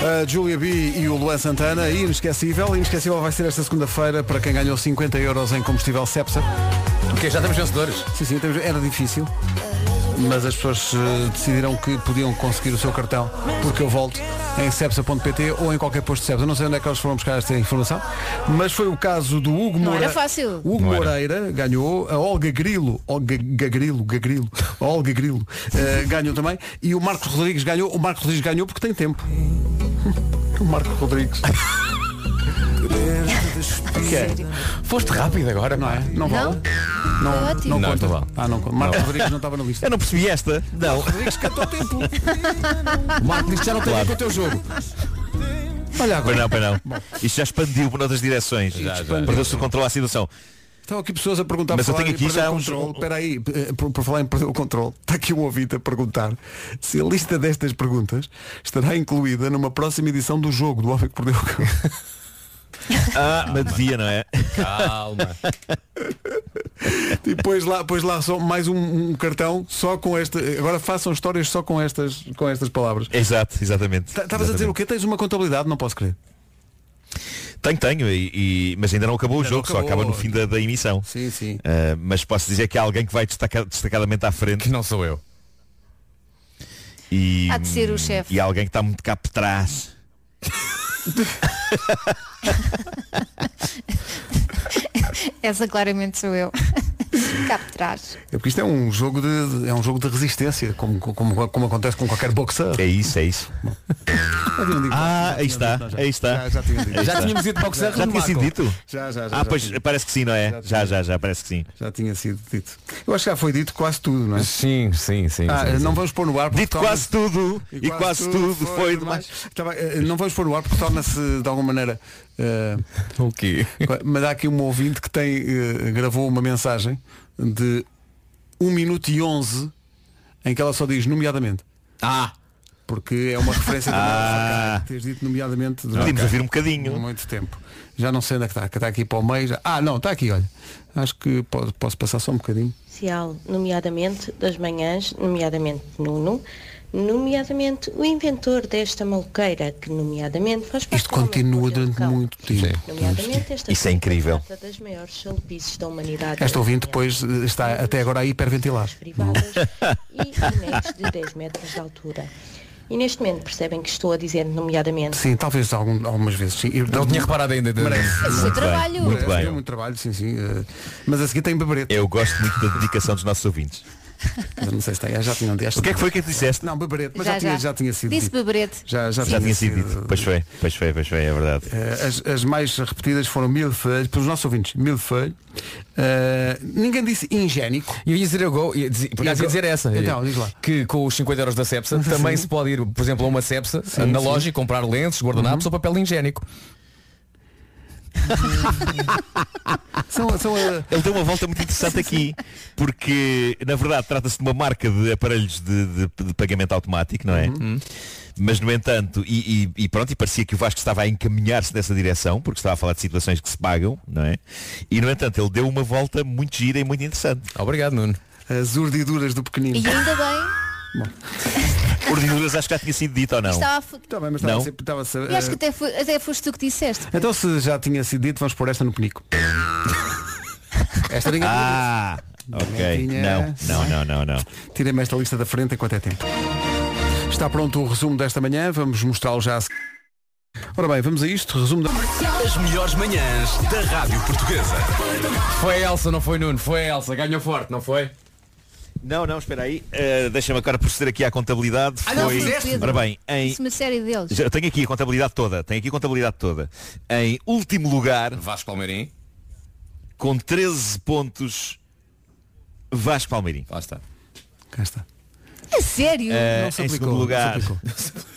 [SPEAKER 1] A Julia B e o Luan Santana, inesquecível. Inesquecível vai ser esta segunda-feira para quem ganhou 50 euros em combustível Cepsa.
[SPEAKER 10] O quê? Já temos vencedores?
[SPEAKER 1] Sim, sim, temos- era difícil. Mas as pessoas eh, decidiram que podiam conseguir o seu cartão porque eu volto em cepsa.pt ou em qualquer posto de Cepsa. Não sei onde é que eles foram buscar esta informação, mas foi o caso do Hugo
[SPEAKER 5] Não
[SPEAKER 1] Moreira.
[SPEAKER 5] era fácil.
[SPEAKER 1] Hugo
[SPEAKER 10] Não era.
[SPEAKER 1] Moreira ganhou, a Olga Grilo, Olga Gagrilo, Gagrilo, a Olga Grilo eh, ganhou também e o Marcos Rodrigues ganhou. O Marcos Rodrigues ganhou porque tem tempo. O Marcos Rodrigues. Que é?
[SPEAKER 10] Foste rápido agora,
[SPEAKER 1] Não é? Não vale?
[SPEAKER 5] Não?
[SPEAKER 1] Não,
[SPEAKER 5] Ótimo.
[SPEAKER 1] não
[SPEAKER 10] Não,
[SPEAKER 1] conta.
[SPEAKER 10] não vale.
[SPEAKER 1] Ah, não conta. Marcos Rodrigues não estava na lista.
[SPEAKER 13] Eu não percebi esta. Não.
[SPEAKER 1] Rodrigues cantou tempo.
[SPEAKER 10] O Marco diz que já não tem a ver
[SPEAKER 13] Claro.
[SPEAKER 10] com o teu jogo.
[SPEAKER 1] Olha
[SPEAKER 13] Pois
[SPEAKER 1] agora.
[SPEAKER 13] não, pois não. Isto já expandiu por outras direções.
[SPEAKER 10] Já, já.
[SPEAKER 13] Perdeu-se o controle à situação.
[SPEAKER 1] Estão aqui pessoas a perguntar
[SPEAKER 13] Mas eu
[SPEAKER 1] falar
[SPEAKER 13] tenho aqui já
[SPEAKER 1] o
[SPEAKER 13] uns-
[SPEAKER 1] controle. Espera aí, eh, por, por falar em perder o controle, está aqui um ouvinte a perguntar se a lista destas perguntas estará incluída numa próxima edição do jogo do Homem que Perdeu o Cão.
[SPEAKER 13] Ah, mas devia, não é?
[SPEAKER 10] Calma.
[SPEAKER 1] E depois lá, depois lá só mais um, um cartão só com esta. Agora façam histórias só com estas, com estas palavras.
[SPEAKER 13] Exato, exatamente.
[SPEAKER 1] Tá- Estavas a dizer o quê? Tens uma contabilidade? Não posso crer.
[SPEAKER 13] Tenho, tenho, e, e- mas ainda não acabou
[SPEAKER 1] Ainda
[SPEAKER 13] o jogo, só
[SPEAKER 1] acabou.
[SPEAKER 13] acaba no fim da, da emissão.
[SPEAKER 1] Sim, sim.
[SPEAKER 13] Ah, mas posso dizer que há alguém que vai destacar, destacadamente à frente
[SPEAKER 10] Que não sou eu.
[SPEAKER 13] e,
[SPEAKER 5] Há de ser o chefe.
[SPEAKER 13] e há alguém que está muito cá por trás.
[SPEAKER 5] Essa claramente sou eu. Cá por trás.
[SPEAKER 1] É porque isto é um jogo de, é um jogo de resistência, como, como, como acontece com qualquer boxer.
[SPEAKER 13] É isso, é isso.
[SPEAKER 1] Já dito.
[SPEAKER 13] Ah,
[SPEAKER 1] Já
[SPEAKER 13] aí está,
[SPEAKER 1] dito, já.
[SPEAKER 13] aí está.
[SPEAKER 1] Já, já dito.
[SPEAKER 10] Já tínhamos ido para o que
[SPEAKER 13] Já
[SPEAKER 10] serve
[SPEAKER 13] tinha sido dito?
[SPEAKER 1] Já, já, já,
[SPEAKER 13] Ah,
[SPEAKER 1] já
[SPEAKER 13] pois parece que sim, não é? Já, já, já, parece que sim.
[SPEAKER 1] Já tinha sido dito. Eu acho que já foi dito quase tudo, não é?
[SPEAKER 10] Sim, sim, sim.
[SPEAKER 1] Ah,
[SPEAKER 10] sim, sim.
[SPEAKER 1] não vamos pôr no ar porque
[SPEAKER 13] Dito quase tudo e quase tudo foi demais.
[SPEAKER 1] Tá bem, eh, não vamos pôr no ar porque torna-se de alguma maneira.
[SPEAKER 10] O quê?
[SPEAKER 1] mas há aqui um ouvinte que tem, eh, gravou uma mensagem de 1 minuto e 11 em que ela só diz nomeadamente.
[SPEAKER 10] Ah!
[SPEAKER 1] Porque é uma referência da
[SPEAKER 13] Ah.
[SPEAKER 1] nossa Teres dito nomeadamente durante
[SPEAKER 13] Podíamos ouvir um bocadinho.
[SPEAKER 1] muito tempo. Já não sei onde é que está, que está aqui para o meio. já- Ah, não, está aqui, olha. Acho que pode- posso passar só um bocadinho.
[SPEAKER 21] Social, nomeadamente das manhãs, nomeadamente Nuno, nomeadamente o inventor desta maluqueira, que nomeadamente faz parte
[SPEAKER 1] Isto continua durante muito tempo.
[SPEAKER 21] Nomeadamente esta
[SPEAKER 13] Isso é incrível.
[SPEAKER 21] das maiores chalupices da humanidade.
[SPEAKER 1] Esta ouvinte depois eh, está até agora a hiperventilar.
[SPEAKER 21] privadas e bonecos de 10 metros de altura. E neste momento percebem que estou a dizer nomeadamente
[SPEAKER 1] Sim, talvez algum- algumas vezes. Sim. Eu-
[SPEAKER 10] Não tinha reparado ainda. de-
[SPEAKER 1] Merece.
[SPEAKER 13] Muito bem,
[SPEAKER 5] trabalho.
[SPEAKER 13] muito
[SPEAKER 1] Merece,
[SPEAKER 13] bem.
[SPEAKER 1] muito trabalho, sim, sim. eh, Mas a seguir tem beberete.
[SPEAKER 13] Eu gosto muito da dedicação dos nossos ouvintes.
[SPEAKER 1] Eu não sei se tem, já tinham.
[SPEAKER 13] O que é que foi que tu disseste?
[SPEAKER 1] Não, beberete, mas já,
[SPEAKER 5] Já,
[SPEAKER 1] tinha,
[SPEAKER 5] já.
[SPEAKER 1] já tinha sido
[SPEAKER 5] Disse beberete.
[SPEAKER 1] Já, já,
[SPEAKER 13] Já tinha sido dito. Pois foi, pois foi, pois foi, é verdade.
[SPEAKER 1] Eh, As, as mais repetidas foram milfeilles, pelos nossos ouvintes, milfeilles. Eh, ninguém disse ingénico.
[SPEAKER 10] E eu ia dizer, eu go, ia dizer, por acaso ia dizer essa.
[SPEAKER 1] Então, diz lá.
[SPEAKER 10] Que com os 50 euros da Cepsa também se pode ir, por exemplo, a uma Cepsa
[SPEAKER 1] Sim,
[SPEAKER 10] na
[SPEAKER 1] sim.
[SPEAKER 10] loja e comprar lentes, guardanapos ou papel higiênico.
[SPEAKER 1] São, são, uh,
[SPEAKER 13] Ele deu uma volta muito interessante aqui, porque na verdade trata-se de uma marca de aparelhos de, de- de pagamento automático, não é?
[SPEAKER 1] Uhum.
[SPEAKER 13] Mas no entanto, e, e- e pronto, e parecia que o Vasco estava a encaminhar-se nessa direção, porque estava a falar de situações que se pagam, não é? E no entanto, ele deu uma volta muito gira e muito interessante.
[SPEAKER 10] Obrigado, Nuno.
[SPEAKER 1] As urdiduras do pequenino.
[SPEAKER 5] E ainda bem,
[SPEAKER 13] Ordinuras acho que já tinha sido dito ou não?
[SPEAKER 5] estava a
[SPEAKER 1] Tá bem, mas
[SPEAKER 13] Não?
[SPEAKER 1] estava sempre- estava a ser-
[SPEAKER 5] eu acho que até, foi, até foste tu que disseste.
[SPEAKER 1] Então se já tinha sido dito, vamos pôr esta no penico. Esta ninguém
[SPEAKER 13] Ah, ok.
[SPEAKER 1] tinha-
[SPEAKER 13] Não, não, não, não, não.
[SPEAKER 1] Tirem-me esta lista da frente enquanto é tempo. Está pronto o resumo desta manhã, vamos mostrá-lo já a seguir. Ora bem, vamos a isto, resumo da...
[SPEAKER 6] As melhores manhãs da Rádio Portuguesa.
[SPEAKER 10] Foi a Elsa, não foi Nuno, foi a Elsa, ganhou forte, não foi?
[SPEAKER 13] Não, não, espera aí. Uh, Deixa-me agora proceder aqui à contabilidade.
[SPEAKER 5] Ah, não,
[SPEAKER 13] Foi...
[SPEAKER 5] fizeste?
[SPEAKER 13] Ora bem, em...
[SPEAKER 5] É uma série deles.
[SPEAKER 13] Já tenho aqui a contabilidade toda. Tenho aqui a contabilidade toda. Em último lugar,
[SPEAKER 10] Vasco Palmeirim.
[SPEAKER 13] com 13 pontos, Vasco Palmeirim.
[SPEAKER 10] Lá está.
[SPEAKER 1] Cá está.
[SPEAKER 5] A sério?
[SPEAKER 13] Eh,
[SPEAKER 1] Não se
[SPEAKER 13] em
[SPEAKER 1] aplicou,
[SPEAKER 13] segundo
[SPEAKER 1] não se
[SPEAKER 13] lugar,
[SPEAKER 1] aplicou.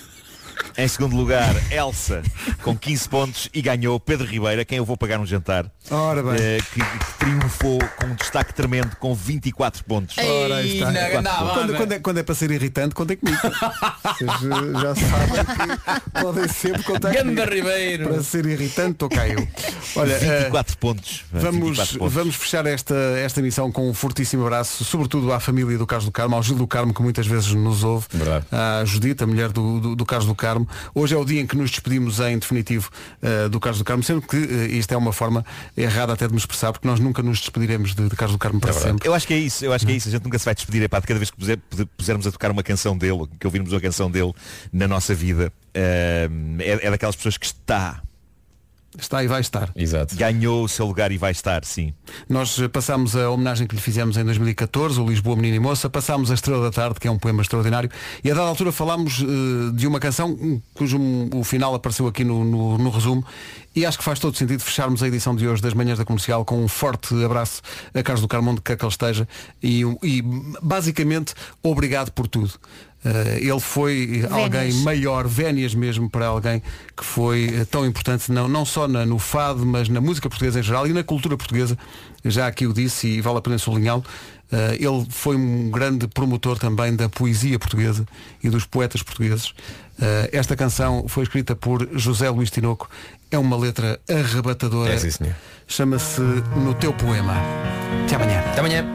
[SPEAKER 13] em segundo lugar, Elsa com 15 pontos e ganhou Pedro Ribeira, quem eu vou pagar um jantar,
[SPEAKER 1] Ora bem.
[SPEAKER 13] eh, que, que triunfou com um destaque tremendo com 24 pontos.
[SPEAKER 1] Ora, aí está.
[SPEAKER 10] Ei, na-
[SPEAKER 13] 24
[SPEAKER 10] na-
[SPEAKER 13] pontos.
[SPEAKER 1] Quando, quando é, quando é para ser irritante, contem comigo. Vocês eh, já sabem que podem sempre contar
[SPEAKER 10] Ganda
[SPEAKER 1] comigo.
[SPEAKER 10] Ribeiro.
[SPEAKER 1] Para ser irritante, estou cá eu. Olha, eh,
[SPEAKER 13] 24 pontos.
[SPEAKER 1] Vamos,
[SPEAKER 13] 24 pontos.
[SPEAKER 1] vamos fechar esta, esta missão com um fortíssimo abraço, sobretudo à família do Carlos do Carmo, ao Gil do Carmo, que muitas vezes nos ouve,
[SPEAKER 10] Verdade.
[SPEAKER 1] à Judita, a mulher do, do, do Carlos do Carmo. Hoje é o dia em que nos despedimos em definitivo eh, do Carlos do Carmo, sendo que eh, isto é uma forma errada até de me expressar, porque nós nunca nos despediremos de, de Carlos do Carmo para sempre.
[SPEAKER 13] Eu acho que é isso, eu acho que é isso. A gente nunca se vai despedir, epá, de cada vez que puser- pusermos a tocar uma canção dele, que ouvirmos uma canção dele na nossa vida, eh, é, é daquelas pessoas que está,
[SPEAKER 1] Está e vai estar.
[SPEAKER 10] Exato.
[SPEAKER 13] ganhou o seu lugar e vai estar, sim.
[SPEAKER 1] Nós eh, passámos a homenagem que lhe fizemos em 2014, o Lisboa Menina e Moça, passámos a Estrela da Tarde, que é um poema extraordinário, e a dada altura falámos eh, de uma canção cujo o final apareceu aqui no, no- no resumo, e acho que faz todo sentido fecharmos a edição de hoje das Manhãs da Comercial com um forte abraço a Carlos do Carmo, onde quer que ele esteja, e, e, basicamente obrigado por tudo. Eh, ele foi alguém maior, vénias mesmo para alguém que foi eh, tão importante, não, não só na- no fado, mas na música portuguesa em geral e na cultura portuguesa. Já aqui o disse e vale a pena sublinhá-lo. Eh, ele foi um grande promotor também da poesia portuguesa e dos poetas portugueses. Eh, esta canção foi escrita por José Luís Tinoco. É uma letra arrebatadora.
[SPEAKER 10] É, sim, senhor.
[SPEAKER 1] Chama-se No Teu Poema. Até amanhã.
[SPEAKER 10] Até amanhã.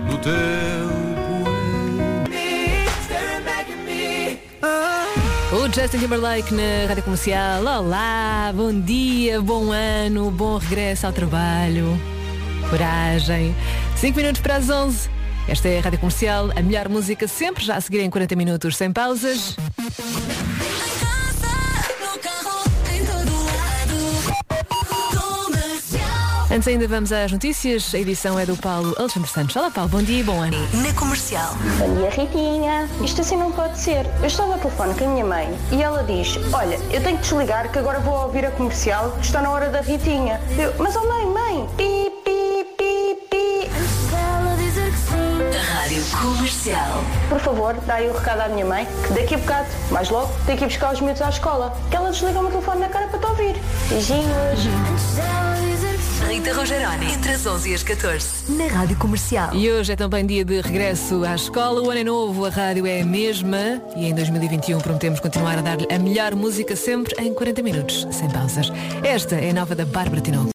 [SPEAKER 22] Justin Timberlake na Rádio Comercial. Olá, bom dia, bom ano, bom regresso ao trabalho. Coragem. 5 minutos para as 11. Esta é a Rádio Comercial, a melhor música sempre, já a seguir em 40 minutos sem pausas. Antes ainda vamos às notícias. A edição é do Paulo Alexandre Santos. Olá Paulo, bom dia e bom ano.
[SPEAKER 15] Na comercial.
[SPEAKER 21] Bom dia, Ritinha. Isto assim não pode ser. Eu estava ao telefone com a minha mãe e ela diz: Olha, eu tenho que desligar que agora vou ouvir a comercial que está na hora da Ritinha. Eu, mas oh mãe, mãe, pi, pi, pi, pi.
[SPEAKER 15] Rádio Comercial.
[SPEAKER 21] Por favor, dá aí o recado à minha mãe que daqui a bocado, mais logo, tenho que ir buscar os miúdos à escola. Que ela desliga o meu telefone na cara para te ouvir. Beijinhos.
[SPEAKER 15] Rita Rogeroni. Entre as 11 e as 14. Na Rádio Comercial.
[SPEAKER 22] E hoje é também dia de regresso à escola. O ano é novo, a rádio é a mesma e em 2021 prometemos continuar a dar-lhe a melhor música sempre em 40 minutos, sem pausas. Esta é a nova da Bárbara Tinoco.